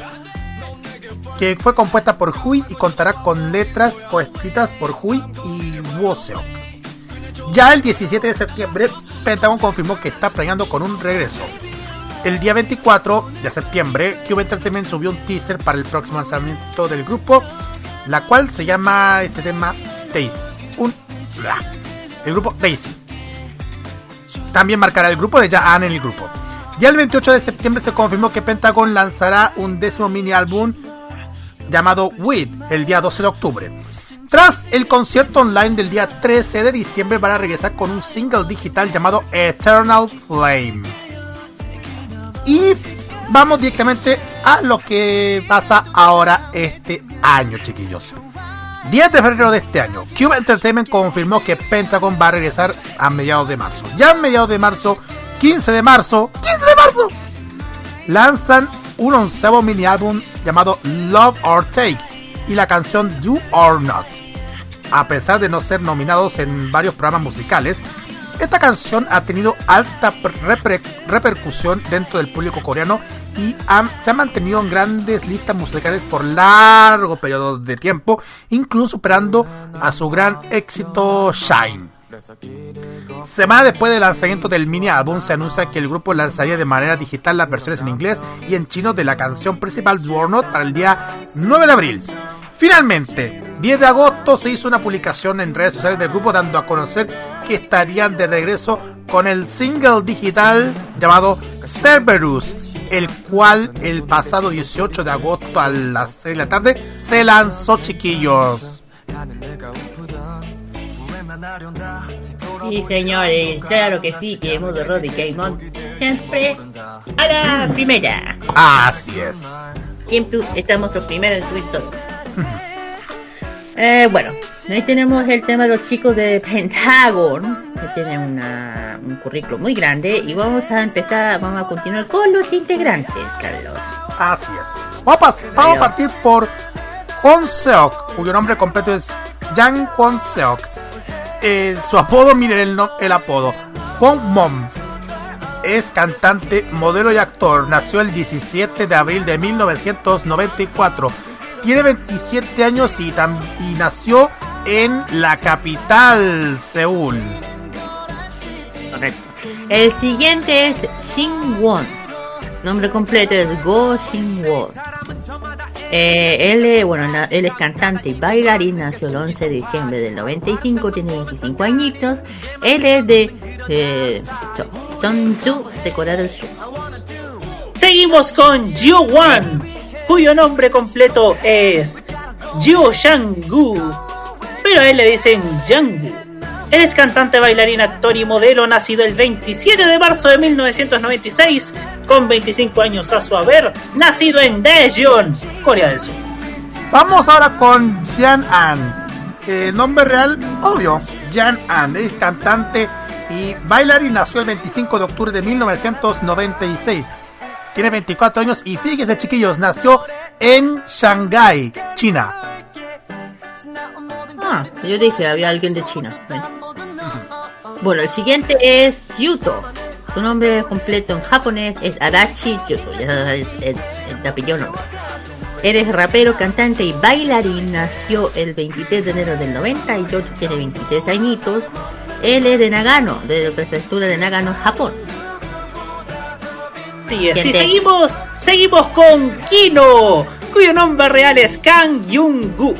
que fue compuesta por Hui y contará con letras coescritas por Hui y Woseok. Ya el 17 de septiembre, Pentagon confirmó que está planeando con un regreso. El día 24 de septiembre, Cube Entertainment subió un teaser para el próximo lanzamiento del grupo, la cual se llama este tema Daisy. Un, el grupo Daisy también marcará el grupo de Jaan en el grupo. Ya el 28 de septiembre se confirmó que Pentagon lanzará un décimo mini álbum llamado With el día 12 de octubre. Tras el concierto online del día 13 de diciembre van a regresar con un single digital llamado Eternal Flame. Y vamos directamente a lo que pasa ahora este año, chiquillos. 10 de febrero de este año, Cube Entertainment confirmó que Pentagon va a regresar a mediados de marzo. Ya a mediados de marzo, 15 de marzo, 15 de marzo, lanzan un onceavo mini álbum llamado Love or Take y la canción Do or Not. A pesar de no ser nominados en varios programas musicales, esta canción ha tenido alta reper- repercusión dentro del público coreano y se ha mantenido en grandes listas musicales por largo periodo de tiempo, incluso superando a su gran éxito Shine. Semana después del lanzamiento del mini álbum se anuncia que el grupo lanzaría de manera digital las versiones en inglés y en chino de la canción principal Sword Note para el día 9 de abril. Finalmente, 10 de agosto se hizo una publicación en redes sociales del grupo dando a conocer que estarían de regreso con el single digital llamado Cerberus, el cual el pasado 18 de agosto a las 6 de la tarde se lanzó chiquillos. Sí, señores, claro que sí, que modo Roddy Gaimon siempre a la primera. Así es. Siempre estamos los primeros en subir todo. *laughs* Eh, bueno, ahí tenemos el tema de los chicos de Pentagon, que tienen una, un currículo muy grande, y vamos a empezar, vamos a continuar con los integrantes, Carlos. Así es. Vamos a, pas- vamos a partir por Kwon Seok, cuyo nombre completo es Jang Kwon Seok. Eh, su apodo, miren el, no- el apodo. Kwon Mom. Es cantante, modelo y actor. Nació el 17 de abril de 1994. Tiene 27 años y, nació en la capital, Seúl. Correcto. El siguiente es Shin Won. Nombre completo es Go Shin Won. Eh, él, es- bueno, na- él es cantante y bailarín, nació el 11 de diciembre del 95, tiene 25 añitos. Él es de eh, Cheonju, de Corea del Sur. Seguimos con Jiu Wan, cuyo nombre completo es Jiu Shang-gu, pero a él le dicen Yang-gu. Él es cantante, bailarín, actor y modelo, nacido el 27 de marzo de 1996, con 25 años a su haber, nacido en Daejeon, Corea del Sur. Vamos ahora con Jan An. Eh, nombre real, obvio, Jan An. Es cantante y bailarín. Nació el 25 de octubre de 1996. Tiene 24 años y fíjese, chiquillos, nació en Shanghái, China. Ah, yo dije, había alguien de China. Bueno, el siguiente es Yuto. Su nombre completo en japonés es Adachi Yuto. Ya es, es- es de apellido nombre. Él es rapero, cantante y bailarín. Nació el 23 de enero del 98, tiene 23 añitos. Él es de Nagano, de la prefectura de Nagano, Japón. Sí, así Gente. seguimos, seguimos con Kino, cuyo nombre real es Kang Jung-gu.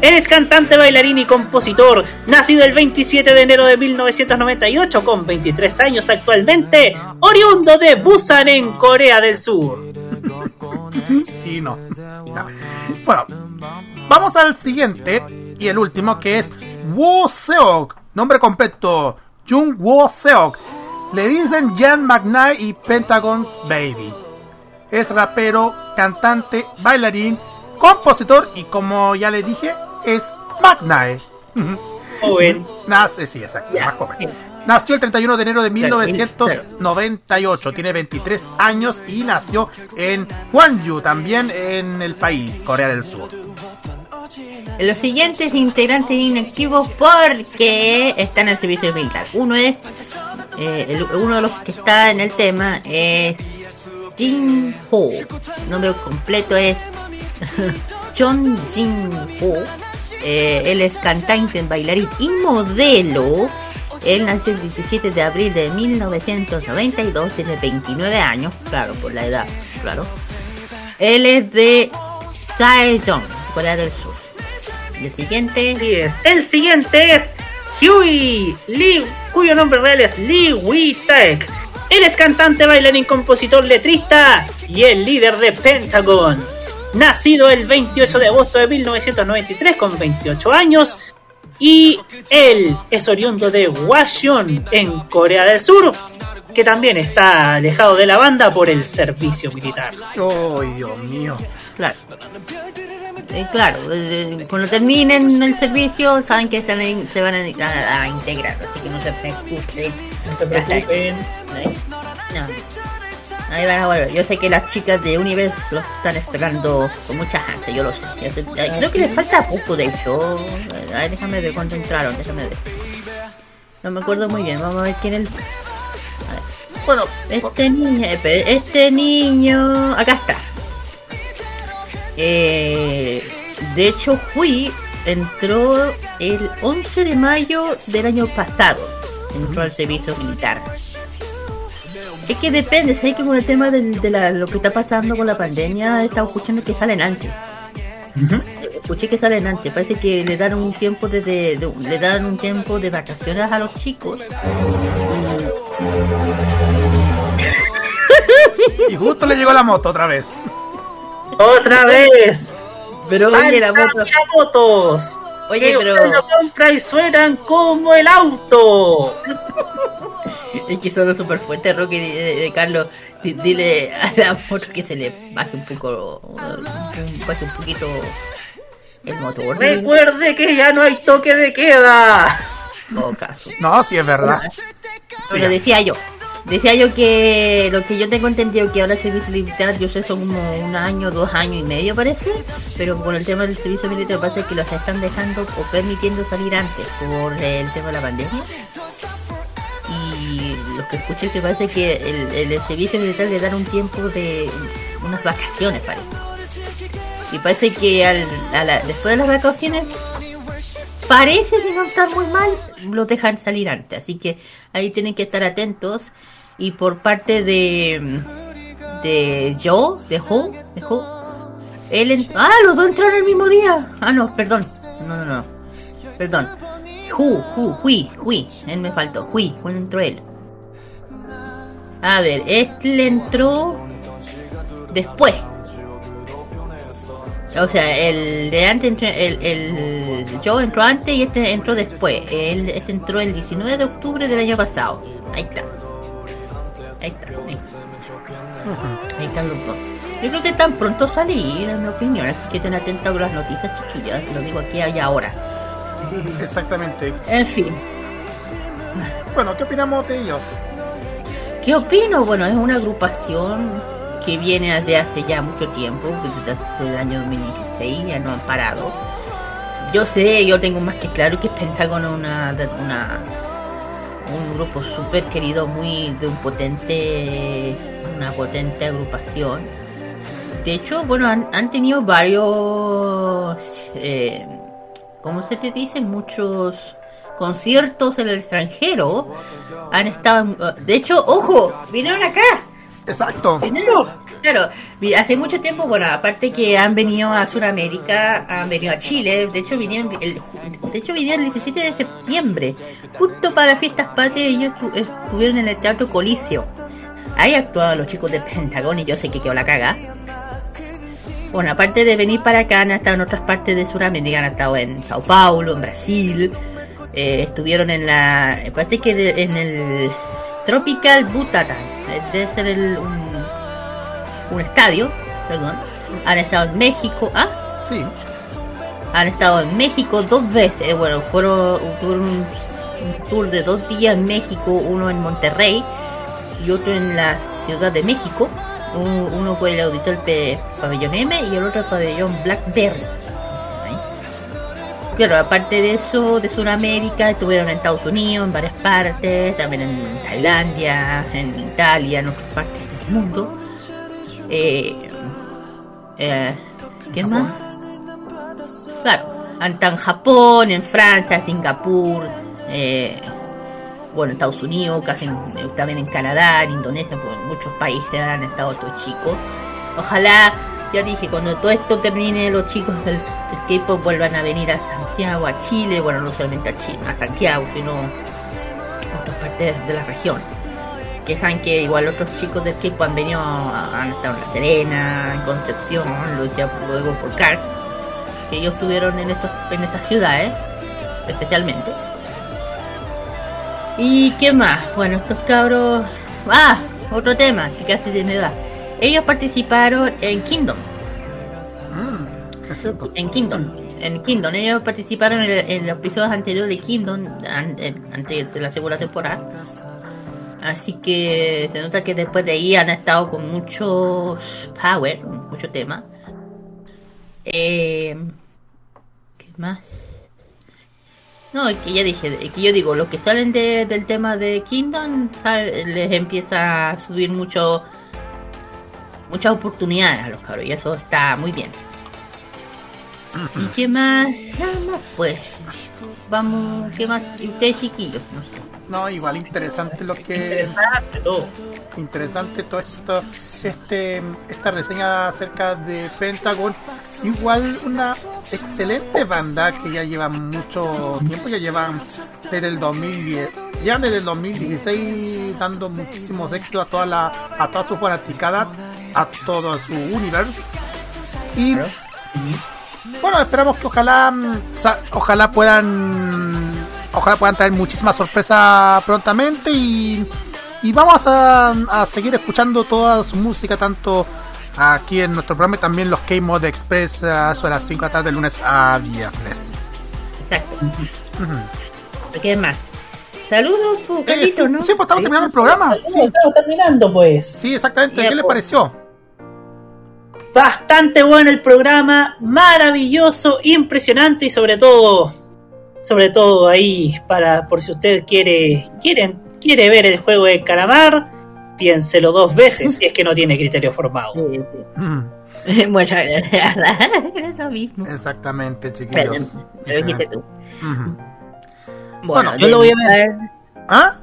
Él es cantante, bailarín y compositor, nacido el 27 de enero de 1998 con 23 años actualmente, oriundo de Busan en Corea del Sur. Y no. No. Bueno, vamos al siguiente y el último que es Woo Seok. Nombre completo: Jung Woo Seok. Le dicen Jan McKnight y Pentagon's Baby. Es rapero, cantante, bailarín, compositor y como ya le dije, es McKnight. *laughs* Joven. Nace, sí, exacto, más joven. Nació el 31 de enero de 1998, tiene 23 años y nació en Gwangju, también en el país, Corea del Sur. Los siguientes integrantes inactivos porque están el servicio militar. Uno es, eh, el- uno de los que está en el tema es Jin Ho. Nombre completo es *laughs* John Jin Ho. Eh, él es cantante, bailarín y modelo. Él nació el 17 de abril de 1992, tiene 29 años, claro, por la edad, claro. Él es de Daejeon, Corea del Sur. Y el siguiente. Así es. El siguiente es Huey Lee, cuyo nombre real es Lee Wee Taek. Él es cantante, bailarín, compositor, letrista y el líder de Pentagon. Nacido el 28 de agosto de 1993 con 28 años. Y él es oriundo de Washington, en Corea del Sur, que también está alejado de la banda por el servicio militar. ¡Oh, Dios mío! Claro. Eh, claro, eh, cuando terminen el servicio saben que se, van- se van a, integrar, así que no se preocupen. No se preocupen. No. Ahí van a volver. Yo sé que las chicas de Universe lo están esperando con mucha ansia, yo lo sé. Yo sé- eh, Creo que les falta poco de hecho. A ver, déjame ver cuánto entraron, déjame ver. No me acuerdo muy bien. Vamos a ver quién es el. Bueno, Este niño, espera, este niño, acá está. Eh, de hecho, fui, entró el 11 de mayo del año pasado. Entró al servicio militar. Es que depende, ¿sabes que con el tema de, la- lo que está pasando con la pandemia, he estado escuchando que salen antes. Escuché que salen antes, parece que le dan un tiempo de, de- de- le dan un tiempo de vacaciones a los chicos. Y justo le llegó la moto otra vez. ¡Otra vez! Pero oye, la moto. ¡Mira motos! Oye, Que pero- lo compra y suenan como el auto. Es que son súper fuertes, Rocky, eh, eh, Carlos. di- Dile a la moto que se le baje un poco, un, baje un poquito el motor. Recuerde que ya no hay toque de queda. No caso. No, sí es verdad. Pero decía yo, decía yo que lo que yo tengo entendido que ahora el servicio militar, yo sé, son como un año, dos años y medio parece, pero con el tema del servicio militar lo que pasa es que los están dejando o permitiendo salir antes por el tema de la pandemia. Y lo que escuché que parece que el, el servicio militar le dan un tiempo de unas vacaciones, parece. Y parece que al, a la- después de las vacaciones parece que no estar muy mal, los dejan salir antes. Así que ahí tienen que estar atentos. Y por parte de de Joe, de Ho, de Ho, él en- ah, los dos entraron el mismo día. Ah, no, perdón. No, no, no. Perdón. Hu, Hu, Hui, Hui. Él me faltó. Hui, ¿cuándo entró él? A ver, este entró después. O sea, el de antes, entró- el, el Joe entró antes y este entró después. Él, este entró el 19 de octubre del año pasado. Ahí está. Ahí está. Ahí, está. Ahí están los dos. Yo creo que tan pronto salir, en mi opinión. Así que estén atentos a las noticias, chiquillas. Lo digo aquí y ahora. *laughs* Exactamente. En fin. Bueno, ¿qué opinamos de ellos? ¿Qué opino? Bueno, es una agrupación que viene desde hace ya mucho tiempo, desde el año 2016, ya no han parado. Yo sé, yo tengo más que claro que Pentágono es una, una, un grupo súper querido, muy de un potente, una potente agrupación. De hecho, bueno, han, tenido varios, eh, ¿cómo se le dice? Muchos conciertos en el extranjero. Han estado, de hecho, ojo, vinieron acá. Exacto. Claro, hace mucho tiempo, bueno, aparte que han venido a Sudamérica, han venido a Chile, de hecho vinieron el, de hecho vinieron el 17 de septiembre, justo para fiestas patrias, ellos estu- estuvieron en el Teatro Coliseo. Ahí actuaban los chicos de Pentagón y yo sé que quedó la caga. Bueno, aparte de venir para acá, han estado en otras partes de Sudamérica, han estado en Sao Paulo, en Brasil, eh, estuvieron en la, parece que de- en el Tropical Butatan, eh, debe ser el, un, un estadio, perdón. Han estado en México, ¿ah? Sí. Han estado en México dos veces, bueno, fueron, tuvieron un, un tour de dos días en México, uno en Monterrey y otro en la Ciudad de México. Un- Uno fue el auditor Pabellón M y el otro el Pabellón Blackberry. Claro, aparte de eso, de Sudamérica, estuvieron en Estados Unidos, en varias partes, también en Tailandia, en Italia, en otras partes del mundo. Eh, eh, ¿Qué más? Claro, en Japón, en Francia, Singapur, eh, bueno, en Estados Unidos, casi en- también en Canadá, en Indonesia, pues en muchos países han estado estos chicos. Ojalá, ya dije, cuando todo esto termine, los chicos del, del K-pop vuelvan a venir a Santiago, a Chile, bueno, no solamente a Chile, a Santiago, sino a otras partes de la región. Que saben que igual otros chicos del K-pop han venido, han estado en La Serena, en Concepción, luego por Car, que ellos estuvieron en, estos, en esas ciudades, especialmente. ¿Y qué más? Bueno, estos cabros... Ah, otro tema que casi se me da. Ellos participaron en Kingdom. En Kingdom. En Kingdom. Ellos participaron en, en los episodios anteriores de Kingdom, antes de la segunda temporada. Así que se nota que después de ahí han estado con muchos power, mucho tema. Eh, ¿Qué más? No, es que ya dije, es que yo digo, los que salen de- del tema de Kingdom sal- les empieza a subir mucho muchas oportunidades a los cabros y eso está muy bien. ¿Y qué más? Pues. Vamos, ¿qué más? ¿Y ustedes chiquillos? No sé. No, igual interesante lo que. Interesante todo. Interesante todo esto, este, esta reseña acerca de Pentagon. Igual una excelente banda que ya lleva mucho tiempo, ya llevan desde el 2010, ya desde el 2016 dando muchísimos éxitos a toda la, a toda su fanaticada, a todo su universo. Y bueno, esperamos que ojalá, mm, ojalá puedan, ojalá puedan traer muchísimas sorpresas prontamente y, y vamos a, a seguir escuchando toda su música tanto aquí en nuestro programa y también los K-Mod Express a eso de las 5 de la tarde de lunes a viernes. *laughs* Exacto. ¿Qué más? Saludos, pues, Eh, Carlito, sí, ¿no? sí, pues estamos terminando el programa. Sí, Estamos terminando, pues. sí exactamente. ¿Qué le pareció? Bastante bueno el programa, maravilloso, impresionante y sobre todo, sobre todo ahí para por si usted quiere quiere quiere ver el juego de calamar, piénselo dos veces si es que no tiene criterio formado. Mm, *laughs* bueno, *laughs* eso mismo. Exactamente, chiquillos. Perdón, lo dijiste tú. Ujú. Bueno, yo lo voy a ver. ¿Ah?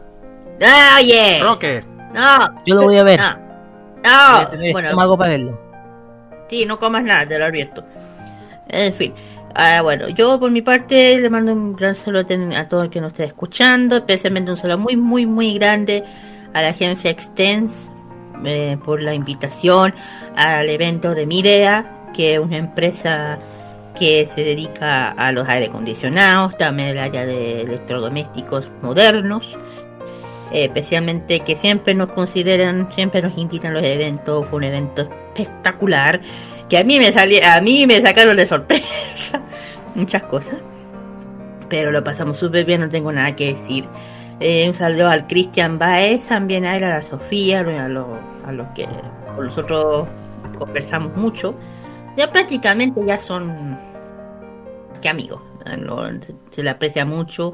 ¡Ah, oye! Roque. No. Yo lo voy a ver. No. Voy a No. Bueno, estómago para verlo. sí, no comas nada, te lo advierto. En fin. Ah, bueno, yo por mi parte le mando un gran saludo a todos los que nos estén escuchando, especialmente un saludo muy, muy, muy grande a la agencia Extens eh, por la invitación al evento de Midea, que es una empresa que se dedica a los aire acondicionados, también el área de electrodomésticos modernos, eh, especialmente que siempre nos consideran, siempre nos invitan los eventos, fue un evento espectacular, que a mí me salió, a mí me sacaron de sorpresa *laughs* muchas cosas, pero lo pasamos súper bien, no tengo nada que decir. Eh, un saludo al Cristian Baez, también a él, a la Sofía, a los a los que con nosotros conversamos mucho. Ya prácticamente ya son que amigos, ¿no? se, le aprecia mucho.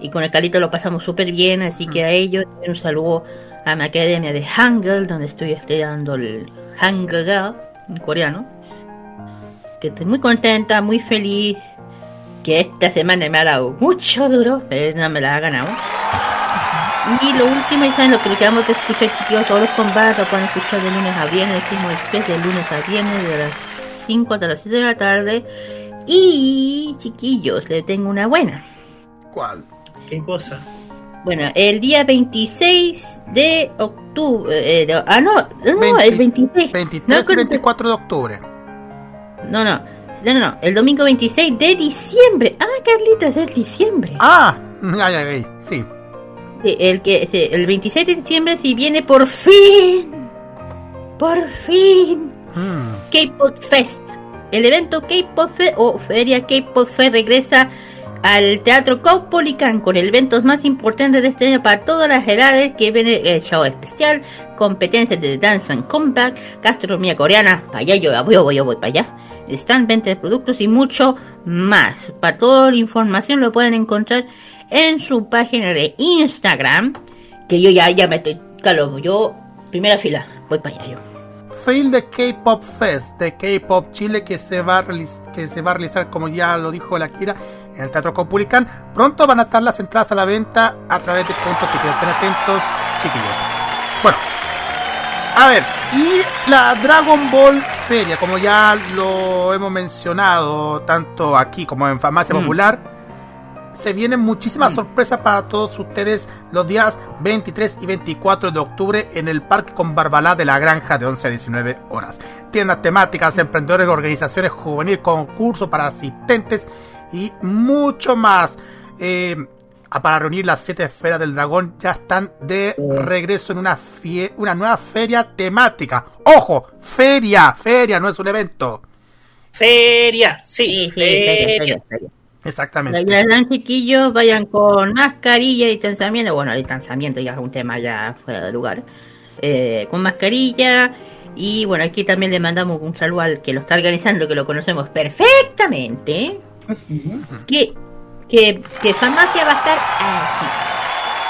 Y con el Calito lo pasamos súper bien, así que a ellos un saludo a mi academia de Hangul, donde estoy estudiando el Hangul en coreano. Que estoy muy contenta, muy feliz. Que esta semana me ha dado mucho duro, pero no me la ha ganado. Y lo último, saben lo que le quedamos de escuchar, chiquillos, todos los combates lo pueden escuchar de lunes a viernes, decimos express de lunes a viernes, de las 5 hasta las 7 de la tarde. Y, chiquillos, le tengo una buena. ¿Cuál? ¿Qué cosa? Bueno, el día 26 de octubre. eh, no, ah, no, no, 20 el 26. 23 no, y con- 24 de octubre. no, no, no, no, el domingo 26 de diciembre. Ah, Carlitos, es diciembre. Ah, ya, ya, ya, sí. El, que, el 26 de diciembre si viene por fin. Por fin. Mm. K-Pop Fest. El evento K-Pop o Feria K-Pop regresa al Teatro Caupolicán con eventos más importantes de este año para todas las edades que viene el show especial, competencias de dance and comeback, gastronomía coreana, para allá yo voy, yo voy, yo voy para allá, están venta de productos y mucho más. Para toda la información lo pueden encontrar en su página de Instagram, que yo ya, ya me estoy, calo, yo, primera fila, voy para allá yo. Fail de K-Pop Fest de K-Pop Chile que se va a que se va a realizar como ya lo dijo la Kira en el Teatro Copulicán. Pronto van a estar las entradas a la venta a través de puntos que estén atentos, chiquillos. Bueno, a ver, y la Dragon Ball Feria, como ya lo hemos mencionado tanto aquí como en Farmacia Mm. Popular, se vienen muchísimas sorpresas para todos ustedes los días 23 y 24 de octubre en el Parque con Barbalá de la Granja de 11 a 19 horas. Tiendas temáticas, emprendedores, organizaciones juveniles, concursos para asistentes y mucho más. Eh, a- para reunir las siete esferas del dragón ya están de regreso en una, fie- una nueva feria temática. ¡Ojo! Feria, feria, no es un evento. Feria, sí, feria, feria. Exactamente. Ya están chiquillos, vayan con mascarilla y distanciamiento. Bueno, el distanciamiento ya es un tema ya fuera de lugar. Eh, con mascarilla. Y bueno, aquí también le mandamos un saludo al que lo está organizando, que lo conocemos perfectamente. Que que, que Farmacia va a estar aquí.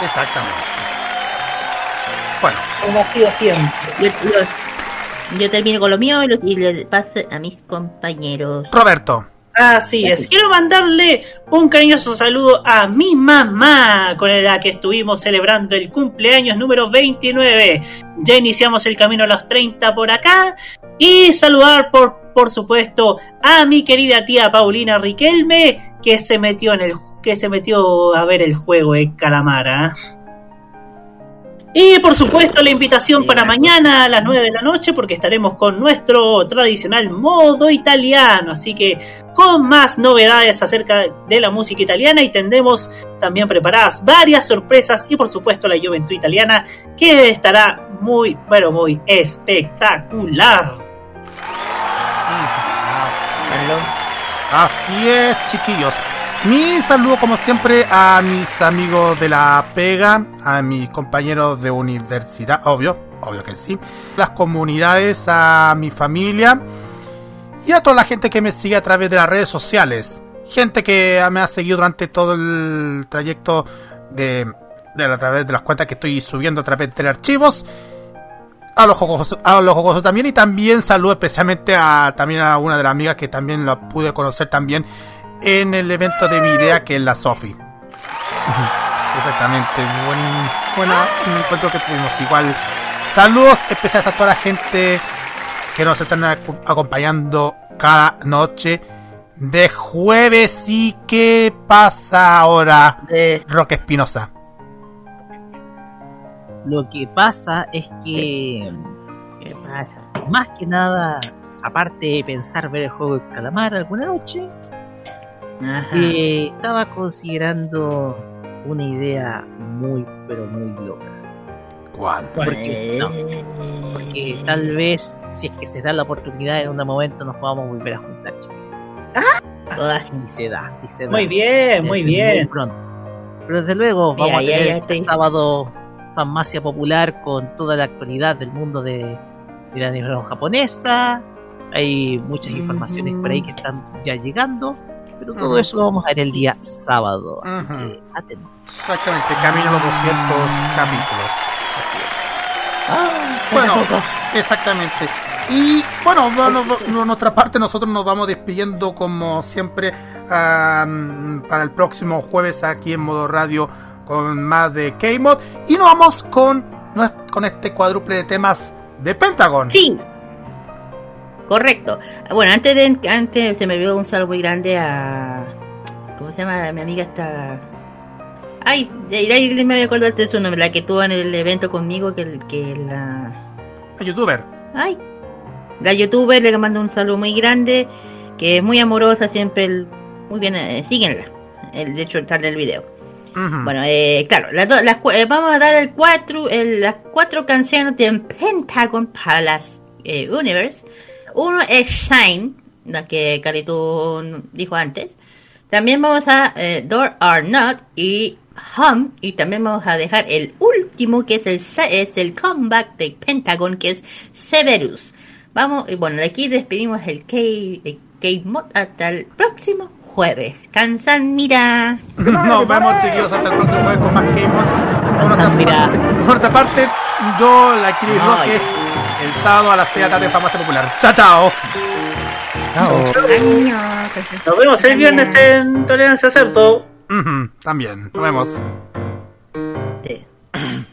Exactamente. Bueno. Como ha sido siempre. Yo, yo- yo termino con lo mío y, lo- y le paso a mis compañeros. Roberto. Así es. Quiero mandarle un cariñoso saludo a mi mamá, con la que estuvimos celebrando el cumpleaños número 29. Ya iniciamos el camino a los 30 por acá. Y saludar, por, por supuesto, a mi querida tía Paulina Riquelme, que se metió en el que se metió a ver el juego de Calamara. Y por supuesto la invitación para mañana a las 9 de la noche porque estaremos con nuestro tradicional modo italiano, así que con más novedades acerca de la música italiana y tendremos también preparadas varias sorpresas y por supuesto la juventud italiana que estará muy pero muy espectacular. Así es, chiquillos. Mi saludo, como siempre, a mis amigos de la pega, a mis compañeros de universidad, obvio, obvio que sí. Las comunidades, a mi familia y a toda la gente que me sigue a través de las redes sociales. Gente que me ha seguido durante todo el trayecto de, a través de las cuentas que estoy subiendo a través de archivos a los jocosos, a los jocosos también y también saludo especialmente a también a una de las amigas que también la pude conocer también en el evento de mi idea que es la Sofi. Exactamente, buen, buena un encuentro que tuvimos igual. Saludos especiales a toda la gente que nos están acompañando cada noche de jueves y qué pasa ahora Roque Espinosa. Lo que pasa es que. Más que nada, aparte de pensar ver el juego de calamar alguna noche, eh, estaba considerando una idea muy, pero muy loca. ¿Cuál? Porque, no, porque tal vez, si es que se da la oportunidad en un momento, nos podamos volver a juntar. Si se da, si se da. Muy bien, muy bien. pronto. Pero desde luego, Mira, vamos a tener ya este sábado farmacia popular con toda la actualidad del mundo de, de la animación japonesa. Hay muchas informaciones por ahí que están ya llegando. Pero todo eso lo vamos a ver el día sábado. Así que atentos. Exactamente, camino a los 200 capítulos. Ah, Bueno, exactamente. Y bueno, bueno, por nuestra parte nosotros nos vamos despidiendo como siempre am, para el próximo jueves aquí en modo radio con más de K-Mod y nos vamos con, con este cuádruple de temas de Pentagon. Sí. Correcto. Bueno, antes de antes se me olvidó un saludo muy grande a ¿cómo se llama? Mi amiga está Ay, ahí me voy a acordar de su nombre, la que estuvo en el evento conmigo que que la La youtuber. Ay. La youtuber le mando un saludo muy grande, que es muy amorosa, siempre el- muy bien, eh, síguenla. El, de hecho, está en el video. Bueno, eh, claro, las do- las eh, vamos a dar el cuatro, el- las cuatro canciones de Pentagon para las eh, Universe. Uno es Shine, la que Carito dijo antes. También vamos a eh, Door or Not y Hum. Y también vamos a dejar el último, que es el, es el comeback de Pentagon, que es Severus. Vamos, y bueno, de aquí despedimos el K, el K-Mod hasta el próximo jueves. Cansan, mira. *laughs* Nos vemos chiquillos hasta el próximo jueves con más K-Mod. Nuestra mira. Por nuestra parte, yo, la Kiri No, Roque, el sábado a las 6 de la tarde en Farmacia Popular. Chao, chao. Nos vemos el viernes en Tolerancia Cerdo. Ujú, También, nos vemos. *clears throat*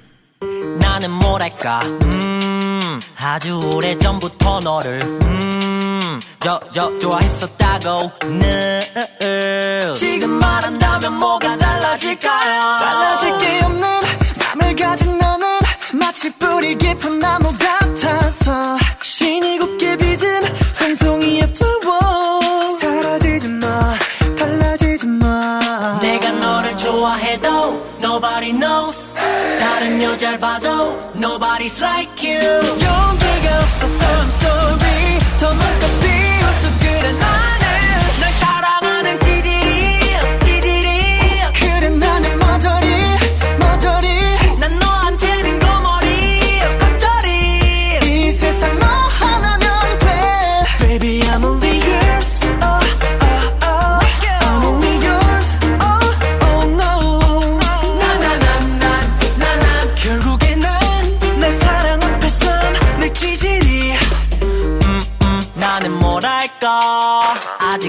나는 뭐랄까 음 아주 오래전부터 너를 음저 저 좋아했었다고 늘 지금 말한다면 뭐가 달라질까요 달라질 게 없는 맘을 가진 너는 마치 뿌리 깊은 나무 같아서 신이 곱게 빚은 한 송이의 flower 사라지지 마 달라지지 마. 내가 너를 좋아해도 nobody knows. 다른 여자를 봐도 nobody's like you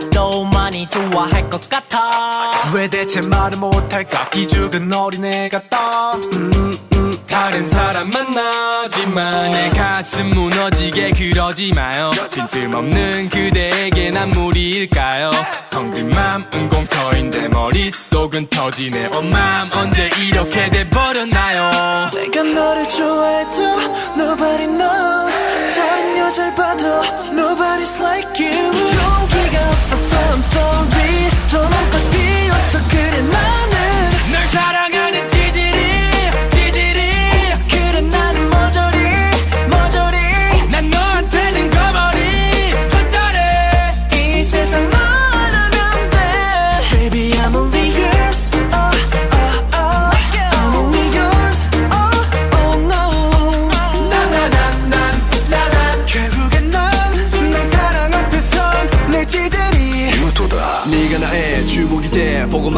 아직도 많이 좋아할 것 같아. 왜 대체 말을 못할까? 기죽은 어린애가 떠. 음, 음, 다른 사람 만나지만 내 가슴 무너지게 그러지 마요. 빈틈없는 그대에게 난 무리일까요? 텅빈 맘은 공터인데 머릿속은 터지네. 어, 엄맘 언제 이렇게 돼버렸나요? 내가 너를 좋아해도 nobody knows. 다른 여자를 봐도 nobody's like you. unfolding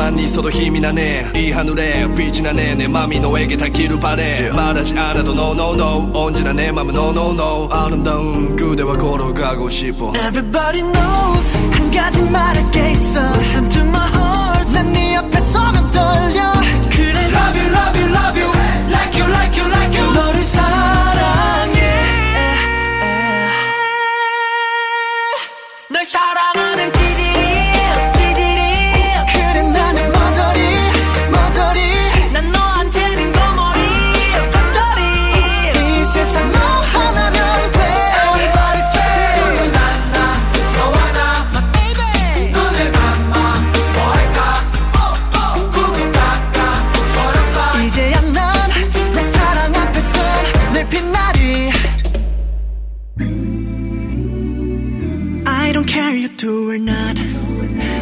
晩にその日見なね。えいいはぬれピーチなね。えねマミのえげたキルパレ。ーマラジあなとノーノーノーオンジなね。マムノーノーノーアルンダウングーではゴロガゴシポ Everybody knows 한 가지 말할게 있 어。 Listen to my heart 난 네 앞에 서면 떨 려。 Care you do or not.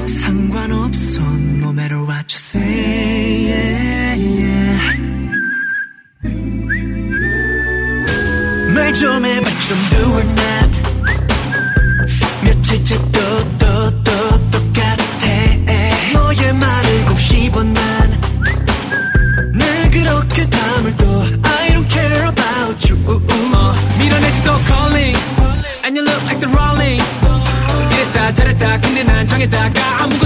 상관없어. No matter what you say yeah, yeah. 말좀 해봐. 좀 do or not. 며칠째 난 창에다가 아무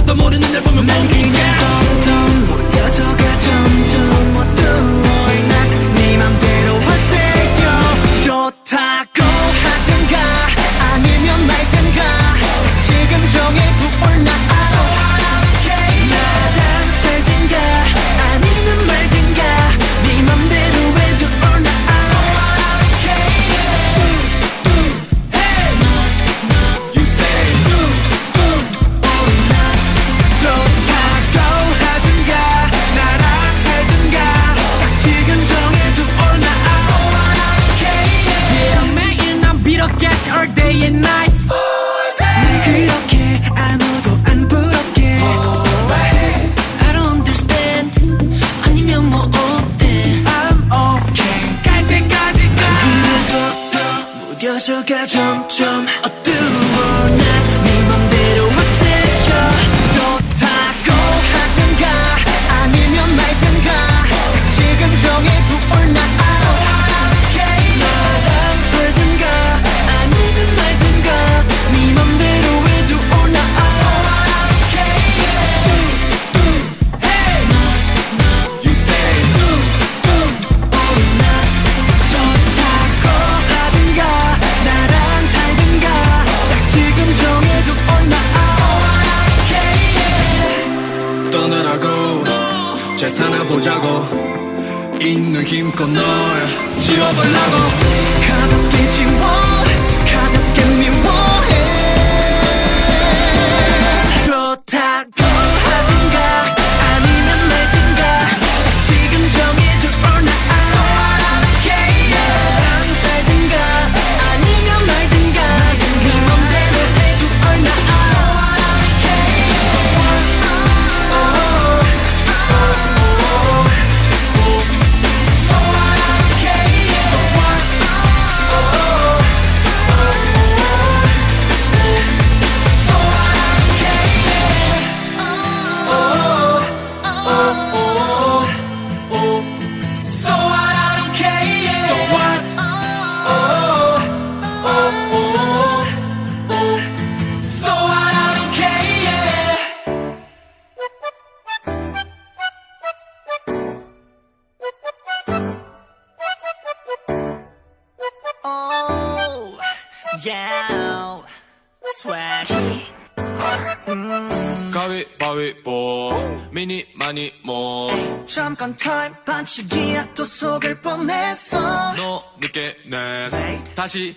것이